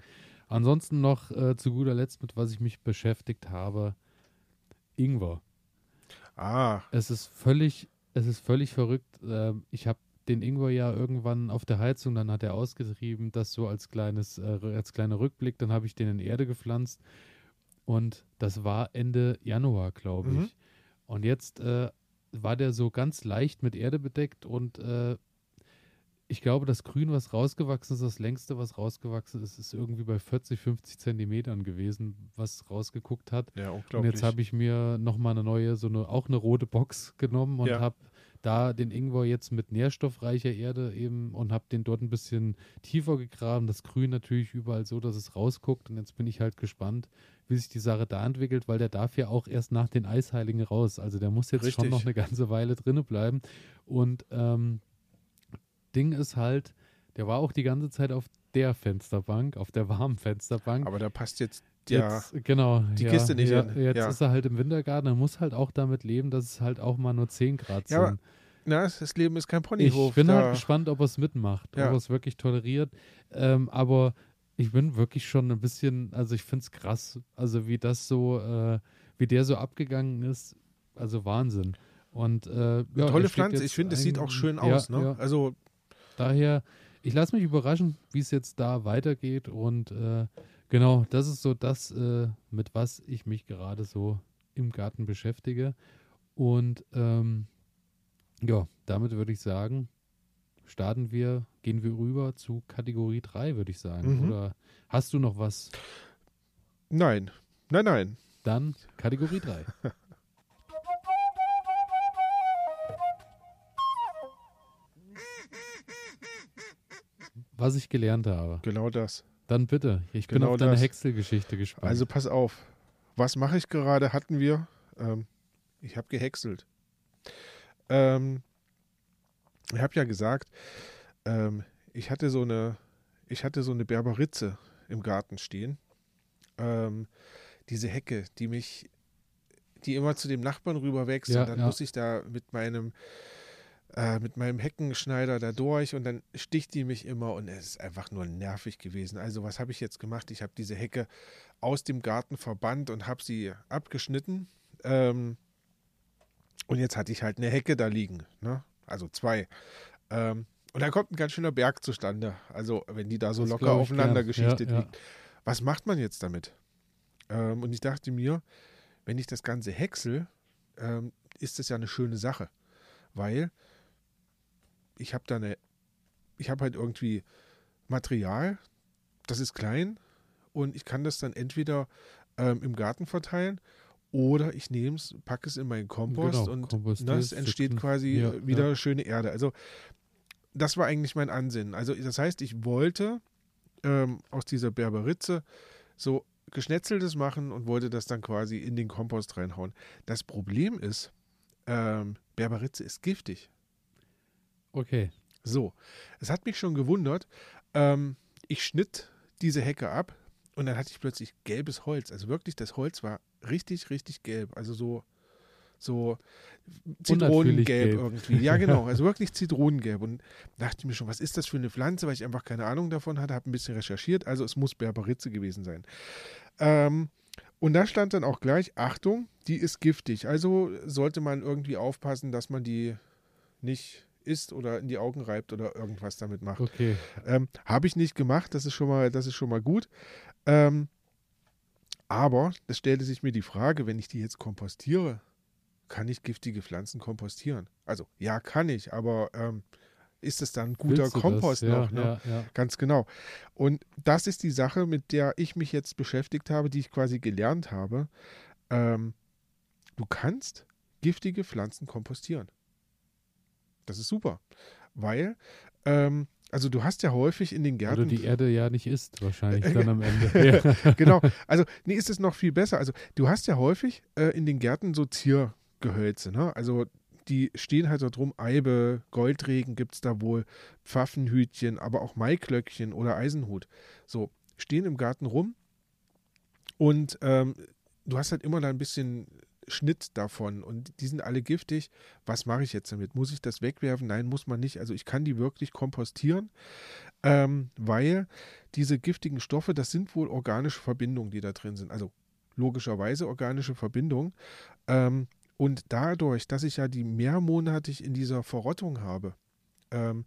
Ansonsten noch äh, zu guter Letzt, mit was ich mich beschäftigt habe, Ingwer. Ah, Es ist völlig, es ist völlig verrückt. Ähm, ich habe den Ingwer ja irgendwann auf der Heizung, dann hat er ausgetrieben, das so als kleines, äh, als kleiner Rückblick, dann habe ich den in Erde gepflanzt und das war Ende Januar, glaube ich. Mhm. Und jetzt äh, war der so ganz leicht mit Erde bedeckt und äh, ich glaube, das Grün, was rausgewachsen ist, das längste, was rausgewachsen ist, ist irgendwie bei 40, 50 Zentimetern gewesen, was rausgeguckt hat. Ja, Und unglaublich. jetzt habe ich mir nochmal eine neue, so eine, auch eine rote Box genommen und Ja. habe da den Ingwer jetzt mit nährstoffreicher Erde eben und habe den dort ein bisschen tiefer gegraben. Das Grün natürlich überall so, dass es rausguckt. Und jetzt bin ich halt gespannt, wie sich die Sache da entwickelt, weil der darf ja auch erst nach den Eisheiligen raus. Also der muss jetzt schon Richtig. noch eine ganze Weile drinne bleiben. Und ähm, Ding ist halt, der war auch die ganze Zeit auf der Fensterbank, auf der warmen Fensterbank. Aber da passt jetzt, ja, Jetzt, genau. die ja, Kiste nicht ja, hin. Jetzt Ja. ist er halt im Wintergarten. Er muss halt auch damit leben, dass es halt auch mal nur 10 Grad Ja, aber sind. na, das Leben ist kein Ich Ponyhof. bin da, halt gespannt, ob er es mitmacht, Ja. ob er es wirklich toleriert. Ähm, aber ich bin wirklich schon ein bisschen, also ich finde es krass, also wie das so, äh, wie der so abgegangen ist. Also Wahnsinn. Und äh, ja, Tolle Pflanze. Ich finde, es sieht auch schön ja, aus. Ne? Ja. Also, Daher, ich lasse mich überraschen, wie es jetzt da weitergeht. Und äh, genau, das ist so das, äh, mit was ich mich gerade so im Garten beschäftige. Und ähm, ja, damit würde ich sagen, starten wir, gehen wir rüber zu Kategorie 3, würde ich sagen. Mhm. Oder hast du noch was? nein. Nein, nein. Dann Kategorie 3. Was ich gelernt habe. Genau das. Dann bitte. Ich bin Genau auf deine das. Häckselgeschichte gespannt. Also pass auf. Was mache ich gerade? Hatten wir. Ähm, ich habe gehäckselt. Ähm, ich habe ja gesagt, ähm, ich hatte so eine, ich hatte so eine Berberitze im Garten stehen. Ähm, diese Hecke, die mich, die immer zu dem Nachbarn rüber wächst. Ja, und dann ja. muss ich da mit meinem, äh, mit meinem Heckenschneider da durch und dann sticht die mich immer und es ist einfach nur nervig gewesen. Also was habe ich jetzt gemacht? Ich habe diese Hecke aus dem Garten verbannt und habe sie abgeschnitten. Ähm, und jetzt hatte ich halt eine Hecke da liegen, ne? also zwei. Ähm, und da kommt ein ganz schöner Berg zustande. Also wenn die da so Das locker aufeinander gern. geschichtet ja, ja. liegt. Was macht man jetzt damit? Ähm, und ich dachte mir, wenn ich das Ganze häcksel, ähm, ist das ja eine schöne Sache. Weil ich habe da eine, ich habe halt irgendwie Material, das ist klein und ich kann das dann entweder ähm, im Garten verteilen oder ich nehme es, packe es in meinen Kompost Genau, und kompostierst, ne, es entsteht quasi Ja, wieder ja. schöne Erde. Also das war eigentlich mein Ansinnen. Also das heißt, ich wollte ähm, aus dieser Berberitze so Geschnetzeltes machen und wollte das dann quasi in den Kompost reinhauen. Das Problem ist, ähm, Berberitze ist giftig. Okay. So, es hat mich schon gewundert. Ähm, ich schnitt diese Hecke ab und dann hatte ich plötzlich gelbes Holz. Also wirklich, das Holz war richtig, richtig gelb. Also so, so Zitronengelb gelb. irgendwie. Ja, genau. Also wirklich Zitronengelb. Und dachte ich mir schon, was ist das für eine Pflanze, weil ich einfach keine Ahnung davon hatte, habe ein bisschen recherchiert. Also es muss Berberitze gewesen sein. Ähm, und da stand dann auch gleich, Achtung, die ist giftig. Also sollte man irgendwie aufpassen, dass man die nicht isst oder in die Augen reibt oder irgendwas damit macht. Okay. Ähm, Habe ich nicht gemacht, das ist schon mal, das ist schon mal gut. Ähm, aber es stellte sich mir die Frage, wenn ich die jetzt kompostiere, kann ich giftige Pflanzen kompostieren? Also ja, kann ich, aber ähm, ist es dann ein guter Kompost das? noch? Ja, Ne? ja, ja. Ganz genau. Und das ist die Sache, mit der ich mich jetzt beschäftigt habe, die ich quasi gelernt habe. Ähm, du kannst giftige Pflanzen kompostieren. Das ist super, weil, ähm, also du hast ja häufig in den Gärten, du die Erde ja nicht isst, wahrscheinlich Äh, dann am Ende. Genau, also nee, ist es noch viel besser. Also du hast ja häufig äh, in den Gärten so Ziergehölze, ne? Also die stehen halt so drum, Eibe, Goldregen gibt es da wohl, Pfaffenhütchen, aber auch Maiklöckchen oder Eisenhut. So, stehen im Garten rum und ähm, du hast halt immer da ein bisschen Schnitt davon und die sind alle giftig. Was mache ich jetzt damit? Muss ich das wegwerfen? Nein, muss man nicht. Also ich kann die wirklich kompostieren, ähm, weil diese giftigen Stoffe, das sind wohl organische Verbindungen, die da drin sind. Also logischerweise organische Verbindungen. Ähm, und dadurch, dass ich ja die mehrmonatig in dieser Verrottung habe, ähm,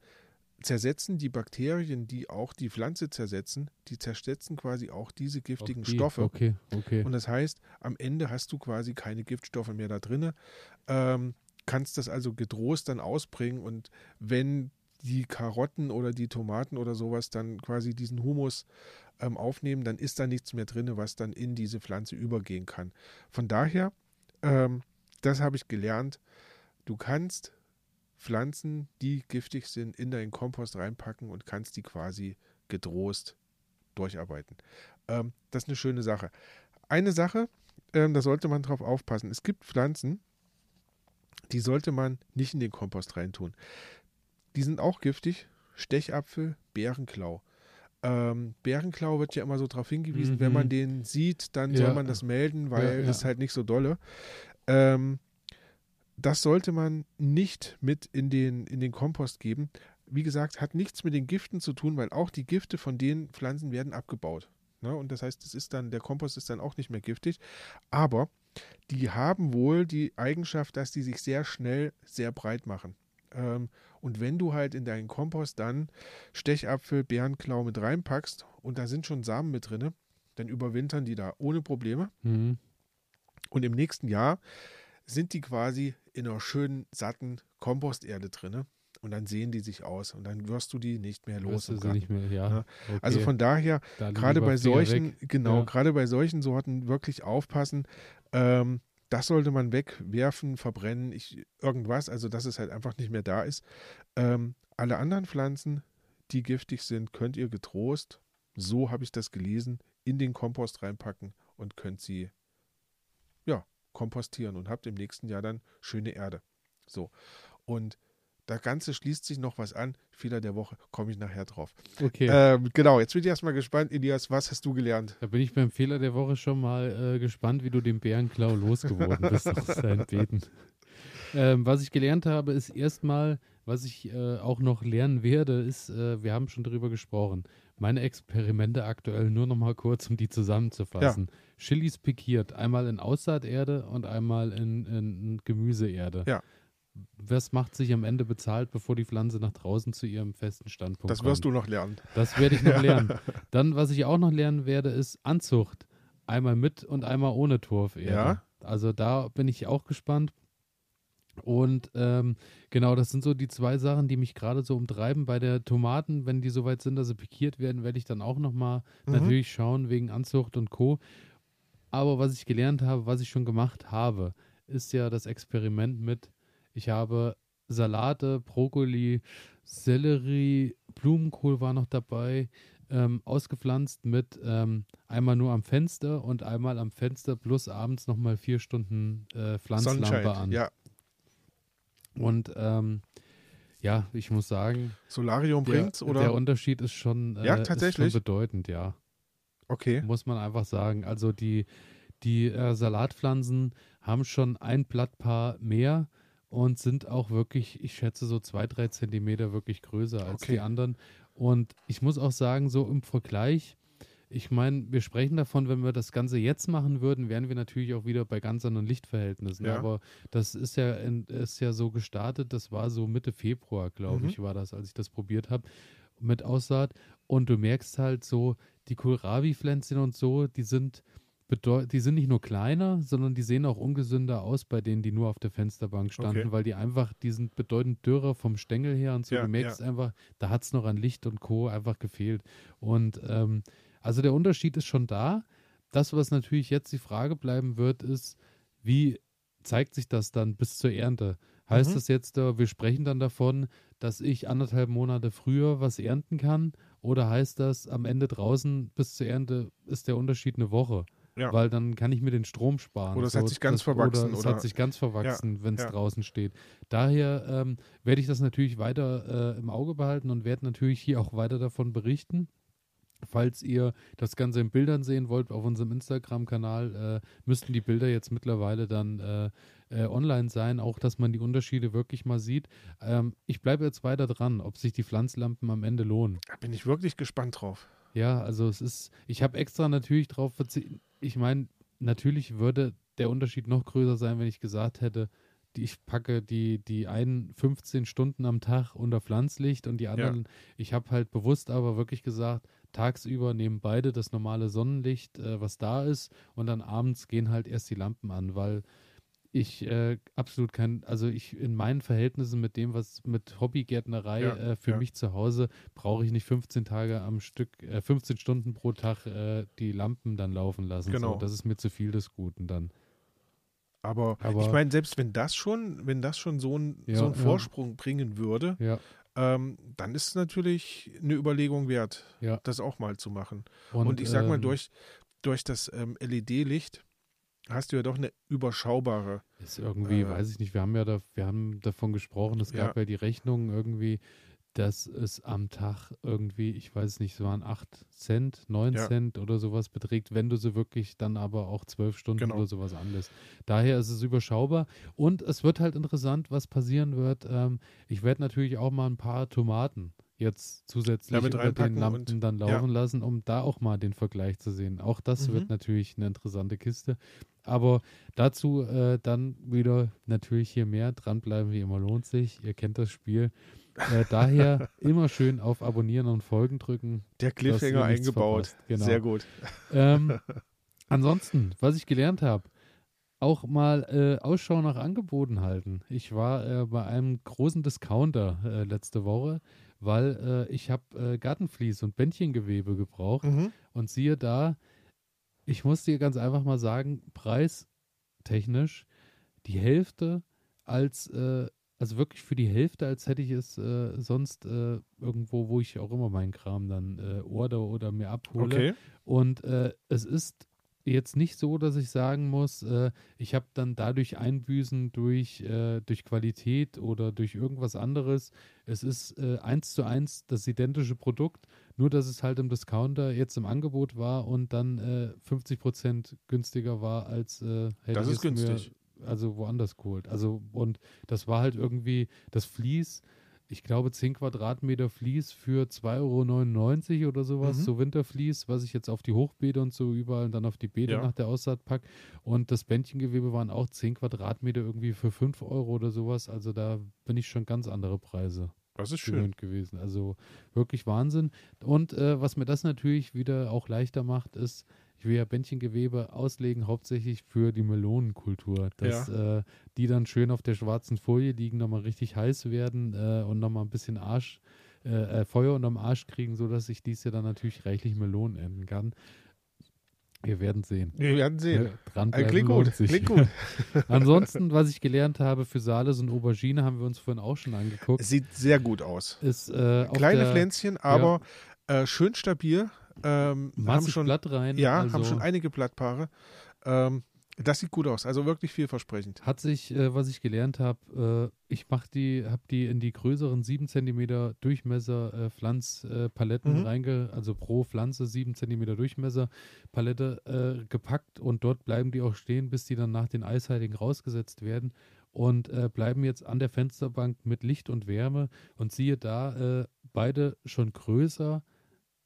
zersetzen die Bakterien, die auch die Pflanze zersetzen, die zersetzen quasi auch diese giftigen die. Stoffe. Okay, okay. Und das heißt, am Ende hast du quasi keine Giftstoffe mehr da drinne, ähm, kannst das also gedrost dann ausbringen und wenn die Karotten oder die Tomaten oder sowas dann quasi diesen Humus ähm, aufnehmen, dann ist da nichts mehr drin, was dann in diese Pflanze übergehen kann. Von daher, ähm, das habe ich gelernt, du kannst Pflanzen, die giftig sind, in deinen Kompost reinpacken und kannst die quasi getrost durcharbeiten. Ähm, das ist eine schöne Sache. Eine Sache, ähm, da sollte man drauf aufpassen. Es gibt Pflanzen, die sollte man nicht in den Kompost reintun. Die sind auch giftig. Stechapfel, Bärenklau. Ähm, Bärenklau wird ja immer so darauf hingewiesen, mhm. wenn man den sieht, dann ja. soll man das melden, weil ja, ja. es halt nicht so dolle. Ähm, das sollte man nicht mit in den, in den Kompost geben. Wie gesagt, hat nichts mit den Giften zu tun, weil auch die Gifte von den Pflanzen werden abgebaut. Ne? Und das heißt, es ist dann, der Kompost ist dann auch nicht mehr giftig. Aber die haben wohl die Eigenschaft, dass die sich sehr schnell sehr breit machen. Ähm, und wenn du halt in deinen Kompost dann Stechapfel, Bärenklau mit reinpackst und da sind schon Samen mit drin, dann überwintern die da ohne Probleme. Mhm. Und im nächsten Jahr sind die quasi in einer schönen, satten Komposterde drin. Und dann sehen die sich aus und dann wirst du die nicht mehr los. Nicht mehr, ja. ja. Okay. Also von daher, gerade bei solchen, weg. genau, ja. gerade bei solchen Sorten wirklich aufpassen. Ähm, das sollte man wegwerfen, verbrennen, ich, irgendwas, also dass es halt einfach nicht mehr da ist. Ähm, alle anderen Pflanzen, die giftig sind, könnt ihr getrost, so habe ich das gelesen, in den Kompost reinpacken und könnt sie kompostieren und habt im nächsten Jahr dann schöne Erde. So. Und das Ganze schließt sich noch was an. Fehler der Woche, komme ich nachher drauf. Okay. Ähm, genau, jetzt bin ich erstmal gespannt, Elias, was hast du gelernt? Da bin ich beim Fehler der Woche schon mal äh, gespannt, wie du den Bärenklau losgeworden bist aus deinen Beten. Ähm, was ich gelernt habe, ist erstmal, was ich äh, auch noch lernen werde, ist, äh, wir haben schon darüber gesprochen, meine Experimente aktuell nur noch mal kurz, um die zusammenzufassen. Ja. Chilis pikiert, einmal in Aussaaterde und einmal in, in Gemüseerde. Ja was macht sich am Ende bezahlt, bevor die Pflanze nach draußen zu ihrem festen Standpunkt Das wirst kommt. du noch lernen. Das werde ich noch lernen. Dann, was ich auch noch lernen werde, ist Anzucht. Einmal mit und einmal ohne Torferde. Ja. Also da bin ich auch gespannt. Und ähm, genau, das sind so die zwei Sachen, die mich gerade so umtreiben. Bei der Tomaten, wenn die soweit sind, dass sie pikiert werden, werde ich dann auch nochmal mhm. natürlich schauen wegen Anzucht und Co. Aber was ich gelernt habe, was ich schon gemacht habe, ist ja das Experiment mit ich habe Salate, Brokkoli, Sellerie, Blumenkohl war noch dabei, ähm, ausgepflanzt mit ähm, einmal nur am Fenster und einmal am Fenster plus abends nochmal vier Stunden äh, Pflanzlampe an. Ja. Und ähm, ja, ich muss sagen, Solarium bringt oder? Der Unterschied ist schon, äh, ja, tatsächlich? Ist schon bedeutend, ja. Okay. Muss man einfach sagen. Also die, die äh, Salatpflanzen haben schon ein Blattpaar mehr und sind auch wirklich, ich schätze, so zwei, drei Zentimeter wirklich größer als okay. die anderen. Und ich muss auch sagen, so im Vergleich, ich meine, wir sprechen davon, wenn wir das Ganze jetzt machen würden, wären wir natürlich auch wieder bei ganz anderen Lichtverhältnissen. Ja. Aber das ist ja, ist ja so gestartet, das war so Mitte Februar, glaube mhm. ich, war das, als ich das probiert habe mit Aussaat. Und du merkst halt so, die Kohlrabi-Pflänzchen und so, die sind die sind nicht nur kleiner, sondern die sehen auch ungesünder aus bei denen, die nur auf der Fensterbank standen, okay. weil die einfach, die sind bedeutend dürrer vom Stängel her und so. Ja, du merkst ja. einfach, da hat es noch an Licht und Co. einfach gefehlt. Und ähm, also der Unterschied ist schon da. Das, was natürlich jetzt die Frage bleiben wird, ist, wie zeigt sich das dann bis zur Ernte? Heißt mhm. das jetzt, äh, wir sprechen dann davon, dass ich anderthalb Monate früher was ernten kann? Oder heißt das, am Ende draußen bis zur Ernte ist der Unterschied eine Woche? Ja. Weil dann kann ich mir den Strom sparen. Oder es so, hat sich ganz das, verwachsen. Oder es hat sich ganz verwachsen, ja. wenn es ja. draußen steht. Daher ähm, werde ich das natürlich weiter äh, im Auge behalten und werde natürlich hier auch weiter davon berichten. Falls ihr das Ganze in Bildern sehen wollt, auf unserem Instagram-Kanal äh, müssten die Bilder jetzt mittlerweile dann äh, äh, online sein, auch dass man die Unterschiede wirklich mal sieht. Ähm, ich bleibe jetzt weiter dran, ob sich die Pflanzlampen am Ende lohnen. Da bin ich wirklich gespannt drauf. Ja, also es ist, ich habe extra natürlich drauf verzichtet. Ich meine, natürlich würde der Unterschied noch größer sein, wenn ich gesagt hätte, die, ich packe die, die einen 15 Stunden am Tag unter Pflanzlicht und die anderen, ja. ich habe halt bewusst aber wirklich gesagt, tagsüber nehmen beide das normale Sonnenlicht, äh, was da ist, und dann abends gehen halt erst die Lampen an, weil ich äh, absolut kein, also ich in meinen Verhältnissen mit dem, was mit Hobbygärtnerei Ja, äh, für ja. mich zu Hause, brauche ich nicht 15 Tage am Stück, äh, 15 Stunden pro Tag äh, die Lampen dann laufen lassen. Genau. So, das ist mir zu viel des Guten dann. Aber, Aber- ich meine, selbst wenn das schon, wenn das schon so, ein, Ja, so einen. Vorsprung bringen würde, Ja. Ähm, dann ist es natürlich eine Überlegung wert, Ja. das auch mal zu machen. Und, ich sag mal, ähm, durch, durch das ähm, LED-Licht hast du ja doch eine überschaubare. Ist irgendwie, Äh, weiß ich nicht, wir haben ja da, wir haben davon gesprochen, es gab ja, die Rechnung irgendwie, dass es am Tag irgendwie, ich weiß nicht, es waren 8 Cent, 9 Ja. Cent oder sowas beträgt, wenn du sie wirklich dann aber auch 12 Stunden Genau. oder sowas anlässt. Daher ist es überschaubar und es wird halt interessant, was passieren wird. Ähm, ich werde natürlich auch mal ein paar Tomaten jetzt zusätzlich Damit über den Lampen und- dann ja. laufen lassen, um da auch mal den Vergleich zu sehen. Auch das Mhm. wird natürlich eine interessante Kiste. Aber dazu äh, dann wieder natürlich hier mehr. Dranbleiben wie immer lohnt sich. Ihr kennt das Spiel. Äh, daher immer schön auf Abonnieren und Folgen drücken. Der Cliffhanger eingebaut. Genau. Sehr gut. Ähm, ansonsten, was ich gelernt habe, auch mal äh, Ausschau nach Angeboten halten. Ich war äh, bei einem großen Discounter äh, letzte Woche, weil äh, ich habe äh, Gartenvlies und Bändchengewebe gebraucht. Mhm. Und siehe da, ich muss dir ganz einfach mal sagen, preistechnisch die Hälfte als, äh, also wirklich für die Hälfte, als hätte ich es äh, sonst äh, irgendwo, wo ich auch immer meinen Kram dann äh, order oder mir abhole. Okay. Und äh, es ist jetzt nicht so, dass ich sagen muss, äh, ich habe dann dadurch Einbüßen durch, äh, durch Qualität oder durch irgendwas anderes. Es ist eins zu eins das identische Produkt, nur dass es halt im Discounter jetzt im Angebot war und dann äh, 50 Prozent günstiger war, als hätte Das ich ist es mir günstig. Also woanders geholt. Also und das war halt irgendwie das Vlies, ich glaube 10 Quadratmeter Vlies für 2,99 Euro oder sowas, Mhm. so Wintervlies, was ich jetzt auf die Hochbeete und so überall und dann auf die Beete Ja. nach der Aussaat pack. Und das Bändchengewebe waren auch 10 Quadratmeter irgendwie für 5 Euro oder sowas. Also da bin ich schon ganz andere Preise Das ist schön. gewesen. Also wirklich Wahnsinn. Und äh, was mir das natürlich wieder auch leichter macht, ist, ich will ja Bändchengewebe auslegen, hauptsächlich für die Melonenkultur, dass äh, die dann schön auf der schwarzen Folie liegen, nochmal richtig heiß werden äh, und nochmal ein bisschen Arsch, äh, äh, Feuer unterm Arsch kriegen, sodass ich dies Jahr dann natürlich reichlich Melonen ernten kann. Wir werden sehen. Wir werden sehen. Ja, Äh, dranbleiben klingt gut. Klingt gut. Ansonsten, was ich gelernt habe für Sales und Aubergine, haben wir uns vorhin auch schon angeguckt. Es sieht sehr gut aus. Ist, äh, Kleine der, Pflänzchen, aber äh, schön stabil. Ähm, haben massig schon, Blatt rein. ja, also haben schon einige Blattpaare. Ähm, das sieht gut aus. Also wirklich vielversprechend. Hat sich, äh, was ich gelernt habe, äh, ich mache die, habe die in die größeren 7 cm Durchmesser äh, Pflanzpaletten Mhm. reinge, also pro Pflanze 7 cm Durchmesser Palette äh, gepackt und dort bleiben die auch stehen, bis die dann nach den Eisheiligen rausgesetzt werden und äh, bleiben jetzt an der Fensterbank mit Licht und Wärme und siehe da, äh, beide schon größer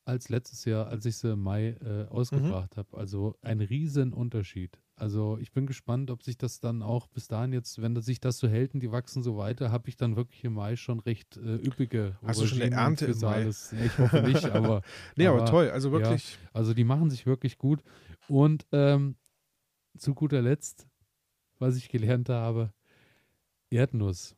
als letztes Jahr, als ich sie im Mai äh, ausgebracht habe. Also ein riesen Unterschied. Also ich bin gespannt, ob sich das dann auch bis dahin jetzt, wenn das sich das so hält und die wachsen so weiter, habe ich dann wirklich im Mai schon recht äh, üppige Hast du schon eine Ernte im Mai? Physalis. Ich hoffe nicht, aber Nee, aber, Aber, toll. Also wirklich. also die machen sich wirklich gut. Und ähm, zu guter Letzt, was ich gelernt habe, Erdnuss.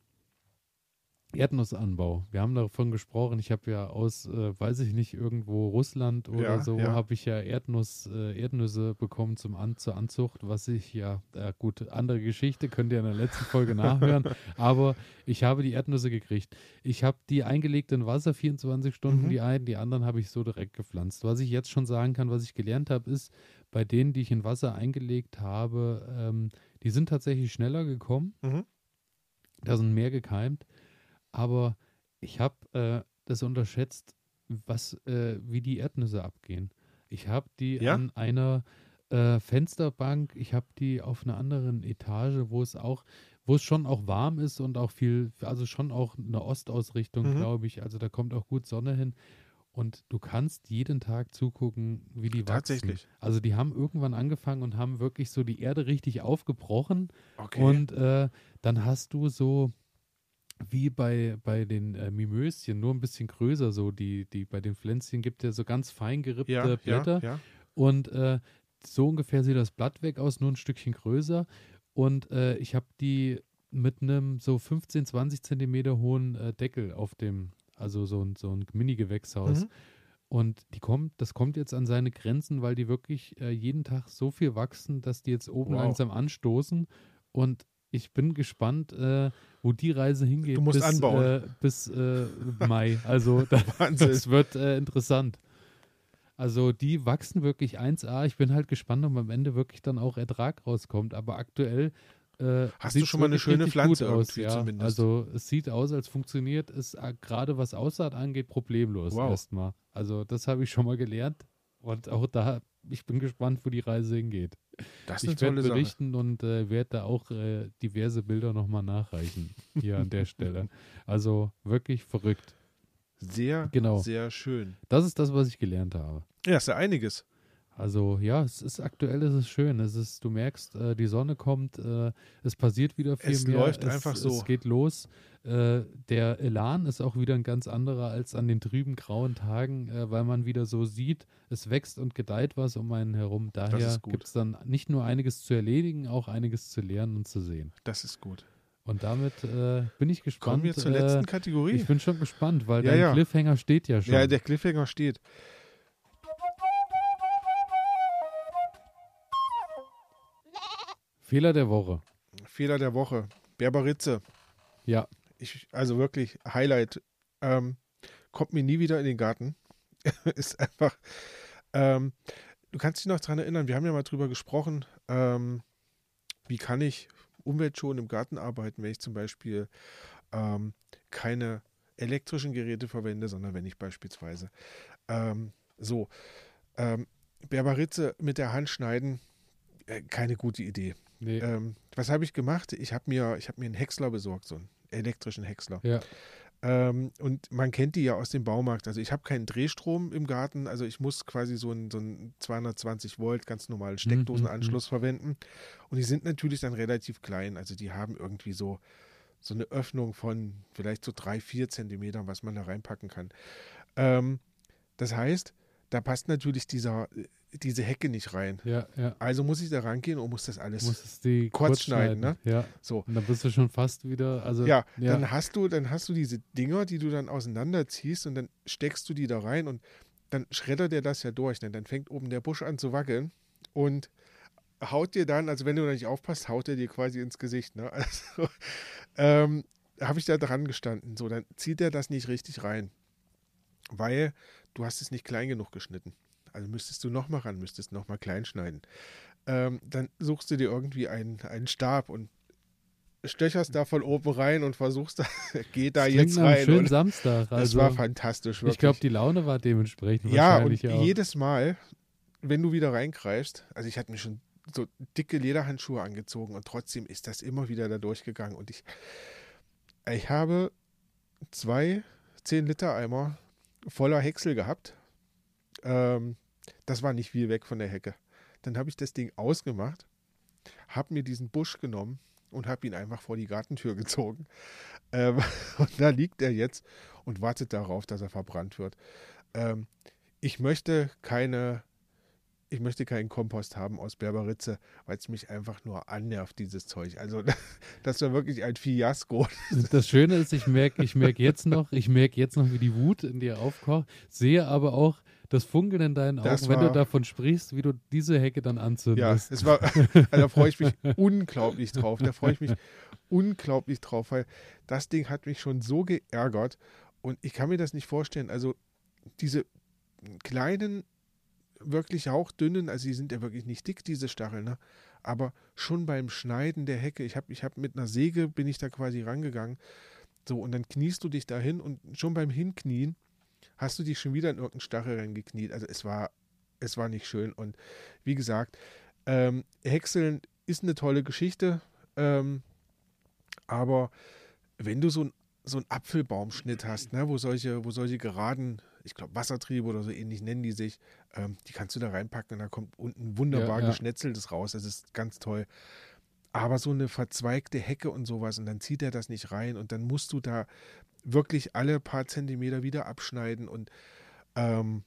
Erdnussanbau. Wir haben davon gesprochen. Ich habe ja aus, äh, weiß ich nicht, irgendwo Russland oder Ja, so, ja. habe ich ja Erdnuss, äh, Erdnüsse bekommen zum An zur Anzucht, was ich ja, äh, gut, andere Geschichte, könnt ihr in der letzten Folge nachhören. Aber ich habe die Erdnüsse gekriegt. Ich habe die eingelegt in Wasser, 24 Stunden Mhm. die einen, die anderen habe ich so direkt gepflanzt. Was ich jetzt schon sagen kann, was ich gelernt habe, ist, bei denen, die ich in Wasser eingelegt habe, ähm, die sind tatsächlich schneller gekommen. Mhm. Da sind mehr gekeimt. Aber ich habe äh, das unterschätzt, was, äh, wie die Erdnüsse abgehen. Ich habe die Ja? an einer äh, Fensterbank, ich habe die auf einer anderen Etage, wo es auch, wo es schon auch warm ist und auch viel, also schon auch eine Ostausrichtung, Mhm. glaube ich. Also da kommt auch gut Sonne hin. Und du kannst jeden Tag zugucken, wie die wachsen. Tatsächlich. Also die haben irgendwann angefangen und haben wirklich so die Erde richtig aufgebrochen. Okay. Und äh, dann hast du so wie bei, bei den äh, Mimöschen, nur ein bisschen größer so. Die, die, bei den Pflänzchen gibt ja so ganz fein gerippte ja, ja, Blätter. ja. Und äh, so ungefähr sieht das Blatt weg aus, nur ein Stückchen größer. und äh, ich habe die mit einem so 15, 20 Zentimeter hohen äh, Deckel auf dem, also so ein, so ein Mini-Gewächshaus. Mhm. Und die kommt, das kommt jetzt an seine Grenzen, weil die wirklich äh, jeden Tag so viel wachsen, dass die jetzt oben Wow. langsam anstoßen. Und ich bin gespannt, äh, wo die Reise hingeht. Du musst bis, anbauen. Äh, bis äh, Mai. Also da, Wahnsinn. das wird äh, interessant. Also die wachsen wirklich 1A. Ich bin halt gespannt, ob am Ende wirklich dann auch Ertrag rauskommt. Aber aktuell äh, Hast du schon mal eine schöne Pflanze aus, ja. zumindest? Also es sieht aus, als funktioniert es äh, gerade was Aussaat angeht problemlos Wow. erstmal. Also das habe ich schon mal gelernt und auch da ich bin gespannt, wo die Reise hingeht. Das ist Ich werde tolle Sache. berichten und äh, werde da auch äh, diverse Bilder nochmal nachreichen hier an der Stelle. Also wirklich verrückt. Sehr, Genau. sehr schön. Das ist das, was ich gelernt habe. Ja, ist ja einiges. Also ja, es ist aktuell, es ist schön. Es ist, du merkst, äh, die Sonne kommt, äh, es passiert wieder viel Es mehr. läuft es, einfach so. Es geht los. Äh, der Elan ist auch wieder ein ganz anderer als an den trüben grauen Tagen, äh, weil man wieder so sieht, es wächst und gedeiht was um einen herum. Daher gibt es dann nicht nur einiges zu erledigen, auch einiges zu lernen und zu sehen. Das ist gut. Und damit äh, bin ich gespannt. Kommen wir zur äh, letzten Kategorie. ich bin schon gespannt, weil Ja, dein ja. Cliffhanger steht ja schon. Ja, der Cliffhanger steht. Fehler der Woche. Fehler der Woche. Berberitze. Ja, Ich, also wirklich Highlight. Ähm, kommt mir nie wieder in den Garten. ist einfach. Ähm, du kannst dich noch daran erinnern, wir haben ja mal drüber gesprochen, ähm, wie kann ich umweltschonend im Garten arbeiten, wenn ich zum Beispiel ähm, keine elektrischen Geräte verwende, sondern wenn ich beispielsweise ähm, so ähm, Berberitze mit der Hand schneiden, äh, keine gute Idee. Nee. Ähm, was habe ich gemacht? Ich habe mir, ich habe mir einen Häcksler besorgt, so einen elektrischen Häcksler. ja. Ähm, und man kennt die ja aus dem Baumarkt. Also ich habe keinen Drehstrom im Garten, also ich muss quasi so einen, so einen 220 Volt ganz normalen Steckdosenanschluss verwenden. Und die sind natürlich dann relativ klein. Also die haben irgendwie so, so eine Öffnung von vielleicht so drei, vier Zentimetern, was man da reinpacken kann. Ähm, das heißt, da passt natürlich dieser, diese Hecke nicht rein. Ja, ja. Also muss ich da rangehen und muss das alles die kurz kurz, schneiden, schneiden. Ja. so. Und dann bist du schon fast wieder, also Ja, ja, dann hast du, dann hast du diese Dinger, die du dann auseinanderziehst und dann steckst du die da rein und dann schreddert der das ja durch. Ne? Dann fängt oben der Busch an zu wackeln und haut dir dann, also wenn du da nicht aufpasst, haut er dir quasi ins Gesicht. Ne? Also ähm, habe ich da dran gestanden. So, dann zieht er das nicht richtig rein, weil du hast es nicht klein genug geschnitten. Also müsstest du nochmal ran, müsstest nochmal klein schneiden. Ähm, dann suchst du dir irgendwie einen, einen Stab und stöcherst da von oben rein und versuchst, da, geht da das jetzt rein. schönen Samstag. das Also, war fantastisch, wirklich. ich glaube, die Laune war dementsprechend ja, und auch. jedes Mal, wenn du wieder reingreifst, also ich hatte mir schon so dicke Lederhandschuhe angezogen und trotzdem ist das immer wieder da durchgegangen. Und ich, ich habe zwei 10-Liter-Eimer voller Häcksel gehabt. Ähm, das war nicht viel weg von der Hecke. Dann habe ich das Ding ausgemacht, habe mir diesen Busch genommen und habe ihn einfach vor die Gartentür gezogen. Ähm, und da liegt er jetzt und wartet darauf, dass er verbrannt wird. Ähm, ich möchte keine, ich möchte keinen Kompost haben aus Berberitze, weil es mich einfach nur annervt, dieses Zeug. Also das war wirklich ein Fiasko. Das Schöne ist, ich merke ich merk jetzt noch, ich merke jetzt noch, wie die Wut in dir aufkocht, sehe aber auch das Funkeln in deinen Augen, Das wenn du davon sprichst, wie du diese Hecke dann Ja, anzündest. es war, also da freue ich mich unglaublich drauf. Da freue ich mich unglaublich drauf, weil das Ding hat mich schon so geärgert und ich kann mir das nicht vorstellen. Also diese kleinen, wirklich hauchdünnen, also die sind ja wirklich nicht dick, diese Stacheln, ne? aber schon beim Schneiden der Hecke, ich habe ich hab mit einer Säge, bin ich da quasi rangegangen, so und dann kniest du dich dahin und schon beim Hinknien hast du dich schon wieder in irgendeinen Stachel reingekniet. Also es war, es war nicht schön und wie gesagt, ähm, Häckseln ist eine tolle Geschichte, ähm, aber wenn du so, ein, so einen Apfelbaumschnitt hast, ne, wo, solche, wo solche geraden, ich glaube Wassertriebe oder so ähnlich nennen die sich, ähm, die kannst du da reinpacken und da kommt unten wunderbar Ja, ja. geschnetzeltes raus. Das ist ganz toll. Aber so eine verzweigte Hecke und sowas und dann zieht er das nicht rein und dann musst du da wirklich alle paar Zentimeter wieder abschneiden und ähm,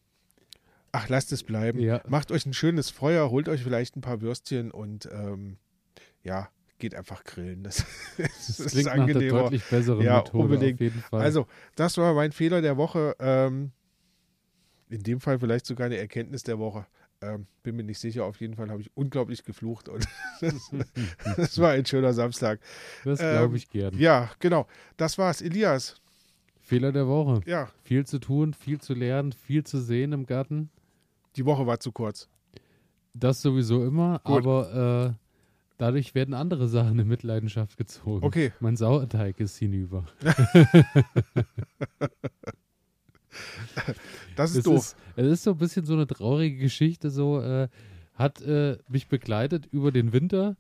ach, lasst es bleiben. Ja. Macht euch ein schönes Feuer, holt euch vielleicht ein paar Würstchen und ähm, ja, geht einfach grillen. Das, das, Das ist klingt nach angenehmer. deutlich besseren Ja, Methode unbedingt. auf jeden Fall. Also, das war mein Fehler der Woche. Ähm, in dem Fall vielleicht sogar eine Erkenntnis der Woche. Ähm, bin mir nicht sicher. Auf jeden Fall habe ich unglaublich geflucht und das, das war ein schöner Samstag. das ähm, glaube ich gern. Ja, genau. Das war's. Elias. Fehler der Woche. Ja, Viel zu tun, viel zu lernen, viel zu sehen im Garten. die Woche war zu kurz. Das sowieso immer, Gut. aber äh, dadurch werden andere Sachen in Mitleidenschaft gezogen. Okay. Mein Sauerteig ist hinüber. Das ist Es doof. ist, es ist so ein bisschen so eine traurige Geschichte, so äh, hat äh, mich begleitet über den Winter,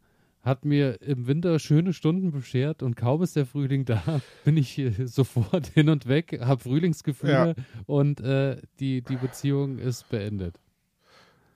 hat mir im Winter schöne Stunden beschert und kaum ist der Frühling da, bin ich sofort hin und weg, habe Frühlingsgefühle und äh, die, die Beziehung ist beendet.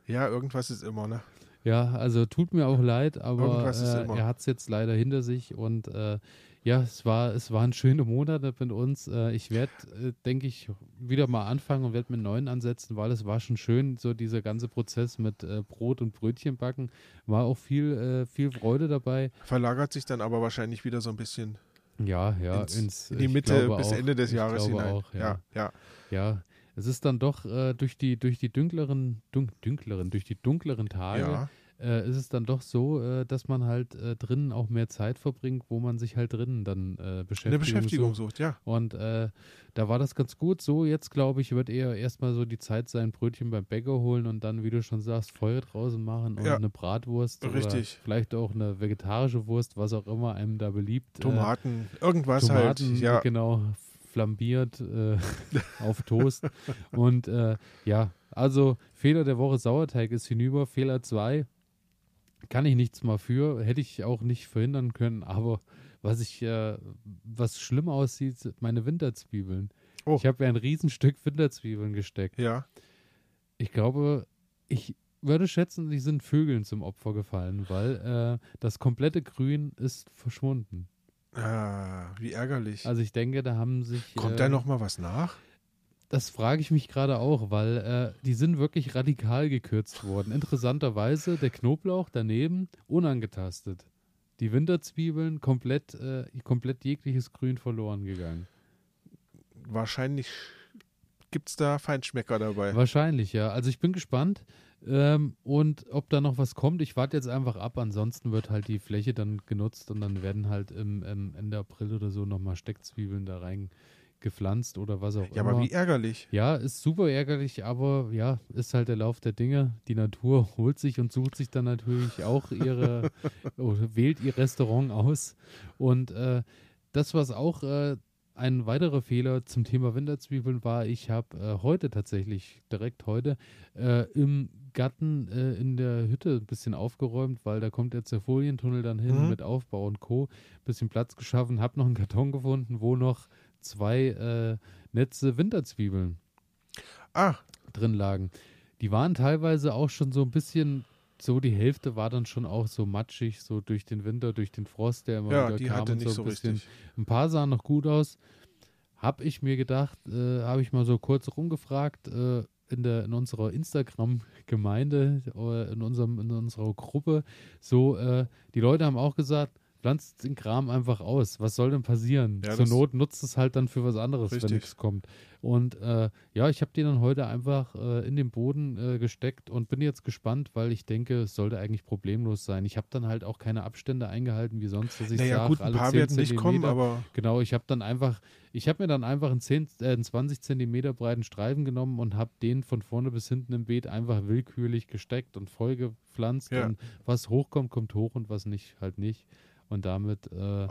Ja, irgendwas ist immer, ne? Ja, also tut mir auch leid, aber äh, er hat es jetzt leider hinter sich und äh, ja, es war, es waren schöne Monate mit uns. Äh, ich werde, äh, denke ich, wieder mal anfangen und werde mit neuen ansetzen, weil es war schon schön, so dieser ganze Prozess mit äh, Brot und Brötchen backen. War auch viel, viel Freude dabei. Verlagert sich dann aber wahrscheinlich wieder so ein bisschen Ja, ja, ins, ins, in die Mitte bis auch, Ende des Jahres hinein. Auch, ja. ja, ja. ja, es ist dann doch äh, durch die durch die dunkleren, dun dunkleren, durch die dunkleren Tage ja. Äh, ist es dann doch so, äh, dass man halt äh, drinnen auch mehr Zeit verbringt, wo man sich halt drinnen dann äh, Beschäftigung, Eine Beschäftigung sucht. sucht, ja. Und äh, da war das ganz gut. So, jetzt glaube ich, wird eher erstmal so die Zeit sein, Brötchen beim Bäcker holen und dann, wie du schon sagst, Feuer draußen machen und Ja. eine Bratwurst Richtig. oder vielleicht auch eine vegetarische Wurst, was auch immer einem da beliebt. Äh, Tomaten, irgendwas Tomaten, halt. Ja, genau, flambiert auf Toast. Und ja, also Fehler der Woche Sauerteig ist hinüber. Fehler 2 kann ich nichts mal für, hätte ich auch nicht verhindern können, aber was ich, äh, was schlimm aussieht, sind meine Winterzwiebeln. Oh. Ich habe ja ein Riesenstück Winterzwiebeln gesteckt. ja. Ich glaube, ich würde schätzen, die sind Vögeln zum Opfer gefallen, weil äh, das komplette Grün ist verschwunden. Ah, wie ärgerlich. Also ich denke, da haben sich. Kommt äh, da noch mal was nach? Das frage ich mich gerade auch, weil äh, die sind wirklich radikal gekürzt worden. Interessanterweise der Knoblauch daneben unangetastet. Die Winterzwiebeln komplett, äh, komplett jegliches Grün verloren gegangen. Wahrscheinlich gibt es da Feinschmecker dabei. Wahrscheinlich, ja. Also ich bin gespannt. Ähm, und ob da noch was kommt, ich warte jetzt einfach ab. Ansonsten wird halt die Fläche dann genutzt und dann werden halt im, im Ende April oder so nochmal Steckzwiebeln da rein gepflanzt oder was auch Ja, immer. aber wie ärgerlich. Ja, ist super ärgerlich, aber ja, ist halt der Lauf der Dinge. Die Natur holt sich und sucht sich dann natürlich auch ihre, oder wählt ihr Restaurant aus. Und äh, das, was auch äh, ein weiterer Fehler zum Thema Winterzwiebeln war, ich habe äh, heute tatsächlich, direkt heute, äh, im Garten äh, in der Hütte ein bisschen aufgeräumt, weil da kommt jetzt der Folientunnel dann hin Mhm. mit Aufbau und Co. Bisschen Platz geschaffen, habe noch einen Karton gefunden, wo noch zwei äh, Netze Winterzwiebeln Ah, drin lagen. Die waren teilweise auch schon so ein bisschen, so die Hälfte war dann schon auch so matschig, so durch den Winter, durch den Frost, der immer ja, wieder die kam hatte und nicht so so ein bisschen. richtig. Ein paar sahen noch gut aus. Hab ich mir gedacht, äh, habe ich mal so kurz rumgefragt äh, in, der, in unserer Instagram-Gemeinde, äh, in, unserem, in unserer Gruppe. So, äh, die Leute haben auch gesagt, pflanzt den Kram einfach aus. Was soll denn passieren? Ja, Zur Not nutzt es halt dann für was anderes, wenn Richtig. nichts kommt. Und äh, ja, ich habe die dann heute einfach äh, in den Boden äh, gesteckt und bin jetzt gespannt, weil ich denke, es sollte eigentlich problemlos sein. Ich habe dann halt auch keine Abstände eingehalten wie sonst, dass ich Naja, sage, gut, ein paar 10 werden nicht kommen, aber Genau, ich habe dann einfach, ich habe mir dann einfach einen, 10, äh, einen 20 Zentimeter breiten Streifen genommen und habe den von vorne bis hinten im Beet einfach willkürlich gesteckt und voll gepflanzt. Ja. Und was hochkommt, kommt hoch und was nicht, halt nicht. Und damit äh,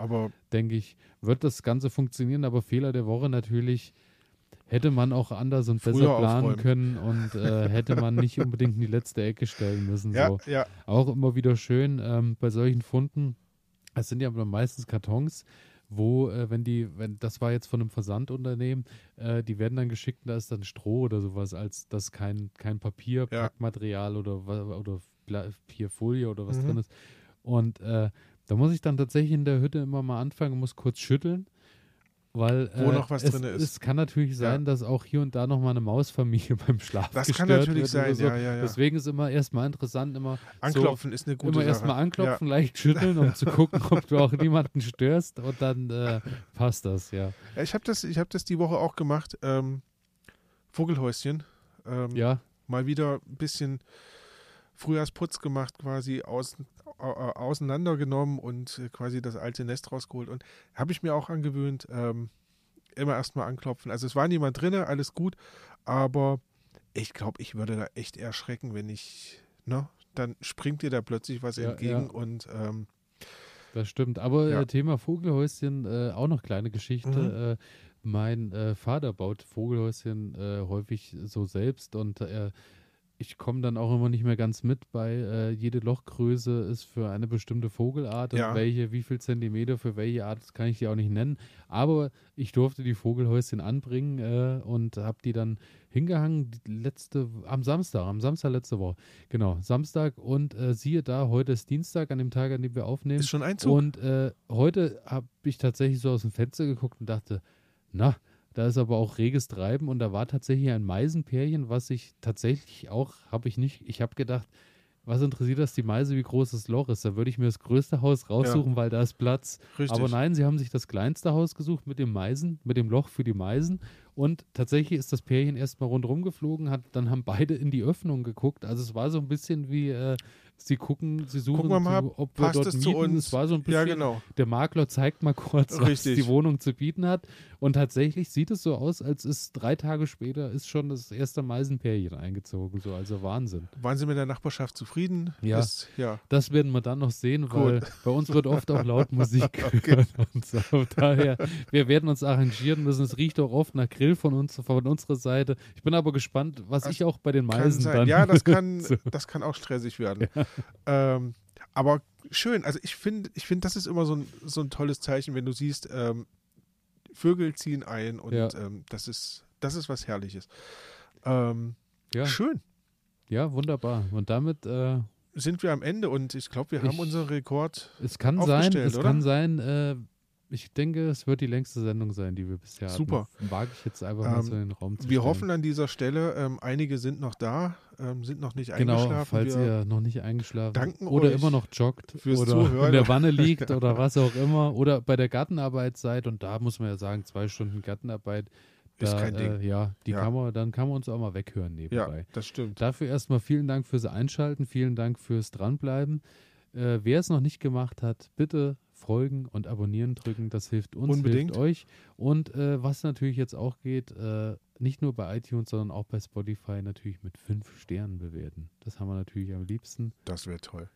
denke ich, wird das Ganze funktionieren. Aber Fehler der Woche natürlich hätte man auch anders und besser planen aufräumen. können und äh, hätte man nicht unbedingt in die letzte Ecke stellen müssen. ja, So. ja, Auch immer wieder schön ähm, bei solchen Funden. Es sind ja aber meistens Kartons, wo, äh, wenn die, wenn das war jetzt von einem Versandunternehmen, äh, die werden dann geschickt, da ist dann Stroh oder sowas, als das kein, kein Papier, Ja. Packmaterial oder, oder Papierfolie oder was Mhm. drin ist. Und äh, da muss ich dann tatsächlich in der Hütte immer mal anfangen, muss kurz schütteln. Weil, Wo äh, noch was es, drin ist. Es kann natürlich sein, dass auch hier und da noch mal eine Mausfamilie beim Schlaf Das kann natürlich sein, so. ja, ja, ja. Deswegen ist immer erstmal interessant, immer Anklopfen ist eine so, gute immer Sache. erstmal anklopfen, leicht schütteln, um zu gucken, ob du auch niemanden störst und dann äh, passt das, ja. Ja, ich habe das, ich das die Woche auch gemacht. Ähm, Vogelhäuschen. Ähm, Ja, Mal wieder ein bisschen Frühjahrsputz gemacht, quasi aus, au- au- auseinandergenommen und äh, quasi das alte Nest rausgeholt. Und habe ich mir auch angewöhnt, ähm, immer erstmal anklopfen. Also es war niemand drin, alles gut, aber ich glaube, ich würde da echt erschrecken, wenn ich, ne, dann springt dir da plötzlich was Ja, entgegen ja. und ähm, Das stimmt. Aber Ja. äh, Thema Vogelhäuschen, äh, auch noch kleine Geschichte. Äh, mein äh, Vater baut Vogelhäuschen äh, häufig so selbst und äh, ich komme dann auch immer nicht mehr ganz mit bei äh, jede Lochgröße ist für eine bestimmte Vogelart Ja. und welche, wie viel Zentimeter für welche Art, das kann ich dir auch nicht nennen. Aber ich durfte die Vogelhäuschen anbringen äh, und habe die dann hingehangen die letzte am Samstag, am Samstag letzte Woche. Genau, Samstag und äh, siehe da, heute ist Dienstag, an dem Tag, an dem wir aufnehmen. ist schon Einzug. Und äh, heute habe ich tatsächlich so aus dem Fenster geguckt und dachte, na, da ist aber auch reges Treiben und da war tatsächlich ein Meisenpärchen, was ich tatsächlich auch, habe ich nicht, ich habe gedacht, was interessiert das die Meise, wie groß das Loch ist? Da würde ich mir das größte Haus raussuchen, weil da ist Platz. Richtig. Aber nein, sie haben sich das kleinste Haus gesucht mit dem Meisen, mit dem Loch für die Meisen. Und tatsächlich ist das Pärchen erstmal rundherum geflogen, hat, dann haben beide in die Öffnung geguckt. Also es war so ein bisschen wie, äh, sie gucken, sie suchen, Gucken wir mal, so, ob wir dort es mieten. zu uns? Es war so ein bisschen, ja, genau. der Makler zeigt mal kurz, was Richtig. die Wohnung zu bieten hat. Und tatsächlich sieht es so aus, als ist drei Tage später ist schon das erste Meisenpärchen eingezogen. So, also Wahnsinn. Waren Sie mit der Nachbarschaft zufrieden? Ja. Ist, ja. Das werden wir dann noch sehen, Gut. weil bei uns wird oft auch laut Musik gehört. Und so. Daher, wir werden uns arrangieren müssen. Es riecht auch oft nach Grill von uns, von unserer Seite. Ich bin aber gespannt, was Das ich auch bei den Meisen dann. Ja, das kann, so. das kann auch stressig werden. Ähm, aber schön, also ich finde, ich finde, das ist immer so ein, so ein tolles Zeichen, wenn du siehst, ähm, Vögel ziehen ein und Ja. ähm, das ist, das ist was Herrliches. Ähm, ja, Schön. ja, wunderbar. Und damit, äh, Sind wir am Ende und ich glaube, wir Ich- haben unseren Rekord. es kann sein, es oder? kann sein, äh, ich denke, es wird die längste Sendung sein, die wir bisher Super. hatten. Wage ich jetzt einfach mal Ähm, so in den Raum zu Wir stellen. hoffen an dieser Stelle, ähm, einige sind noch da, ähm, sind noch nicht Genau, eingeschlafen. falls wir, ihr noch nicht eingeschlafen danken oder immer noch joggt fürs oder Zuhören. in der Wanne liegt oder was auch immer oder bei der Gartenarbeit seid und da muss man ja sagen, zwei Stunden Gartenarbeit, da, Ist kein Ding. Äh, ja, die Ja. kann man, dann kann man uns auch mal weghören ja, nebenbei. das stimmt. Dafür erstmal vielen Dank fürs Einschalten, vielen Dank fürs Dranbleiben. Äh, wer es noch nicht gemacht hat, bitte folgen und abonnieren drücken. Das hilft uns, Unbedingt. hilft euch. Und äh, was natürlich jetzt auch geht, äh, nicht nur bei iTunes, sondern auch bei Spotify natürlich mit fünf Sternen bewerten. Das haben wir natürlich am liebsten. Das wäre toll.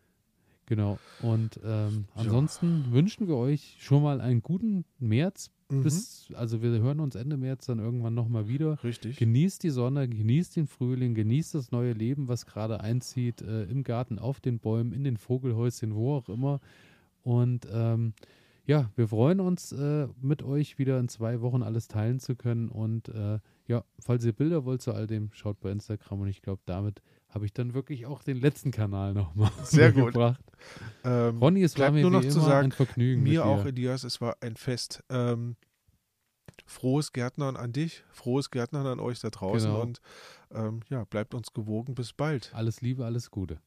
Genau. Und ähm, Ja. ansonsten wünschen wir euch schon mal einen guten März. Mhm. Bis, also wir hören uns Ende März dann irgendwann nochmal wieder. Richtig. Genießt die Sonne, genießt den Frühling, genießt das neue Leben, was gerade einzieht, äh, im Garten, auf den Bäumen, in den Vogelhäuschen, wo auch immer. Und ähm, ja, wir freuen uns, äh, mit euch wieder in zwei Wochen alles teilen zu können. Und äh, ja, falls ihr Bilder wollt zu all dem, schaut bei Instagram. Und ich glaube, damit habe ich dann wirklich auch den letzten Kanal nochmal Sehr gut. gebracht. Ähm, Ronny, es war mir nur noch zu sagen, ein Vergnügen. Mir auch. Elias, es war ein Fest. Ähm, frohes Gärtnern an dich, frohes Gärtnern an euch da draußen Genau. und ähm, ja, bleibt uns gewogen. Bis bald. Alles Liebe, alles Gute.